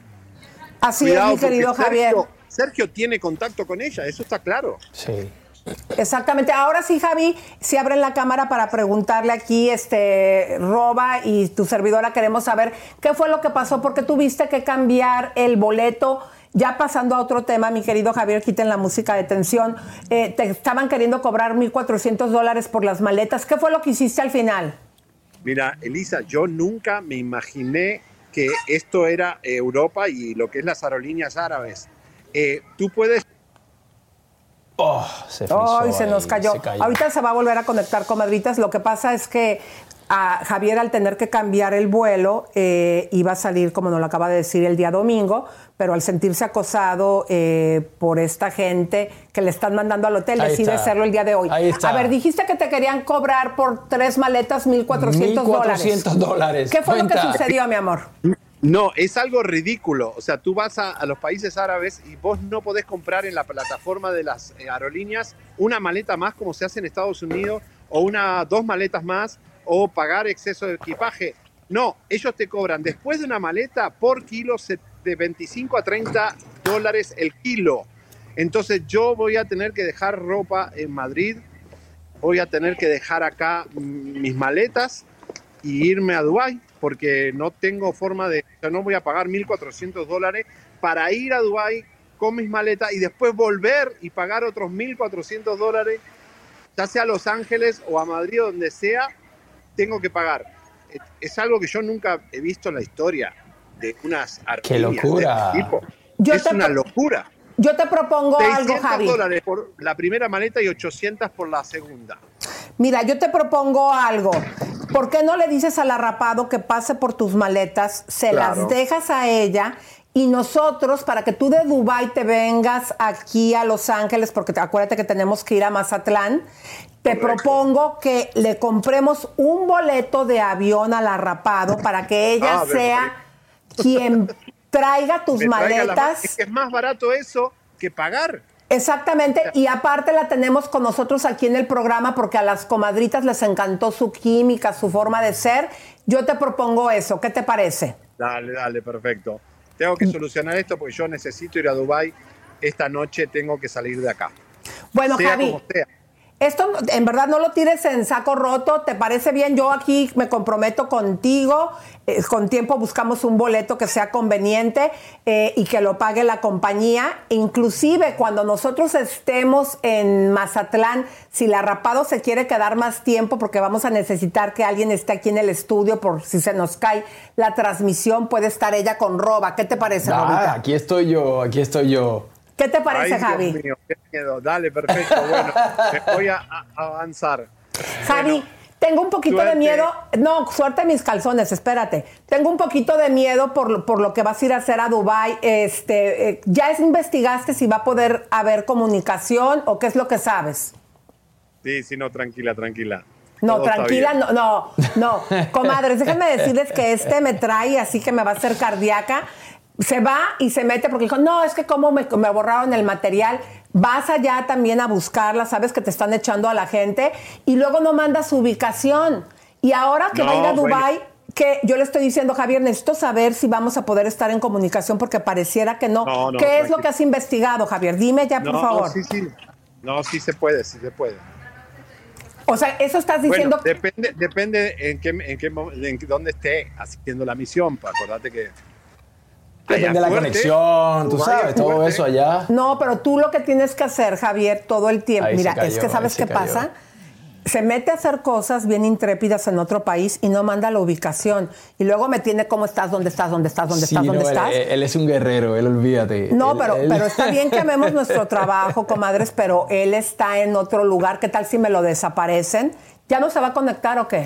Así Cuidado, es, mi querido Javier. Sergio, Sergio tiene contacto con ella, eso está claro. Sí. Exactamente. Ahora sí, Javi, si abren la cámara para preguntarle aquí, este, Roba y tu servidora queremos saber qué fue lo que pasó, porque tuviste que cambiar el boleto. Ya pasando a otro tema, mi querido Javier, quiten la música de tensión. Eh, te estaban queriendo cobrar 1.400 dólares por las maletas. ¿Qué fue lo que hiciste al final? Mira, Elisa, yo nunca me imaginé que esto era Europa y lo que es las aerolíneas árabes. Eh, tú puedes Oh, se frizó Ay, se nos ahí, cayó. se cayó. Ahorita se va a volver a conectar, comadritas. Lo que pasa es que a Javier, al tener que cambiar el vuelo, eh, iba a salir, como nos lo acaba de decir, el día domingo, pero al sentirse acosado eh, por esta gente que le están mandando al hotel, Ahí decide está. hacerlo el día de hoy. Ahí está. A ver, dijiste que te querían cobrar por tres maletas 1.400 dólares. 1.400 dólares. ¿Qué fue lo que sucedió, mi amor? No, es algo ridículo. O sea, tú vas a, a los países árabes y vos no podés comprar en la plataforma de las eh, aerolíneas una maleta más como se hace en Estados Unidos o una dos maletas más o pagar exceso de equipaje. No, ellos te cobran después de una maleta por kilo de 25 a 30 dólares el kilo. Entonces yo voy a tener que dejar ropa en Madrid, voy a tener que dejar acá mis maletas y irme a Dubái porque no tengo forma de, o no voy a pagar 1.400 dólares para ir a Dubái con mis maletas y después volver y pagar otros 1.400 dólares, ya sea a Los Ángeles o a Madrid, donde sea, tengo que pagar. Es- algo que yo nunca he visto en la historia de unas ¡Qué aerolíneas de locura! este tipo. Yo es te una locura. Yo te propongo algo, 600 Javi. dólares por la primera maleta y 800 por la segunda. Mira, yo te propongo algo. ¿Por qué no le dices al arrapado que pase por tus maletas, se Claro. las dejas a ella y nosotros, para que tú de Dubai te vengas aquí a Los Ángeles, porque te- acuérdate que tenemos que ir a Mazatlán, te propongo que le compremos un boleto de avión al arrapado para que ella Ah, perfecto. sea quien traiga tus la maletas. Es que es más barato eso que pagar. Exactamente, y aparte la tenemos con nosotros aquí en el programa porque a las comadritas les encantó su química, su forma de ser. Yo te propongo eso, ¿qué te parece? Dale, dale, perfecto. Tengo que solucionar esto porque yo necesito ir a Dubai esta noche, tengo que salir de acá. Bueno, Sea Javi, como sea. Esto en verdad no lo tires en saco roto, ¿te parece bien? Yo aquí me comprometo contigo, eh, con tiempo buscamos un boleto que sea conveniente eh, y que lo pague la compañía. Inclusive cuando nosotros estemos en Mazatlán, si la Rapado se quiere quedar más tiempo, porque vamos a necesitar que alguien esté aquí en el estudio por si se nos cae la transmisión, puede estar ella con Roba. ¿Qué te parece, Ah, Robita? aquí estoy yo, aquí estoy yo. ¿Qué te parece, Ay, Dios Javi? mío, qué miedo. Dale, perfecto. Bueno, me voy a, avanzar. Javi, Tengo un poquito de miedo. No, suerte mis calzones, espérate. Tengo un poquito de miedo por, lo- por lo que vas a ir a hacer a Dubai. Este, eh, ¿Ya es- investigaste si va a poder haber comunicación o qué es lo que sabes? Sí, sí, no, tranquila, tranquila. No, Todo tranquila, no, no, no. Comadres, déjenme decirles que este me trae así que me va a hacer cardíaca. Se va y se mete porque dijo, no, es que como me, me borraron el material. Vas allá también a buscarla, sabes que te están echando a la gente y luego no manda su ubicación. Y ahora que va a ir a bueno. Dubai, que yo le estoy diciendo, Javier, necesito saber si vamos a poder estar en comunicación porque pareciera que no. No, no, ¿Qué es lo que has investigado, Javier? Dime ya, por no, favor. sí, sí. No, sí se puede, sí se puede. O sea, eso estás diciendo Bueno, depende, depende en qué, en qué, en dónde esté haciendo la misión. pa, Acordate que. Depende allá de la fuerte, conexión, tú sabes, es todo fuerte. eso allá. No, pero tú lo que tienes que hacer, Javier, todo el tiempo. Ahí Mira, cayó, es que sabes qué cayó. pasa. Se mete a hacer cosas bien intrépidas en otro país y no manda la ubicación. Y luego me tiene cómo estás, dónde estás, dónde estás, dónde Sí, estás, dónde no, él- estás. Él, es un guerrero, él olvídate. No, Él- pero, él- pero está bien que amemos nuestro trabajo, comadres, pero él está en otro lugar. ¿Qué tal si me lo desaparecen? ¿Ya no se va a conectar o qué?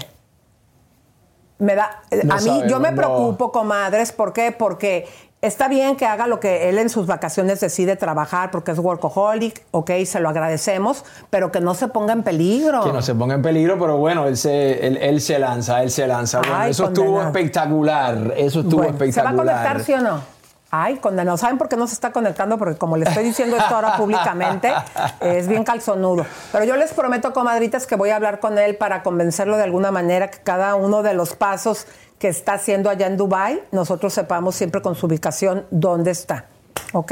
Me da, No a mí, sabemos, yo me no. preocupo, comadres, ¿por qué? Porque está bien que haga lo que él en sus vacaciones decide trabajar, porque es workaholic, ok, se lo agradecemos, pero que no se ponga en peligro. Que no se ponga en peligro, pero bueno, él se, él, él se lanza, él se lanza. Bueno, eso estuvo espectacular, eso estuvo Bueno, ¿Se va a espectacular. conectar, sí o no? Ay, condenado. ¿Saben por qué no se está conectando? Porque como le estoy diciendo esto ahora públicamente, es bien calzonudo. Pero yo les prometo, comadritas, que voy a hablar con él para convencerlo de alguna manera que cada uno de los pasos que está haciendo allá en Dubai, nosotros sepamos siempre con su ubicación dónde está. ¿Ok?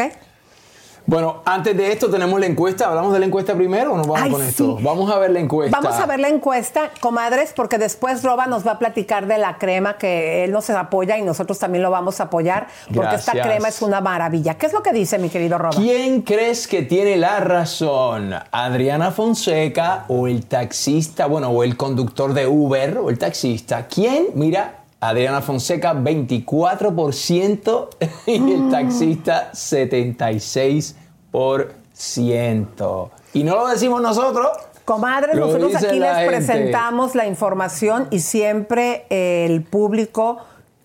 Bueno, antes de esto tenemos la encuesta. ¿Hablamos de la encuesta primero o nos vamos Ay, con esto? Vamos a ver la encuesta. Vamos a ver la encuesta, comadres, porque después Roba nos va a platicar de la crema que él nos apoya y nosotros también lo vamos a apoyar, porque esta crema es una maravilla. ¿Qué es lo que dice mi querido Roba? ¿Quién crees que tiene la razón? ¿Adriana Fonseca o el taxista, bueno, o el conductor de Uber o el taxista? ¿Quién? Mira, Adriana Fonseca 24% y el taxista 76%. Y no lo decimos nosotros. Comadres, nosotros aquí les gente. presentamos la información y siempre eh, el público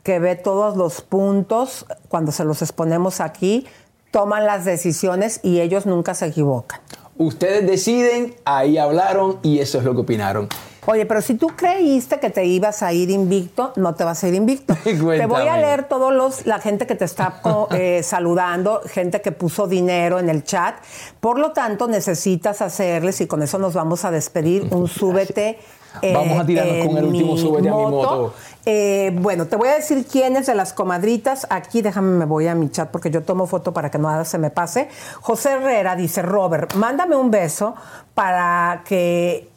que ve todos los puntos, cuando se los exponemos aquí, toman las decisiones y ellos nunca se equivocan. Ustedes deciden, ahí hablaron y eso es lo que opinaron. Oye, pero si tú creíste que te ibas a ir invicto, no te vas a ir invicto. te voy a leer todos los, la gente que te está eh, saludando, gente que puso dinero en el chat. Por lo tanto, necesitas hacerles, y con eso nos vamos a despedir, un súbete. eh, Vamos a tirarnos con el último súbete a mi moto. Eh, bueno, te voy a decir quiénes de las comadritas. Aquí, déjame, me voy a mi chat porque yo tomo foto para que nada se me pase. José Herrera dice, Robert, mándame un beso para que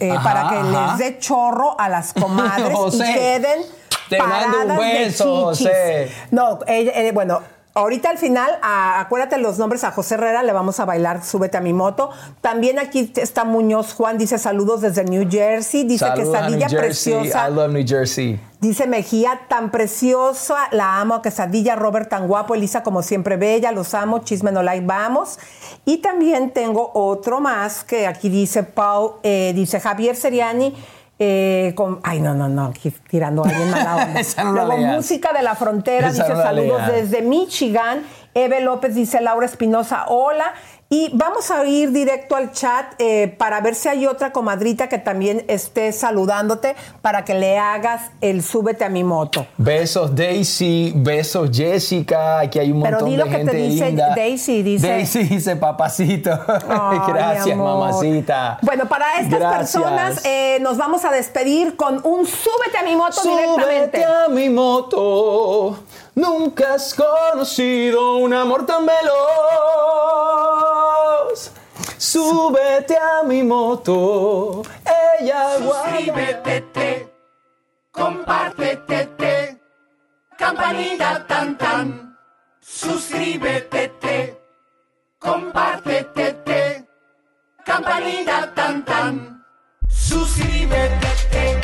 eh, Ajá, para que ajá. les dé chorro a las comadres José, y queden te mando un beso. José. No, eh, bueno, ahorita al final, a- acuérdate los nombres a José Herrera, le vamos a bailar Súbete a mi moto. También aquí está Muñoz Juan, dice saludos desde New Jersey, dice Saludos que a New Quesadilla Jersey. preciosa. I love New Jersey. Dice Mejía, tan preciosa, la amo, quesadilla, Robert tan guapo, Elisa como siempre bella, los amo, chisme no like, vamos. Y también tengo otro más que aquí dice Pau, eh, dice Javier Seriani, eh, con, ay no, no, no, tirando a alguien mala onda. No Luego música de la frontera, Esa dice no la saludos leas. desde Michigan. Eve López dice Laura Espinosa, hola. Y vamos a ir directo al chat eh, para ver si hay otra comadrita que también esté saludándote para que le hagas el súbete a mi moto. Besos Daisy, besos Jessica, aquí hay un Pero montón di lo de que te gente dice linda. Daisy, dice- Daisy dice papacito. Gracias, mamacita. Bueno, para estas Gracias. personas eh, nos vamos a despedir con un súbete a mi moto directamente. Súbete a mi moto. Nunca has conocido un amor tan veloz. Súbete a mi moto. Ella Suscríbete, compártete, campanita tan tan. Suscríbete, compártete, campanita tan tan. Suscríbete, suscríbete,